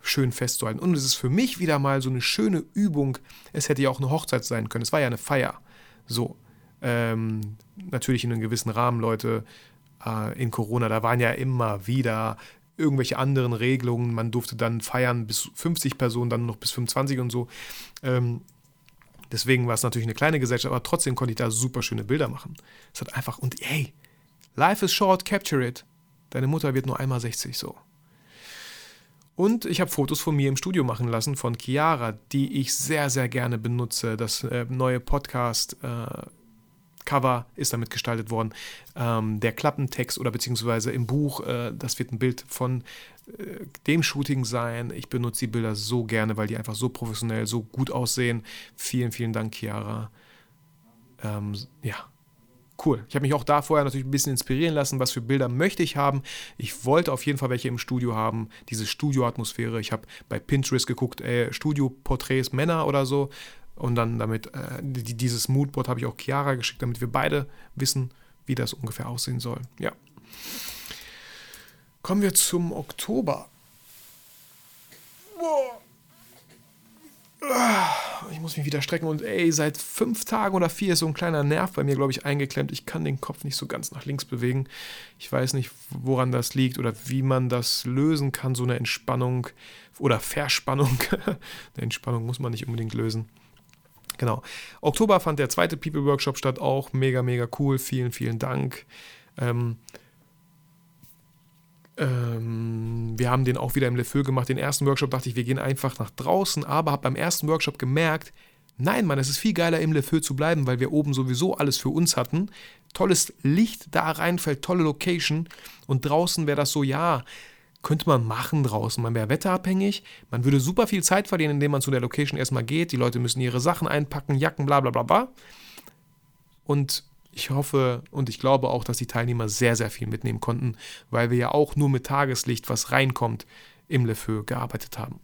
schön festzuhalten. Und es ist für mich wieder mal so eine schöne Übung. Es hätte ja auch eine Hochzeit sein können. Es war ja eine Feier. So. Ähm, natürlich in einem gewissen Rahmen, Leute äh, in Corona. Da waren ja immer wieder irgendwelche anderen Regelungen. Man durfte dann feiern bis 50 Personen, dann noch bis 25 und so. Ähm, deswegen war es natürlich eine kleine Gesellschaft, aber trotzdem konnte ich da super schöne Bilder machen. Es hat einfach, und ey, life is short, capture it. Deine Mutter wird nur einmal 60 so. Und ich habe Fotos von mir im Studio machen lassen von Chiara, die ich sehr, sehr gerne benutze. Das äh, neue Podcast äh, Cover ist damit gestaltet worden. Ähm, der Klappentext oder beziehungsweise im Buch, äh, das wird ein Bild von äh, dem Shooting sein. Ich benutze die Bilder so gerne, weil die einfach so professionell, so gut aussehen. Vielen, vielen Dank, Chiara. Ähm, ja, cool. Ich habe mich auch da vorher natürlich ein bisschen inspirieren lassen, was für Bilder möchte ich haben. Ich wollte auf jeden Fall welche im Studio haben, diese Studioatmosphäre. Ich habe bei Pinterest geguckt, äh, Studioporträts Männer oder so. Und dann damit, äh, dieses Moodboard habe ich auch Chiara geschickt, damit wir beide wissen, wie das ungefähr aussehen soll. Ja. Kommen wir zum Oktober. Ich muss mich wieder strecken und ey, seit fünf Tagen oder vier ist so ein kleiner Nerv bei mir, glaube ich, eingeklemmt. Ich kann den Kopf nicht so ganz nach links bewegen. Ich weiß nicht, woran das liegt oder wie man das lösen kann, so eine Entspannung oder Verspannung. *laughs* eine Entspannung muss man nicht unbedingt lösen. Genau. Oktober fand der zweite People Workshop statt, auch mega, mega cool. Vielen, vielen Dank. Ähm, ähm, wir haben den auch wieder im Le Feu gemacht. Den ersten Workshop dachte ich, wir gehen einfach nach draußen, aber habe beim ersten Workshop gemerkt, nein, Mann, es ist viel geiler im Le Feu zu bleiben, weil wir oben sowieso alles für uns hatten. Tolles Licht da reinfällt, tolle Location. Und draußen wäre das so, ja, könnte man machen draußen. Man wäre wetterabhängig, man würde super viel Zeit verlieren, indem man zu der Location erstmal geht. Die Leute müssen ihre Sachen einpacken, Jacken, bla bla bla bla. Und ich hoffe und ich glaube auch, dass die Teilnehmer sehr, sehr viel mitnehmen konnten, weil wir ja auch nur mit Tageslicht, was reinkommt, im Le Feu gearbeitet haben.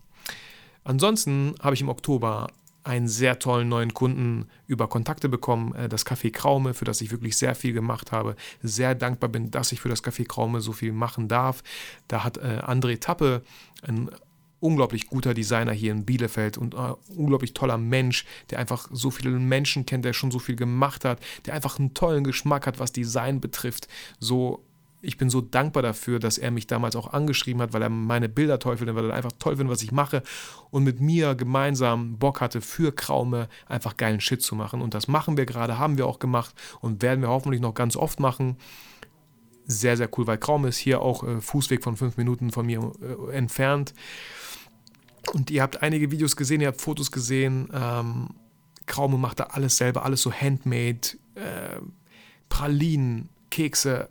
Ansonsten habe ich im Oktober einen sehr tollen neuen Kunden über Kontakte bekommen, äh, das Café Kraume, für das ich wirklich sehr viel gemacht habe. Sehr dankbar bin, dass ich für das Café Kraume so viel machen darf. Da hat äh, André Tappe, ein unglaublich guter Designer hier in Bielefeld und uh, unglaublich toller Mensch, der einfach so viele Menschen kennt, der schon so viel gemacht hat, der einfach einen tollen Geschmack hat, was Design betrifft. So, ich bin so dankbar dafür, dass er mich damals auch angeschrieben hat, weil er meine Bilder toll findet, weil er einfach toll findet, was ich mache und mit mir gemeinsam Bock hatte, für Kraume einfach geilen Shit zu machen. Und das machen wir gerade, haben wir auch gemacht und werden wir hoffentlich noch ganz oft machen sehr, sehr cool, weil Kraume ist hier auch äh, Fußweg von fünf Minuten von mir äh, entfernt. Und ihr habt einige Videos gesehen, ihr habt Fotos gesehen. Ähm, Kraume macht da alles selber, alles so handmade, äh, Pralinen, Kekse.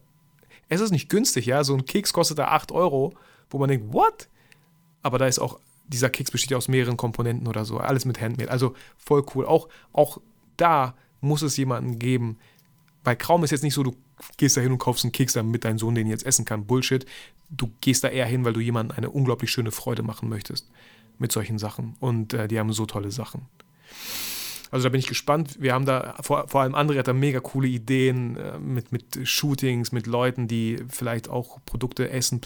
Es ist nicht günstig, ja. So ein Keks kostet da 8 Euro, wo man denkt, what? Aber da ist auch, dieser Keks besteht ja aus mehreren Komponenten oder so, alles mit Handmade. Also voll cool. Auch, auch da muss es jemanden geben. Bei Kraum ist jetzt nicht so, du gehst da hin und kaufst einen Keks, damit dein Sohn den jetzt essen kann. Bullshit. Du gehst da eher hin, weil du jemandem eine unglaublich schöne Freude machen möchtest mit solchen Sachen. Und äh, die haben so tolle Sachen. Also da bin ich gespannt. Wir haben da, vor, vor allem André hat da mega coole Ideen äh, mit, mit Shootings, mit Leuten, die vielleicht auch Produkte essen,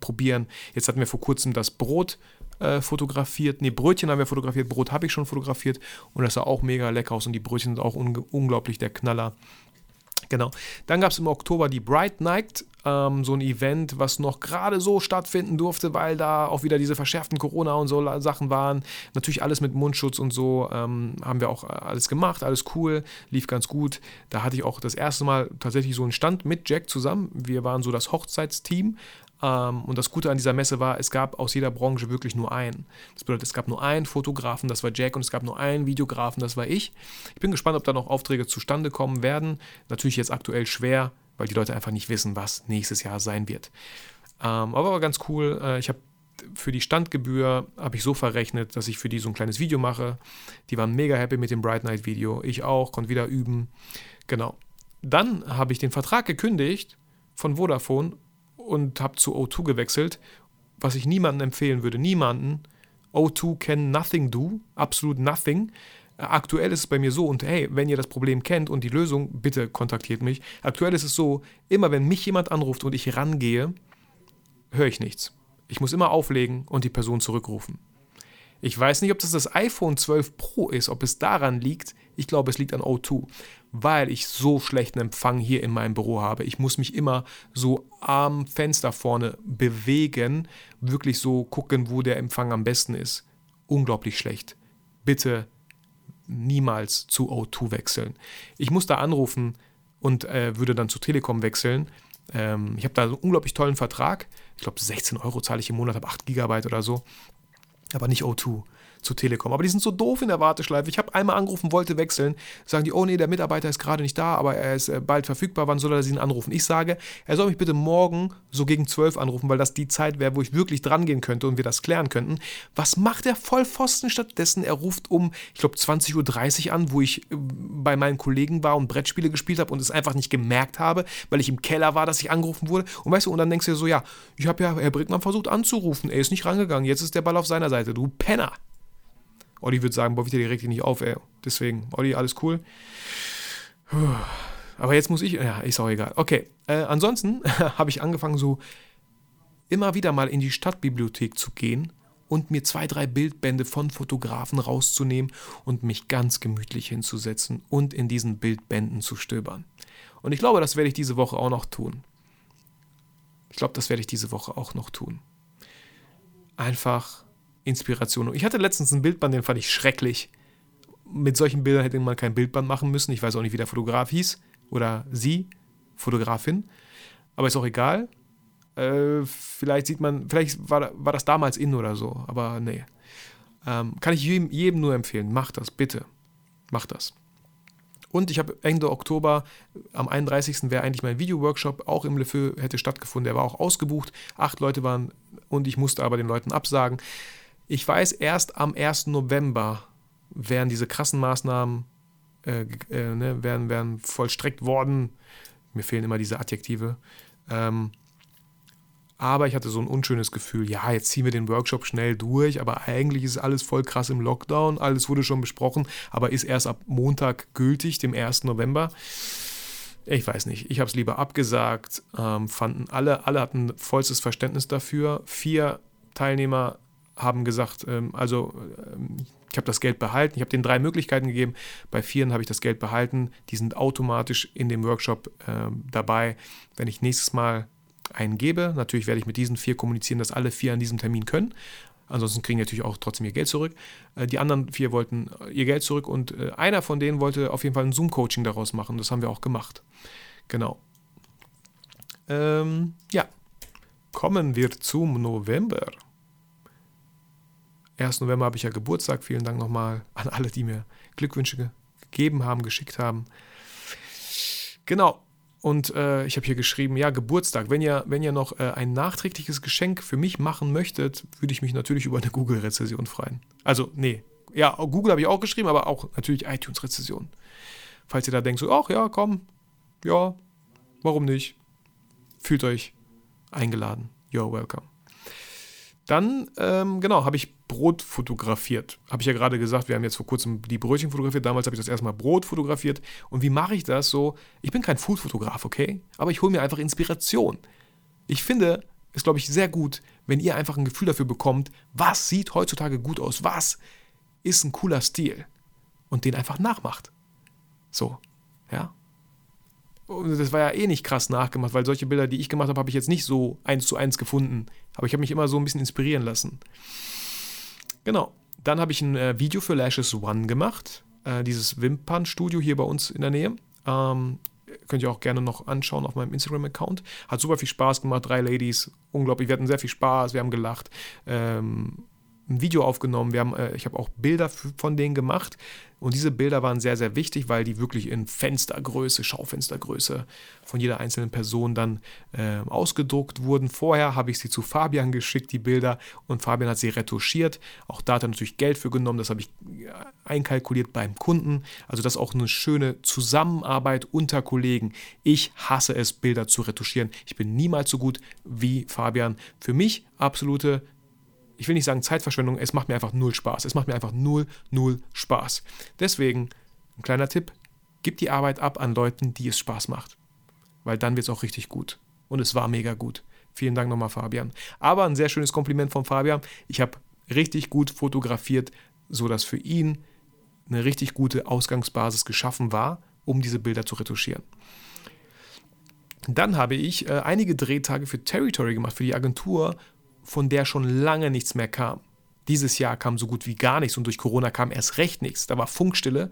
probieren. Jetzt hatten wir vor kurzem das Brot äh, fotografiert. Ne, Brötchen haben wir fotografiert, Brot habe ich schon fotografiert und das sah auch mega lecker aus und die Brötchen sind auch un unglaublich der Knaller. Genau. Dann gab es im Oktober die Bright Night, ähm, so ein Event, was noch gerade so stattfinden durfte, weil da auch wieder diese verschärften Corona und so Sachen waren. Natürlich alles mit Mundschutz und so ähm, haben wir auch alles gemacht, alles cool, lief ganz gut. Da hatte ich auch das erste Mal tatsächlich so einen Stand mit Jack zusammen. Wir waren so das Hochzeitsteam und das Gute an dieser Messe war, es gab aus jeder Branche wirklich nur einen. Das bedeutet, es gab nur einen Fotografen, das war Jack, und es gab nur einen Videografen, das war ich. Ich bin gespannt, ob da noch Aufträge zustande kommen werden. Natürlich jetzt aktuell schwer, weil die Leute einfach nicht wissen, was nächstes Jahr sein wird. Ähm, aber war ganz cool. Äh, ich habe für die Standgebühr habe ich so verrechnet, dass ich für die so ein kleines Video mache. Die waren mega happy mit dem Bright Night Video. Ich auch, konnte wieder üben. Genau. Dann habe ich den Vertrag gekündigt von Vodafone und habe zu O2 gewechselt, was ich niemandem empfehlen würde. Niemanden. O2 can nothing do, absolut nothing. Aktuell ist es bei mir so, und hey, wenn ihr das Problem kennt und die Lösung, bitte kontaktiert mich. Aktuell ist es so, immer wenn mich jemand anruft und ich rangehe, höre ich nichts. Ich muss immer auflegen und die Person zurückrufen. Ich weiß nicht, ob das das iPhone 12 Pro ist, ob es daran liegt. Ich glaube, es liegt an O2, weil ich so schlechten Empfang hier in meinem Büro habe. Ich muss mich immer so am Fenster vorne bewegen, wirklich so gucken, wo der Empfang am besten ist. Unglaublich schlecht. Bitte niemals zu O2 wechseln. Ich muss da anrufen und äh, würde dann zu Telekom wechseln. Ähm, ich habe da einen unglaublich tollen Vertrag. Ich glaube, 16 Euro zahle ich im Monat, habe 8 Gigabyte oder so aber nicht O2 zu Telekom. Aber die sind so doof in der Warteschleife. Ich habe einmal angerufen, wollte wechseln. Sagen die, oh nee, der Mitarbeiter ist gerade nicht da, aber er ist äh, bald verfügbar. Wann soll er sie ihn anrufen? Ich sage, er soll mich bitte morgen so gegen 12 anrufen, weil das die Zeit wäre, wo ich wirklich dran gehen könnte und wir das klären könnten. Was macht der Vollpfosten stattdessen? Er ruft um, ich glaube, 20.30 Uhr an, wo ich äh, bei meinen Kollegen war und Brettspiele gespielt habe und es einfach nicht gemerkt habe, weil ich im Keller war, dass ich angerufen wurde. Und weißt du, und dann denkst du dir so, ja, ich habe ja Herr Brickmann versucht anzurufen, er ist nicht rangegangen, jetzt ist der Ball auf seiner Seite, du Penner. Olli würde sagen, boah, wieder die regt dich nicht auf, ey. Deswegen, Olli, alles cool. Aber jetzt muss ich, ja, ist auch egal. Okay, äh, ansonsten *laughs* habe ich angefangen so immer wieder mal in die Stadtbibliothek zu gehen und mir zwei, drei Bildbände von Fotografen rauszunehmen und mich ganz gemütlich hinzusetzen und in diesen Bildbänden zu stöbern. Und ich glaube, das werde ich diese Woche auch noch tun. Ich glaube, das werde ich diese Woche auch noch tun. Einfach Inspiration. Ich hatte letztens ein Bildband, den fand ich schrecklich. Mit solchen Bildern hätte man kein Bildband machen müssen. Ich weiß auch nicht, wie der Fotograf hieß oder sie, Fotografin. Aber ist auch egal. Äh, vielleicht sieht man, vielleicht war, war das damals in oder so, aber nee. Ähm, kann ich jedem, jedem nur empfehlen, macht das, bitte. Macht das. Und ich habe Ende Oktober, am 31. wäre eigentlich mein Video-Workshop auch im Lefeu hätte stattgefunden. Der war auch ausgebucht. Acht Leute waren und ich musste aber den Leuten absagen. Ich weiß, erst am 1. November wären diese krassen Maßnahmen äh, äh, ne, werden, werden vollstreckt worden. Mir fehlen immer diese Adjektive. Ähm, aber ich hatte so ein unschönes Gefühl, ja, jetzt ziehen wir den Workshop schnell durch, aber eigentlich ist alles voll krass im Lockdown, alles wurde schon besprochen, aber ist erst ab Montag gültig, dem 1. November. Ich weiß nicht, ich habe es lieber abgesagt, ähm, fanden alle, alle hatten vollstes Verständnis dafür. Vier Teilnehmer haben gesagt, ähm, also ähm, ich habe das Geld behalten. Ich habe denen drei Möglichkeiten gegeben. Bei vieren habe ich das Geld behalten. Die sind automatisch in dem Workshop äh, dabei. Wenn ich nächstes Mal einen gebe, natürlich werde ich mit diesen vier kommunizieren, dass alle vier an diesem Termin können. Ansonsten kriegen die natürlich auch trotzdem ihr Geld zurück. Äh, die anderen vier wollten äh, ihr Geld zurück und äh, einer von denen wollte auf jeden Fall ein Zoom-Coaching daraus machen. Das haben wir auch gemacht. Genau. Ähm, ja. Kommen wir zum November. 1. November habe ich ja Geburtstag. Vielen Dank nochmal an alle, die mir Glückwünsche gegeben haben, geschickt haben. Genau. Und äh, ich habe hier geschrieben, ja, Geburtstag. Wenn ihr, wenn ihr noch äh, ein nachträgliches Geschenk für mich machen möchtet, würde ich mich natürlich über eine Google-Rezession freuen. Also, nee. Ja, Google habe ich auch geschrieben, aber auch natürlich iTunes-Rezession. Falls ihr da denkt, so, ach ja, komm, ja, warum nicht? Fühlt euch eingeladen. You're welcome. Dann, ähm, genau, habe ich Brot fotografiert. Habe ich ja gerade gesagt, wir haben jetzt vor kurzem die Brötchen fotografiert. Damals habe ich das erstmal Brot fotografiert. Und wie mache ich das so? Ich bin kein Food-Fotograf, okay? Aber ich hole mir einfach Inspiration. Ich finde es, glaube ich, sehr gut, wenn ihr einfach ein Gefühl dafür bekommt, was sieht heutzutage gut aus? Was ist ein cooler Stil? Und den einfach nachmacht. So, ja. Das war ja eh nicht krass nachgemacht, weil solche Bilder, die ich gemacht habe, habe ich jetzt nicht so eins zu eins gefunden. Aber ich habe mich immer so ein bisschen inspirieren lassen. Genau. Dann habe ich ein äh, Video für Lashes One gemacht. Äh, dieses Wimpernstudio hier bei uns in der Nähe. Ähm, könnt ihr auch gerne noch anschauen auf meinem Instagram-Account. Hat super viel Spaß gemacht. Drei Ladies. Unglaublich. Wir hatten sehr viel Spaß. Wir haben gelacht. Ähm, ein Video aufgenommen. Wir haben, äh, ich habe auch Bilder von denen gemacht. Und diese Bilder waren sehr, sehr wichtig, weil die wirklich in Fenstergröße, Schaufenstergröße von jeder einzelnen Person dann äh, ausgedruckt wurden. Vorher habe ich sie zu Fabian geschickt, die Bilder, und Fabian hat sie retuschiert. Auch da hat er natürlich Geld für genommen, das habe ich äh, einkalkuliert beim Kunden. Also das ist auch eine schöne Zusammenarbeit unter Kollegen. Ich hasse es, Bilder zu retuschieren. Ich bin niemals so gut wie Fabian. Für mich absolute ich will nicht sagen Zeitverschwendung, es macht mir einfach null Spaß. Es macht mir einfach null, null Spaß. Deswegen, ein kleiner Tipp, gib die Arbeit ab an Leuten, die es Spaß macht. Weil dann wird es auch richtig gut. Und es war mega gut. Vielen Dank nochmal, Fabian. Aber ein sehr schönes Kompliment von Fabian. Ich habe richtig gut fotografiert, sodass für ihn eine richtig gute Ausgangsbasis geschaffen war, um diese Bilder zu retuschieren. Dann habe ich äh, einige Drehtage für Territory gemacht, für die Agentur, von der schon lange nichts mehr kam. Dieses Jahr kam so gut wie gar nichts und durch Corona kam erst recht nichts. Da war Funkstille.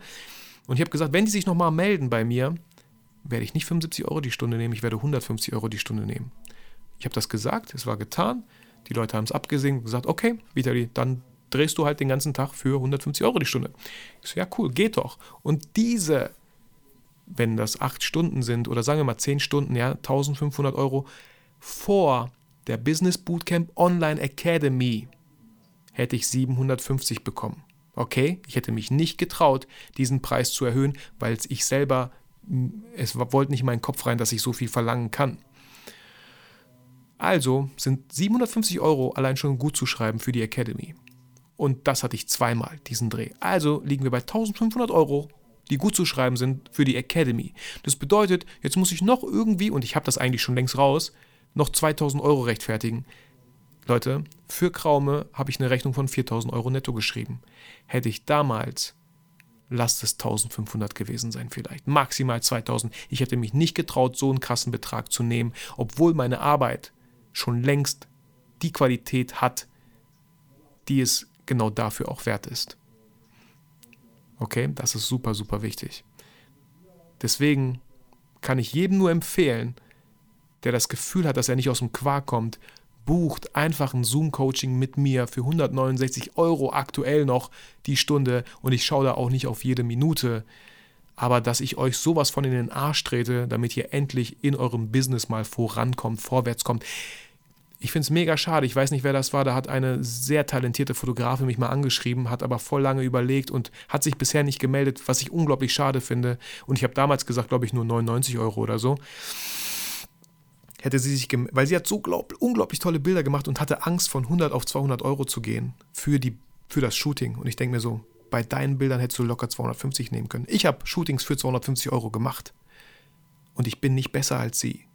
Und ich habe gesagt, wenn die sich nochmal melden bei mir, werde ich nicht 75 Euro die Stunde nehmen, ich werde 150 Euro die Stunde nehmen. Ich habe das gesagt, es war getan. Die Leute haben es abgesehen und gesagt, okay, Vitali, dann drehst du halt den ganzen Tag für 150 Euro die Stunde. Ich so, ja, cool, geht doch. Und diese, wenn das acht Stunden sind oder sagen wir mal zehn Stunden, ja, 1500 Euro vor der Business Bootcamp Online Academy hätte ich 750 bekommen. Okay, ich hätte mich nicht getraut, diesen Preis zu erhöhen, weil ich selber, es wollte nicht in meinen Kopf rein, dass ich so viel verlangen kann. Also sind 750 Euro allein schon gut zu schreiben für die Academy. Und das hatte ich zweimal, diesen Dreh. Also liegen wir bei 1500 Euro, die gut zu schreiben sind für die Academy. Das bedeutet, jetzt muss ich noch irgendwie, und ich habe das eigentlich schon längst raus, noch 2000 Euro rechtfertigen. Leute, für Kraume habe ich eine Rechnung von 4000 Euro netto geschrieben. Hätte ich damals, lasst es 1500 gewesen sein vielleicht, maximal 2000. Ich hätte mich nicht getraut, so einen krassen Betrag zu nehmen, obwohl meine Arbeit schon längst die Qualität hat, die es genau dafür auch wert ist. Okay, das ist super, super wichtig. Deswegen kann ich jedem nur empfehlen, der das Gefühl hat, dass er nicht aus dem Quark kommt, bucht einfach ein Zoom-Coaching mit mir für 169 Euro aktuell noch die Stunde und ich schaue da auch nicht auf jede Minute, aber dass ich euch sowas von in den Arsch trete, damit ihr endlich in eurem Business mal vorankommt, vorwärts kommt. Ich finde es mega schade. Ich weiß nicht, wer das war. Da hat eine sehr talentierte Fotografin mich mal angeschrieben, hat aber voll lange überlegt und hat sich bisher nicht gemeldet, was ich unglaublich schade finde. Und ich habe damals gesagt, glaube ich, nur 99 Euro oder so. Hätte sie sich, weil sie hat so glaub, unglaublich tolle Bilder gemacht und hatte Angst, von 100 auf 200 Euro zu gehen für, die, für das Shooting. Und ich denke mir so, bei deinen Bildern hättest du locker 250 nehmen können. Ich habe Shootings für 250 Euro gemacht. Und ich bin nicht besser als sie.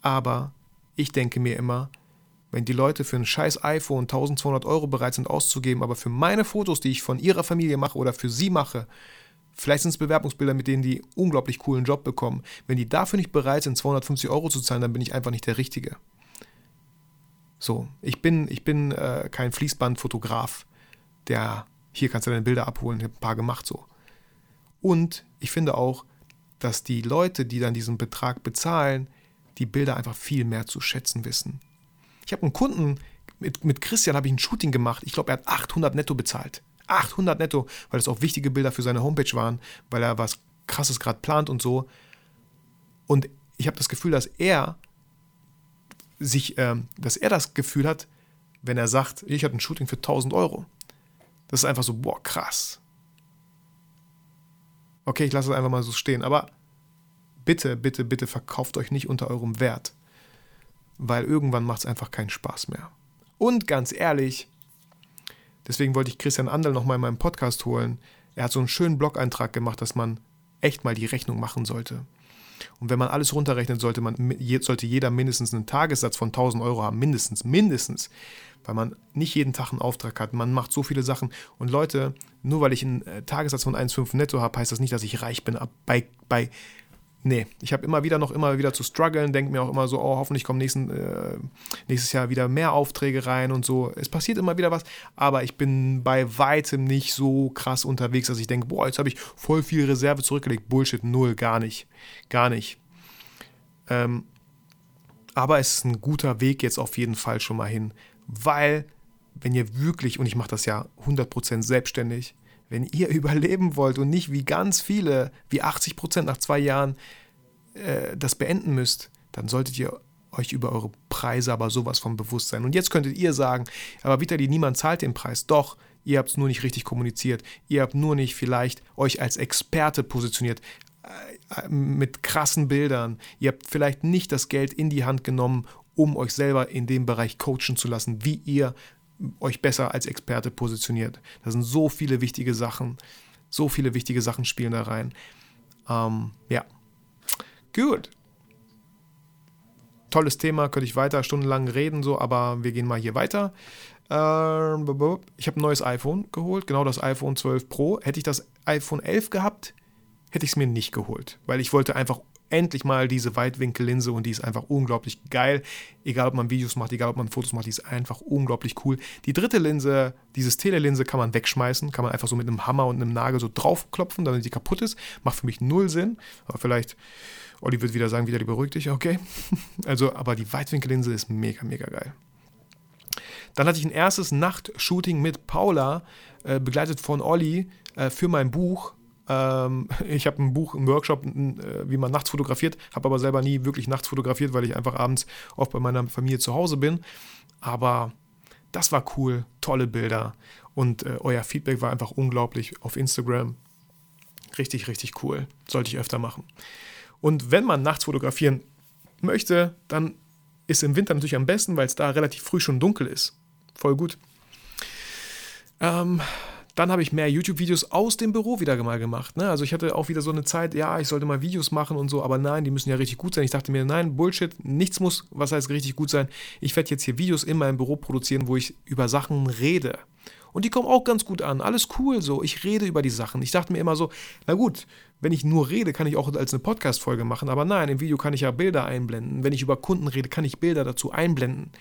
Aber ich denke mir immer, wenn die Leute für ein scheiß iPhone 1200 Euro bereit sind auszugeben, aber für meine Fotos, die ich von ihrer Familie mache oder für sie mache, vielleicht sind es Bewerbungsbilder, mit denen die unglaublich coolen Job bekommen, wenn die dafür nicht bereit sind, 250 Euro zu zahlen, dann bin ich einfach nicht der Richtige. So, ich bin, ich bin äh, kein Fließbandfotograf, der hier kannst du deine Bilder abholen, ich habe ein paar gemacht so. Und ich finde auch, dass die Leute, die dann diesen Betrag bezahlen, die Bilder einfach viel mehr zu schätzen wissen. Ich habe einen Kunden, mit, mit Christian habe ich ein Shooting gemacht. Ich glaube, er hat 800 netto bezahlt. 800 netto, weil es auch wichtige Bilder für seine Homepage waren, weil er was Krasses gerade plant und so. Und ich habe das Gefühl, dass er sich, äh, dass er das Gefühl hat, wenn er sagt, ich hatte ein Shooting für 1000 Euro. Das ist einfach so, boah, krass. Okay, ich lasse es einfach mal so stehen. Aber bitte, bitte, bitte verkauft euch nicht unter eurem Wert, weil irgendwann macht es einfach keinen Spaß mehr. Und ganz ehrlich, deswegen wollte ich Christian Andel nochmal in meinem Podcast holen. Er hat so einen schönen Blog-Eintrag gemacht, dass man echt mal die Rechnung machen sollte. Und wenn man alles runterrechnet, sollte, man, sollte jeder mindestens einen Tagessatz von 1000 Euro haben. Mindestens, mindestens. Weil man nicht jeden Tag einen Auftrag hat. Man macht so viele Sachen. Und Leute, nur weil ich einen äh, Tagessatz von 1,5 netto habe, heißt das nicht, dass ich reich bin. Bei, bei nee, ich habe immer wieder noch immer wieder zu strugglen, denke mir auch immer so, oh, hoffentlich kommen nächsten, äh, nächstes Jahr wieder mehr Aufträge rein und so. Es passiert immer wieder was, aber ich bin bei weitem nicht so krass unterwegs, dass ich denke, boah, jetzt habe ich voll viel Reserve zurückgelegt. Bullshit, null, gar nicht. Gar nicht. Ähm, aber es ist ein guter Weg jetzt auf jeden Fall schon mal hin, weil wenn ihr wirklich, und ich mache das ja 100% selbstständig, wenn ihr *laughs* überleben wollt und nicht wie ganz viele, wie 80 Prozent nach zwei Jahren äh, das beenden müsst, dann solltet ihr euch über eure Preise aber sowas von bewusst sein. Und jetzt könntet ihr sagen, aber Vitali, niemand zahlt den Preis. Doch, ihr habt es nur nicht richtig kommuniziert. Ihr habt nur nicht vielleicht euch als Experte positioniert äh, mit krassen Bildern. Ihr habt vielleicht nicht das Geld in die Hand genommen, um euch selber in dem Bereich coachen zu lassen, wie ihr euch besser als Experte positioniert. Da sind so viele wichtige Sachen, so viele wichtige Sachen spielen da rein. Ähm, ja, gut. Tolles Thema, könnte ich weiter stundenlang reden, so, aber wir gehen mal hier weiter. Ähm, ich habe ein neues iPhone geholt, genau das iPhone 12 Pro. Hätte ich das iPhone 11 gehabt, hätte ich es mir nicht geholt, weil ich wollte einfach endlich mal diese Weitwinkellinse und die ist einfach unglaublich geil. Egal, ob man Videos macht, egal, ob man Fotos macht, die ist einfach unglaublich cool. Die dritte Linse, dieses Telelinse kann man wegschmeißen, kann man einfach so mit einem Hammer und einem Nagel so draufklopfen, damit die kaputt ist. Macht für mich null Sinn, aber vielleicht, Olli wird wieder sagen, wieder die beruhigt dich, okay. *laughs* Also, aber die Weitwinkellinse ist mega, mega geil. Dann hatte ich ein erstes Nachtshooting mit Paula, äh, begleitet von Olli, äh, für mein Buch ähm, *laughs* ich habe ein Buch, einen Workshop, äh, wie man nachts fotografiert, habe aber selber nie wirklich nachts fotografiert, weil ich einfach abends oft bei meiner Familie zu Hause bin. Aber das war cool, tolle Bilder und äh, euer Feedback war einfach unglaublich auf Instagram. Richtig, richtig cool. Sollte ich öfter machen. Und wenn man nachts fotografieren möchte, dann ist im Winter natürlich am besten, weil es da relativ früh schon dunkel ist. Voll gut. Ähm, Dann habe ich mehr YouTube-Videos aus dem Büro wieder mal gemacht. Ne? Also ich hatte auch wieder so eine Zeit, ja, ich sollte mal Videos machen und so, aber nein, die müssen ja richtig gut sein. Ich dachte mir, nein, Bullshit, nichts muss, was heißt richtig gut sein. Ich werde jetzt hier Videos in meinem Büro produzieren, wo ich über Sachen rede. Und die kommen auch ganz gut an. Alles cool so. Ich rede über die Sachen. Ich dachte mir immer so, na gut, wenn ich nur rede, kann ich auch als eine Podcast-Folge machen. Aber nein, im Video kann ich ja Bilder einblenden. Wenn ich über Kunden rede, kann ich Bilder dazu einblenden.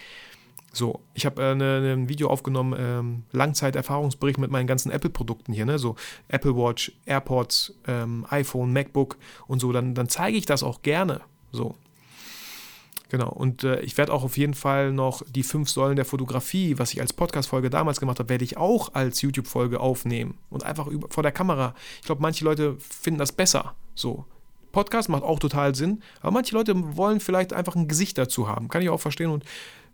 So, ich habe äh, ne, ein Video aufgenommen, ähm, Langzeiterfahrungsbericht mit meinen ganzen Apple-Produkten hier, ne? So Apple Watch, AirPods, ähm, iPhone, MacBook und so. Dann, dann zeige ich das auch gerne. So. Genau, und äh, ich werde auch auf jeden Fall noch die fünf Säulen der Fotografie, was ich als Podcast-Folge damals gemacht habe, werde ich auch als YouTube-Folge aufnehmen. Und einfach über, vor der Kamera. Ich glaube, manche Leute finden das besser. So. Podcast macht auch total Sinn, aber manche Leute wollen vielleicht einfach ein Gesicht dazu haben. Kann ich auch verstehen und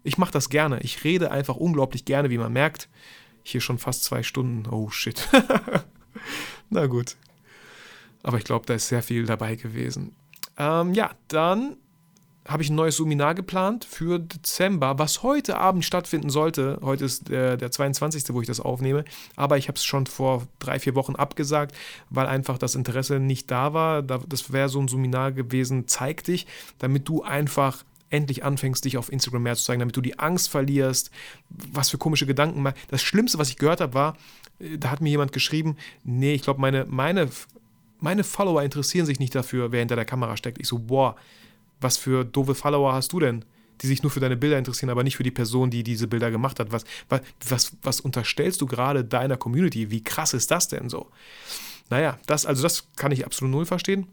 ich mache das gerne. Ich rede einfach unglaublich gerne, wie man merkt. Hier schon fast zwei Stunden. Oh shit. *laughs* Na gut. Aber ich glaube, da ist sehr viel dabei gewesen. Ähm, ja, dann habe ich ein neues Seminar geplant für Dezember, was heute Abend stattfinden sollte. Heute ist der, der 22., wo ich das aufnehme. Aber ich habe es schon vor drei, vier Wochen abgesagt, weil einfach das Interesse nicht da war. Das wäre so ein Seminar gewesen, zeig dich, damit du einfach endlich anfängst, dich auf Instagram mehr zu zeigen, damit du die Angst verlierst, was für komische Gedanken. Das Schlimmste, was ich gehört habe, war, äh, da hat mir jemand geschrieben, nee, ich glaube, meine, meine, meine Follower interessieren sich nicht dafür, wer hinter der Kamera steckt. Ich so, boah, was für doofe Follower hast du denn? die sich nur für deine Bilder interessieren, aber nicht für die Person, die diese Bilder gemacht hat. Was, was, was, was unterstellst du gerade deiner Community? Wie krass ist das denn so? Naja, das, also das kann ich absolut null verstehen.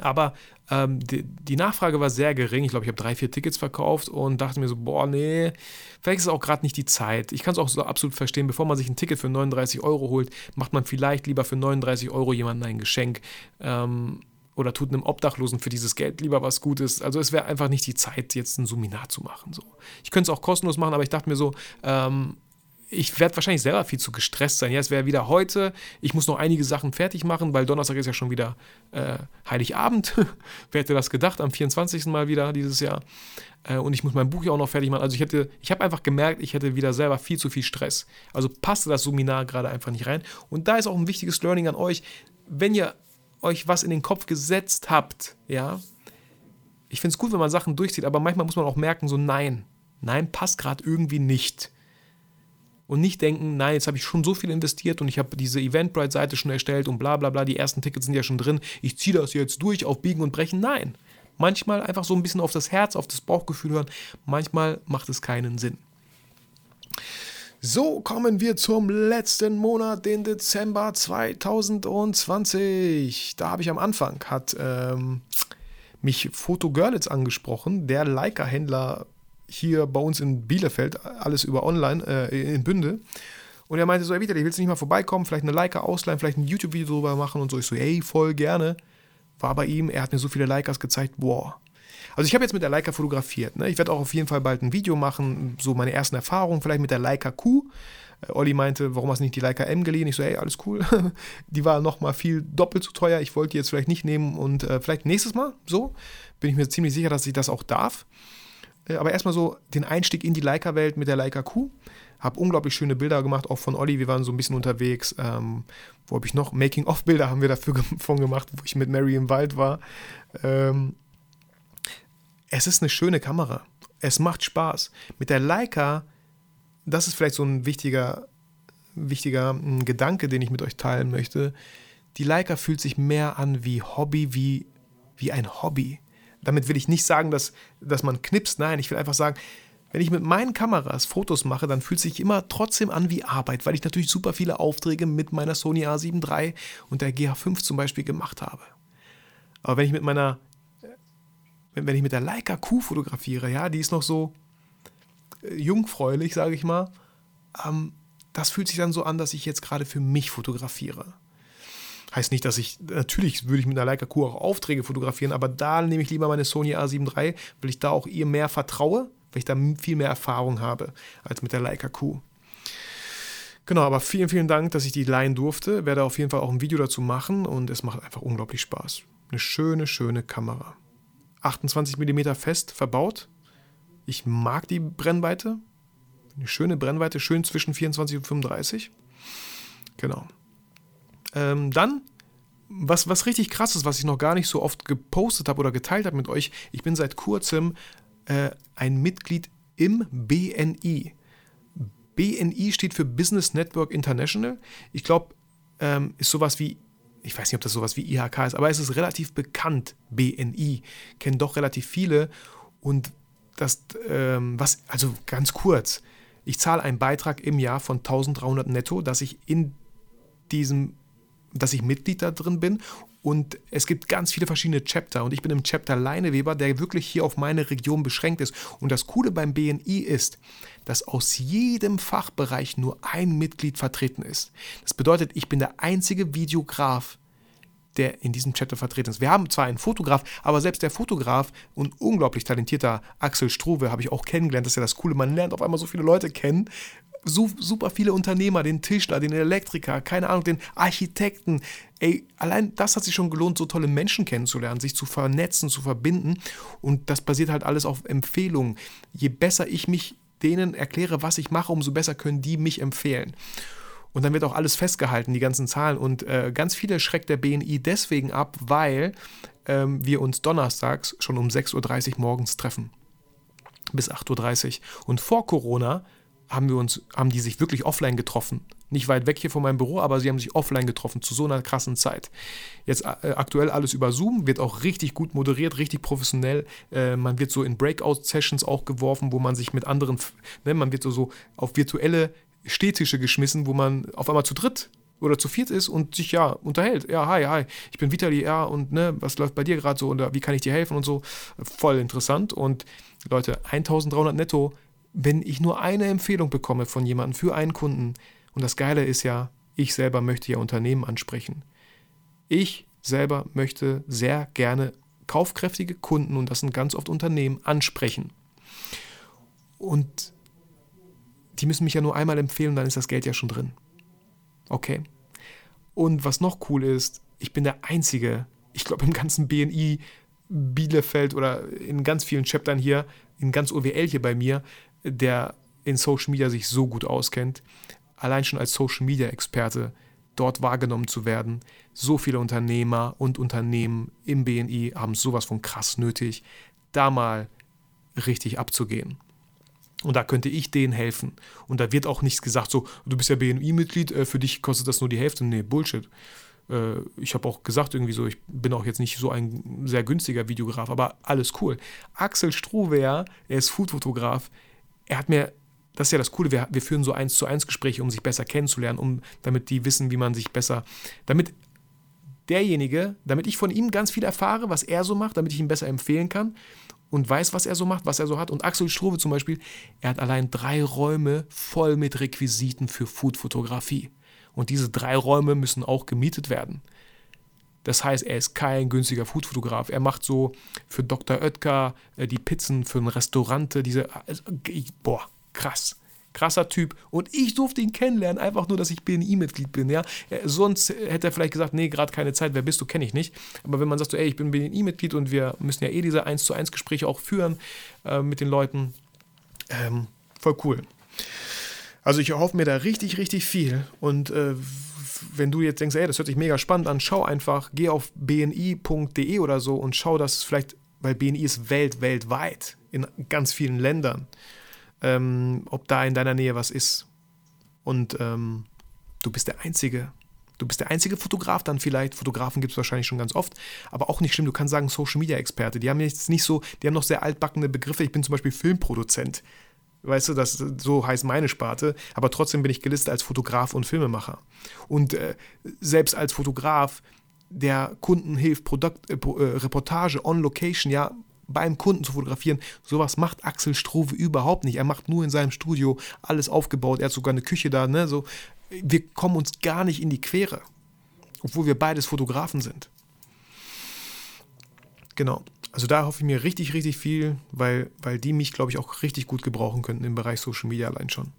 Aber ähm, die, die, Nachfrage war sehr gering. Ich glaube, ich habe drei, vier Tickets verkauft und dachte mir so, boah, nee, vielleicht ist es auch gerade nicht die Zeit. Ich kann es auch so absolut verstehen, bevor man sich ein Ticket für 39 Euro holt, macht man vielleicht lieber für 39 Euro jemandem ein Geschenk. Ähm, oder tut einem Obdachlosen für dieses Geld lieber was Gutes. Also es wäre einfach nicht die Zeit, jetzt ein Seminar zu machen. So. Ich könnte es auch kostenlos machen, aber ich dachte mir so, ähm, ich werde wahrscheinlich selber viel zu gestresst sein. Ja, es wäre wieder heute. Ich muss noch einige Sachen fertig machen, weil Donnerstag ist ja schon wieder äh, Heiligabend. *laughs* Wer hätte das gedacht? Am 24. Mal wieder dieses Jahr. Äh, und ich muss mein Buch ja auch noch fertig machen. Also ich hätte, ich habe einfach gemerkt, ich hätte wieder selber viel zu viel Stress. Also passte das Seminar gerade einfach nicht rein. Und da ist auch ein wichtiges Learning an euch. Wenn ihr euch was in den Kopf gesetzt habt, ja, ich finde es gut, wenn man Sachen durchzieht, aber manchmal muss man auch merken, so nein, nein, passt gerade irgendwie nicht und nicht denken, nein, jetzt habe ich schon so viel investiert und ich habe diese Eventbrite-Seite schon erstellt und bla bla bla, die ersten Tickets sind ja schon drin, ich ziehe das jetzt durch auf Biegen und Brechen. Nein. Manchmal einfach so ein bisschen auf das Herz, auf das Bauchgefühl hören. Manchmal macht es keinen Sinn. So kommen wir zum letzten Monat, den Dezember 2020. Da habe ich am Anfang, hat ähm, mich Foto Görlitz angesprochen, der Leica-Händler hier bei uns in Bielefeld, alles über online, äh, in Bünde. Und er meinte so, ey Vitali, willst du nicht mal vorbeikommen, vielleicht eine Leica ausleihen, vielleicht ein YouTube-Video darüber machen und so. Ich so, ey, voll gerne. War bei ihm, er hat mir so viele Leicas gezeigt, boah. Also ich habe jetzt mit der Leica fotografiert. Ne? Ich werde auch auf jeden Fall bald ein Video machen, so meine ersten Erfahrungen, vielleicht mit der Leica Q. Äh, Olli meinte, warum hast du nicht die Leica M geliehen? Ich so, ey, alles cool. *laughs* die war nochmal viel doppelt so teuer. Ich wollte die jetzt vielleicht nicht nehmen und äh, vielleicht nächstes Mal so. Bin ich mir ziemlich sicher, dass ich das auch darf. Äh, aber erstmal so den Einstieg in die Leica-Welt mit der Leica Q. Habe unglaublich schöne Bilder gemacht, auch von Olli. Wir waren so ein bisschen unterwegs. Ähm, wo habe ich noch? Making-of-Bilder haben wir dafür *laughs* von gemacht, wo ich mit Mary im Wald war. Ähm, es ist eine schöne Kamera. Es macht Spaß. Mit der Leica, das ist vielleicht so ein wichtiger, wichtiger hm, Gedanke, den ich mit euch teilen möchte. Die Leica fühlt sich mehr an wie Hobby, wie, wie ein Hobby. Damit will ich nicht sagen, dass, dass man knipst. Nein, ich will einfach sagen, wenn ich mit meinen Kameras Fotos mache, dann fühlt es sich immer trotzdem an wie Arbeit, weil ich natürlich super viele Aufträge mit meiner Sony A7 III und der GH5 zum Beispiel gemacht habe. Aber wenn ich mit meiner, wenn, ich mit der Leica Q fotografiere, ja, die ist noch so äh, jungfräulich, sage ich mal, ähm, das fühlt sich dann so an, dass ich jetzt gerade für mich fotografiere. Heißt nicht, dass ich, natürlich würde ich mit einer Leica Q auch Aufträge fotografieren, aber da nehme ich lieber meine Sony A7 III, weil ich da auch ihr mehr vertraue, weil ich da viel mehr Erfahrung habe als mit der Leica Q. Genau, aber vielen, vielen Dank, dass ich die leihen durfte. Werde auf jeden Fall auch ein Video dazu machen und es macht einfach unglaublich Spaß. Eine schöne, schöne Kamera. 28 mm fest verbaut. Ich mag die Brennweite. Eine schöne Brennweite, schön zwischen 24 und 35. Genau. Ähm, dann, was, was richtig krass ist, was ich noch gar nicht so oft gepostet habe oder geteilt habe mit euch, ich bin seit kurzem äh, ein Mitglied im BNI. BNI steht für Business Network International. Ich glaube, ähm, ist sowas wie, ich weiß nicht, ob das sowas wie IHK ist, aber es ist relativ bekannt, BNI. Kennen doch relativ viele. Und das, ähm, was, also ganz kurz, ich zahle einen Beitrag im Jahr von 1300 netto, dass ich in diesem, dass ich Mitglied da drin bin und es gibt ganz viele verschiedene Chapter und ich bin im Chapter Leineweber, der wirklich hier auf meine Region beschränkt ist. Und das Coole beim BNI ist, dass aus jedem Fachbereich nur ein Mitglied vertreten ist. Das bedeutet, ich bin der einzige Videograf, der in diesem Chapter vertreten ist. Wir haben zwar einen Fotograf, aber selbst der Fotograf und unglaublich talentierter Axel Struve habe ich auch kennengelernt. Das ist ja das Coole. Man lernt auf einmal so viele Leute kennen, so, super viele Unternehmer, den Tischler, den Elektriker, keine Ahnung, den Architekten. Ey, allein das hat sich schon gelohnt, so tolle Menschen kennenzulernen, sich zu vernetzen, zu verbinden. Und das basiert halt alles auf Empfehlungen. Je besser ich mich denen erkläre, was ich mache, umso besser können die mich empfehlen. Und dann wird auch alles festgehalten, die ganzen Zahlen. Und äh, ganz viele schreckt der BNI deswegen ab, weil ähm, wir uns donnerstags schon um 6.30 Uhr morgens treffen. Bis 8.30 Uhr. Und vor Corona haben wir uns, haben die sich wirklich offline getroffen. Nicht weit weg hier von meinem Büro, aber sie haben sich offline getroffen zu so einer krassen Zeit. Jetzt äh, aktuell alles über Zoom, wird auch richtig gut moderiert, richtig professionell. Äh, man wird so in Breakout-Sessions auch geworfen, wo man sich mit anderen, ne, man wird so, so auf virtuelle Stehtische geschmissen, wo man auf einmal zu dritt oder zu viert ist und sich ja unterhält. Ja, hi, hi, ich bin Vitali, ja, und ne, was läuft bei dir gerade so und wie kann ich dir helfen und so. Voll interessant. Und Leute, 1300 netto wenn ich nur eine Empfehlung bekomme von jemandem für einen Kunden, und das Geile ist ja, ich selber möchte ja Unternehmen ansprechen. Ich selber möchte sehr gerne kaufkräftige Kunden, und das sind ganz oft Unternehmen, ansprechen. Und die müssen mich ja nur einmal empfehlen, dann ist das Geld ja schon drin. Okay. Und was noch cool ist, ich bin der Einzige, ich glaube im ganzen BNI, Bielefeld oder in ganz vielen Chaptern hier, in ganz OWL hier bei mir, der in Social Media sich so gut auskennt, allein schon als Social Media Experte dort wahrgenommen zu werden. So viele Unternehmer und Unternehmen im BNI haben sowas von krass nötig, da mal richtig abzugehen. Und da könnte ich denen helfen. Und da wird auch nichts gesagt, so, du bist ja BNI-Mitglied, äh, für dich kostet das nur die Hälfte. Nee, Bullshit. Äh, ich habe auch gesagt, irgendwie so, ich bin auch jetzt nicht so ein sehr günstiger Videograf, aber alles cool. Axel Struwehr, er ist Foodfotograf, er hat mir, das ist ja das Coole, wir, wir führen so eins zu eins Gespräche, um sich besser kennenzulernen, um, damit die wissen, wie man sich besser, damit derjenige, damit ich von ihm ganz viel erfahre, was er so macht, damit ich ihn besser empfehlen kann und weiß, was er so macht, was er so hat. Und Axel Struve zum Beispiel, er hat allein drei Räume voll mit Requisiten für Foodfotografie. Und diese drei Räume müssen auch gemietet werden. Das heißt, er ist kein günstiger Foodfotograf. Er macht so für Dr. Oetker äh, die Pizzen für ein Restaurant, diese, also, boah, krass. Krasser Typ. Und ich durfte ihn kennenlernen, einfach nur, dass ich BNI-Mitglied bin. Ja? Sonst hätte er vielleicht gesagt, nee, gerade keine Zeit, wer bist du, kenne ich nicht. Aber wenn man sagt, so, ey, ich bin BNI-Mitglied und wir müssen ja eh diese 1 zu 1 Gespräche auch führen äh, mit den Leuten, ähm, voll cool. Also ich erhoffe mir da richtig, richtig viel. Und äh, wenn du jetzt denkst, ey, das hört sich mega spannend an, schau einfach, geh auf bni.de oder so und schau, dass vielleicht, weil BNI ist welt, weltweit, in ganz vielen Ländern, ähm, ob da in deiner Nähe was ist. Und ähm, du bist der Einzige. Du bist der einzige Fotograf dann vielleicht. Fotografen gibt es wahrscheinlich schon ganz oft, aber auch nicht schlimm. Du kannst sagen Social Media Experte. Die haben jetzt nicht so, die haben noch sehr altbackene Begriffe. Ich bin zum Beispiel Filmproduzent. Weißt du, das, so heißt meine Sparte. Aber trotzdem bin ich gelistet als Fotograf und Filmemacher. Und äh, selbst als Fotograf, der Kunden hilft, Produkt, äh, äh, Reportage on Location, ja, beim Kunden zu fotografieren. Sowas macht Axel Struve überhaupt nicht. Er macht nur in seinem Studio alles aufgebaut. Er hat sogar eine Küche da. Ne? So, wir kommen uns gar nicht in die Quere, obwohl wir beides Fotografen sind. Genau. Also da hoffe ich mir richtig, richtig viel, weil, weil die mich, glaube ich, auch richtig gut gebrauchen könnten im Bereich Social Media allein schon.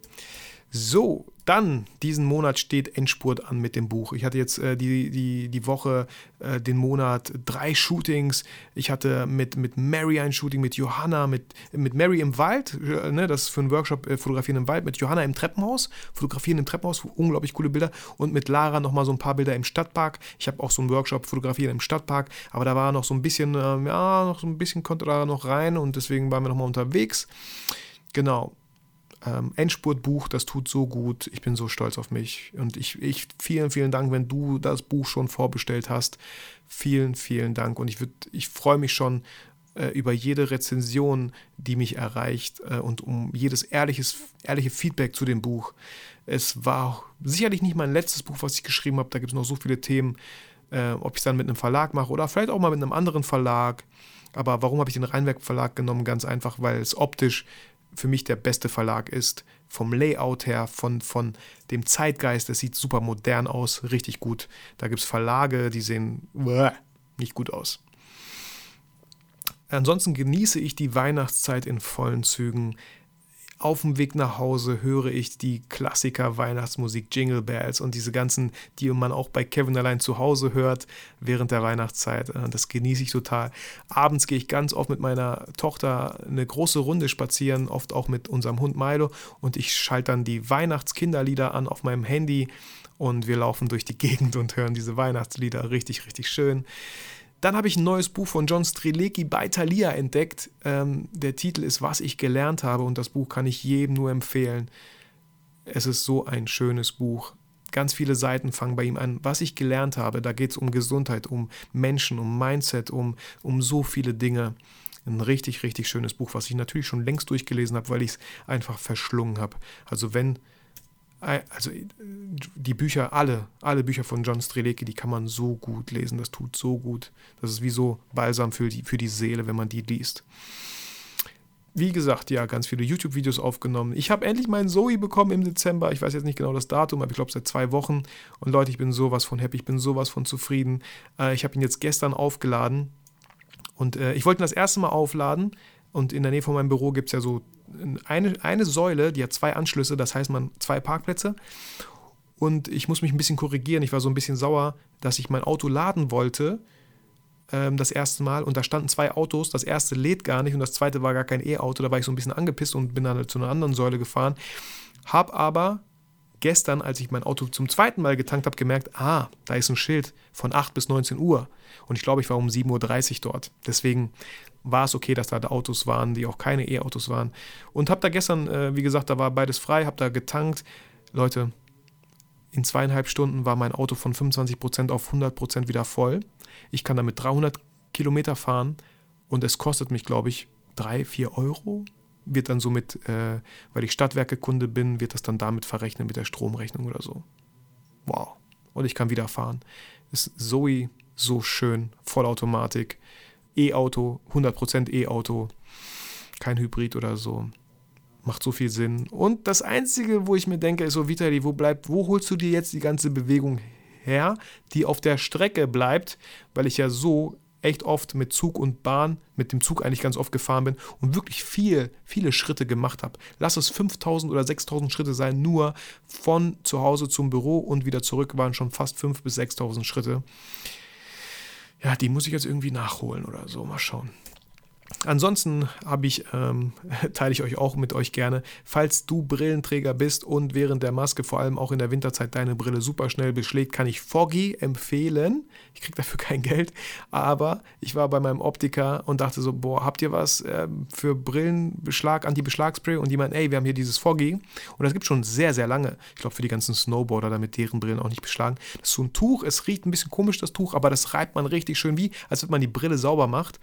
So, dann diesen Monat steht Endspurt an mit dem Buch. Ich hatte jetzt äh, die, die, die Woche, äh, den Monat drei Shootings. Ich hatte mit, mit Mary ein Shooting, mit Johanna, mit, mit Mary im Wald, äh, ne, das ist für einen Workshop äh, Fotografieren im Wald, mit Johanna im Treppenhaus, Fotografieren im Treppenhaus, unglaublich coole Bilder und mit Lara nochmal so ein paar Bilder im Stadtpark. Ich habe auch so einen Workshop Fotografieren im Stadtpark, aber da war noch so ein bisschen, ähm, ja, noch so ein bisschen konnte da noch rein und deswegen waren wir nochmal unterwegs. Genau ähm, Endspurtbuch, das tut so gut. Ich bin so stolz auf mich. Und ich, ich, vielen, vielen Dank, wenn du das Buch schon vorbestellt hast. Vielen, vielen Dank. Und ich, ich freue mich schon äh, über jede Rezension, die mich erreicht äh, und um jedes ehrliches, ehrliche Feedback zu dem Buch. Es war sicherlich nicht mein letztes Buch, was ich geschrieben habe. Da gibt es noch so viele Themen, äh, ob ich es dann mit einem Verlag mache oder vielleicht auch mal mit einem anderen Verlag. Aber warum habe ich den Rheinwerk Verlag genommen? Ganz einfach, weil es optisch für mich der beste Verlag ist. Vom Layout her, von, von dem Zeitgeist, es sieht super modern aus, richtig gut. Da gibt es Verlage, die sehen nicht gut aus. Ansonsten genieße ich die Weihnachtszeit in vollen Zügen. Auf dem Weg nach Hause höre ich die Klassiker Weihnachtsmusik, Jingle Bells und diese ganzen, die man auch bei Kevin allein zu Hause hört während der Weihnachtszeit. Äh, das genieße ich total. Abends gehe ich ganz oft mit meiner Tochter eine große Runde spazieren, oft auch mit unserem Hund Milo und ich schalte dann die Weihnachtskinderlieder an auf meinem Handy und wir laufen durch die *laughs* Gegend und hören diese Weihnachtslieder richtig, richtig schön. Dann habe ich ein neues Buch von John Strilecki bei Thalia entdeckt. Ähm, der Titel ist Was ich gelernt habe und das Buch kann ich jedem nur empfehlen. Es ist so ein schönes Buch. Ganz viele Seiten fangen bei ihm an. Was ich gelernt habe, da geht es um Gesundheit, um Menschen, um Mindset, um, um so viele Dinge. Ein richtig, richtig schönes Buch, was ich natürlich schon längst durchgelesen habe, weil ich es einfach verschlungen habe. Also wenn also die Bücher, alle, alle Bücher von John Strelecki, die kann man so gut lesen, das tut so gut. Das ist wie so Balsam für die, für die Seele, wenn man die liest. Wie gesagt, ja, ganz viele YouTube-Videos aufgenommen. Ich habe endlich meinen Zoe bekommen im Dezember. Ich weiß jetzt nicht genau das Datum, aber ich glaube seit zwei Wochen. Und Leute, ich bin sowas von happy, ich bin sowas von zufrieden. Äh, ich habe ihn jetzt gestern aufgeladen. Und äh, ich wollte ihn das erste Mal aufladen. Und in der Nähe von meinem Büro gibt es ja so eine, eine Säule, die hat zwei Anschlüsse, das heißt man zwei Parkplätze. Und ich muss mich ein bisschen korrigieren. Ich war so ein bisschen sauer, dass ich mein Auto laden wollte ähm, das erste Mal und da standen zwei Autos. Das erste lädt gar nicht und das zweite war gar kein E-Auto. Da war ich so ein bisschen angepisst und bin dann zu einer anderen Säule gefahren. Hab aber gestern, als ich mein Auto zum zweiten Mal getankt habe, gemerkt, ah, da ist ein Schild von 8 bis 19 Uhr. Und ich glaube, ich war um 7.30 Uhr dort. Deswegen war es okay, dass da Autos waren, die auch keine E-Autos waren. Und habe da gestern, äh, wie gesagt, da war beides frei, habe da getankt. Leute, in zweieinhalb Stunden war mein Auto von 25% auf 100% wieder voll. Ich kann damit 300 Kilometer fahren und es kostet mich, glaube ich, 3, 4 Euro. Wird dann somit, äh, weil ich Stadtwerke-Kunde bin, wird das dann damit verrechnen mit der Stromrechnung oder so. Wow. Und ich kann wieder fahren. Ist Zoe so schön, Vollautomatik. E-Auto, 100% E-Auto, kein Hybrid oder so. Macht so viel Sinn. Und das Einzige, wo ich mir denke, ist so, Vitali, wo bleibt, wo holst du dir jetzt die ganze Bewegung her, die auf der Strecke bleibt, weil ich ja so echt oft mit Zug und Bahn, mit dem Zug eigentlich ganz oft gefahren bin und wirklich viel, viele Schritte gemacht habe. Lass es 5000 oder 6000 Schritte sein, nur von zu Hause zum Büro und wieder zurück waren schon fast 5000 bis 6000 Schritte ja, die muss ich jetzt irgendwie nachholen oder so. Mal schauen. Ansonsten ich, ähm, *laughs* teile ich euch auch mit euch gerne, falls du Brillenträger bist und während der Maske, vor allem auch in der Winterzeit, deine Brille super schnell beschlägt, kann ich Foggy empfehlen. Ich kriege dafür *laughs* kein Geld, aber ich war bei meinem Optiker und dachte so, boah, habt ihr was äh, für Brillenbeschlag, Anti-Beschlagspray? Und die meinen, ey, wir haben hier dieses Foggy und das gibt schon sehr, sehr lange. Ich glaube, für die ganzen Snowboarder, damit deren Brillen auch nicht beschlagen. Das ist so ein Tuch, es riecht ein bisschen komisch, das Tuch, aber das reibt man richtig schön wie, als wenn man die Brille sauber macht.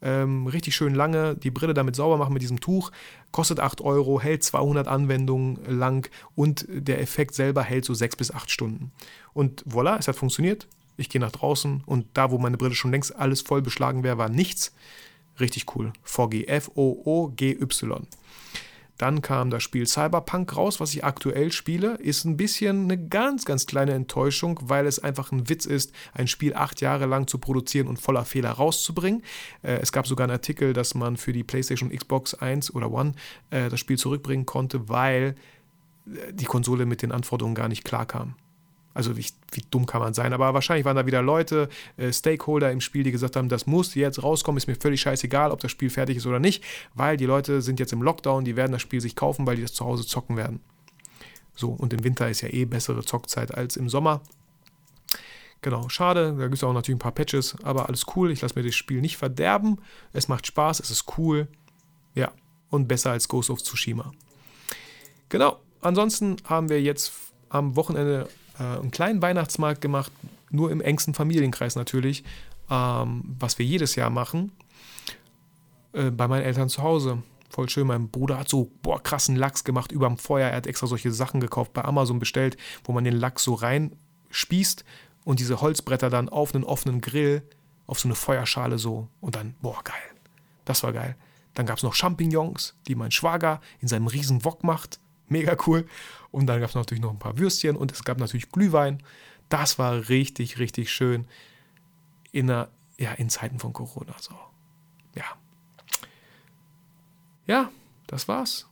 Ähm, richtig schön lange die Brille damit sauber machen mit diesem Tuch. Kostet 8 Euro, hält 200 Anwendungen lang und der Effekt selber hält so 6 bis 8 Stunden. Und voilà, es hat funktioniert. Ich gehe nach draußen und da, wo meine Brille schon längst alles voll beschlagen wäre, war nichts. Richtig cool. Foggy. F-O-O-G-Y. Dann kam das Spiel Cyberpunk raus, was ich aktuell spiele. Ist ein bisschen eine ganz, ganz kleine Enttäuschung, weil es einfach ein Witz ist, ein Spiel acht Jahre lang zu produzieren und voller Fehler rauszubringen. Äh, es gab sogar einen Artikel, dass man für die PlayStation Xbox 1 oder One äh, das Spiel zurückbringen konnte, weil die Konsole mit den Anforderungen gar nicht klarkam. Also wie, wie, dumm kann man sein? Aber wahrscheinlich waren da wieder Leute, äh, Stakeholder im Spiel, die gesagt haben, das muss jetzt rauskommen, ist mir völlig scheißegal, ob das Spiel fertig ist oder nicht, weil die Leute sind jetzt im Lockdown, die werden das Spiel sich kaufen, weil die das zu Hause zocken werden. So, und im Winter ist ja eh bessere Zockzeit als im Sommer. Genau, schade, da gibt es auch natürlich ein paar Patches, aber alles cool. Ich lasse mir das Spiel nicht verderben. Es macht Spaß, es ist cool. Ja, und besser als Ghost of Tsushima. Genau, ansonsten haben wir jetzt am Wochenende äh, einen kleinen Weihnachtsmarkt gemacht, nur im engsten Familienkreis natürlich, ähm, was wir jedes Jahr machen, äh, bei meinen Eltern zu Hause. Voll schön. Mein Bruder hat so boah, krassen Lachs gemacht überm Feuer. Er hat extra solche Sachen gekauft, bei Amazon bestellt, wo man den Lachs so reinspießt und diese Holzbretter dann auf einen offenen Grill, auf so eine Feuerschale so und dann, boah, geil. Das war geil. Dann gab es noch Champignons, die mein Schwager in seinem riesen Wok macht. Mega cool. Und dann gab es natürlich noch ein paar Würstchen und es gab natürlich Glühwein. Das war richtig, richtig schön in, einer, ja, in Zeiten von Corona. So. Ja. Ja, das war's.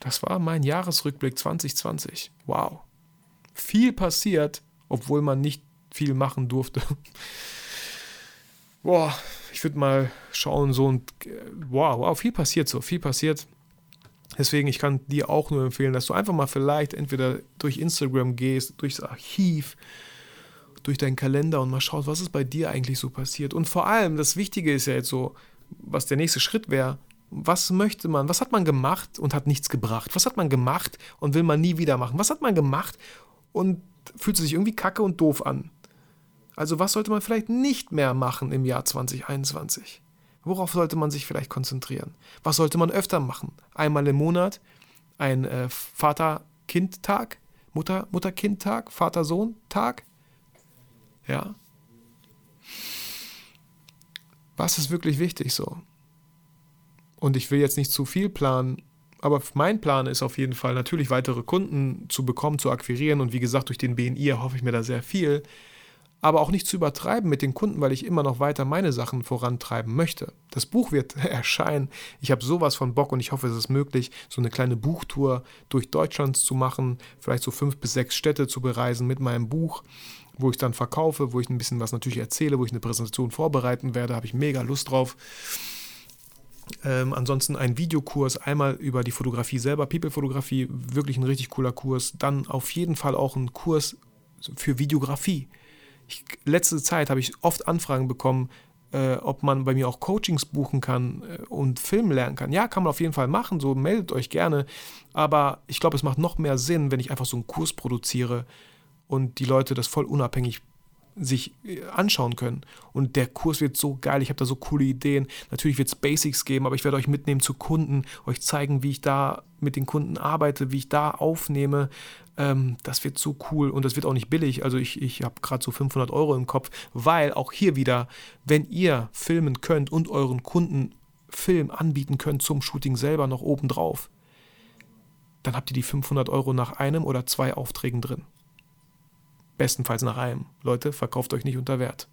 Das war mein Jahresrückblick 2020. Wow. Viel passiert, obwohl man nicht viel machen durfte. *laughs* Boah, ich würde mal schauen, so und wow, wow, viel passiert so, viel passiert. Deswegen, ich kann dir auch nur empfehlen, dass du einfach mal vielleicht entweder durch Instagram gehst, durchs Archiv, durch deinen Kalender und mal schaust, was ist bei dir eigentlich so passiert. Und vor allem, das Wichtige ist ja jetzt so, was der nächste Schritt wäre. Was möchte man, was hat man gemacht und hat nichts gebracht? Was hat man gemacht und will man nie wieder machen? Was hat man gemacht und fühlt sich irgendwie kacke und doof an? Also was sollte man vielleicht nicht mehr machen im Jahr 2021? Worauf sollte man sich vielleicht konzentrieren? Was sollte man öfter machen? Einmal im Monat ein äh, Vater-Kind-Tag, Mutter-Kind-Tag, Vater-Sohn-Tag? Ja. Was ist wirklich wichtig so? Und ich will jetzt nicht zu viel planen, aber mein Plan ist auf jeden Fall natürlich weitere Kunden zu bekommen, zu akquirieren und wie gesagt, durch den BNI erhoffe ich mir da sehr viel aber auch nicht zu übertreiben mit den Kunden, weil ich immer noch weiter meine Sachen vorantreiben möchte. Das Buch wird *laughs* erscheinen. Ich habe sowas von Bock und ich hoffe, es ist möglich, so eine kleine Buchtour durch Deutschland zu machen, vielleicht so fünf bis sechs Städte zu bereisen mit meinem Buch, wo ich dann verkaufe, wo ich ein bisschen was natürlich erzähle, wo ich eine Präsentation vorbereiten werde. habe ich mega Lust drauf. Ähm, ansonsten ein Videokurs, einmal über die Fotografie selber, People-Fotografie, wirklich ein richtig cooler Kurs. Dann auf jeden Fall auch ein Kurs für Videografie ich, letzte Zeit habe ich oft Anfragen bekommen, äh, ob man bei mir auch Coachings buchen kann äh, und Filmen lernen kann. Ja, kann man auf jeden Fall machen, so meldet euch gerne. Aber ich glaube, es macht noch mehr Sinn, wenn ich einfach so einen Kurs produziere und die Leute das voll unabhängig sich äh, anschauen können. Und der Kurs wird so geil, ich habe da so coole Ideen. Natürlich wird es Basics geben, aber ich werde euch mitnehmen zu Kunden, euch zeigen, wie ich da mit den Kunden arbeite, wie ich da aufnehme, ähm, das wird so cool und das wird auch nicht billig. Also ich, ich habe gerade so 500 Euro im Kopf, weil auch hier wieder, wenn ihr filmen könnt und euren Kunden Film anbieten könnt zum Shooting selber noch obendrauf, dann habt ihr die 500 Euro nach einem oder zwei Aufträgen drin. Bestenfalls nach einem. Leute, verkauft euch nicht unter Wert.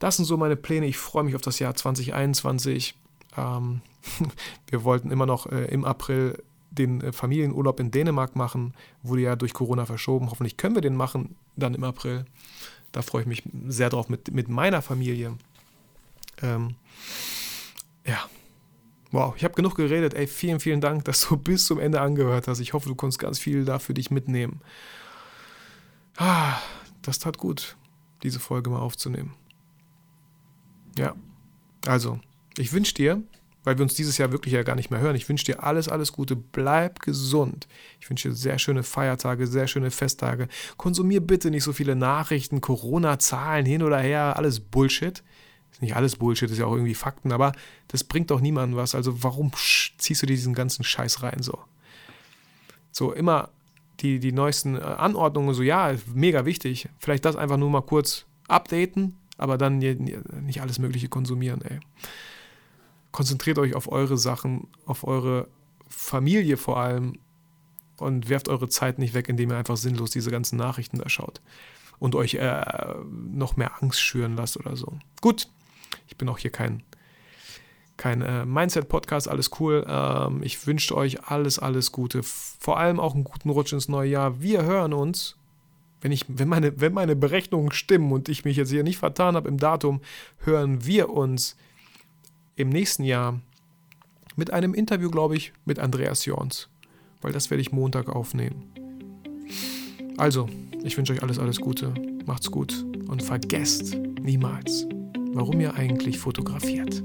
Das sind so meine Pläne. Ich freue mich auf das Jahr 2021. Ähm, *laughs* wir wollten immer noch äh, im April den äh, Familienurlaub in Dänemark machen, wurde ja durch Corona verschoben. Hoffentlich können wir den machen dann im April. Da freue ich mich sehr drauf mit, mit meiner Familie. Ähm, ja. Wow, ich habe genug geredet. Ey, vielen, vielen Dank, dass du *laughs* bis zum Ende angehört hast. Ich hoffe, du konntest ganz viel da für dich mitnehmen. Ah, das tat gut, diese Folge mal aufzunehmen. Ja, also, ich wünsche dir weil wir uns dieses Jahr wirklich ja gar nicht mehr hören. Ich wünsche dir alles, alles Gute. Bleib gesund. Ich wünsche dir sehr schöne Feiertage, sehr schöne Festtage. Konsumier bitte nicht so viele Nachrichten, Corona-Zahlen hin oder her, alles Bullshit. Ist nicht alles Bullshit, ist ja auch irgendwie Fakten, aber das bringt doch niemandem was. Also warum ziehst du dir diesen ganzen Scheiß rein so? So immer die, die neuesten äh, Anordnungen, so ja, mega wichtig. Vielleicht das einfach nur mal kurz updaten, aber dann nicht alles Mögliche konsumieren, ey konzentriert euch auf eure Sachen, auf eure Familie vor allem und werft eure Zeit nicht weg, indem ihr einfach sinnlos diese ganzen Nachrichten da schaut und euch äh, noch mehr Angst schüren lasst oder so. Gut, ich bin auch hier kein, kein äh, Mindset-Podcast, alles cool. Ähm, ich wünsche euch alles, alles Gute. Vor allem auch einen guten Rutsch ins neue Jahr. Wir hören uns, wenn, ich, wenn, meine, wenn meine Berechnungen stimmen und ich mich jetzt hier nicht vertan habe im Datum, hören wir uns im nächsten Jahr mit einem Interview, glaube ich, mit Andreas Jorns. Weil das werde ich Montag aufnehmen. Also, ich wünsche euch alles, alles Gute. Macht's gut und vergesst niemals, warum ihr eigentlich fotografiert.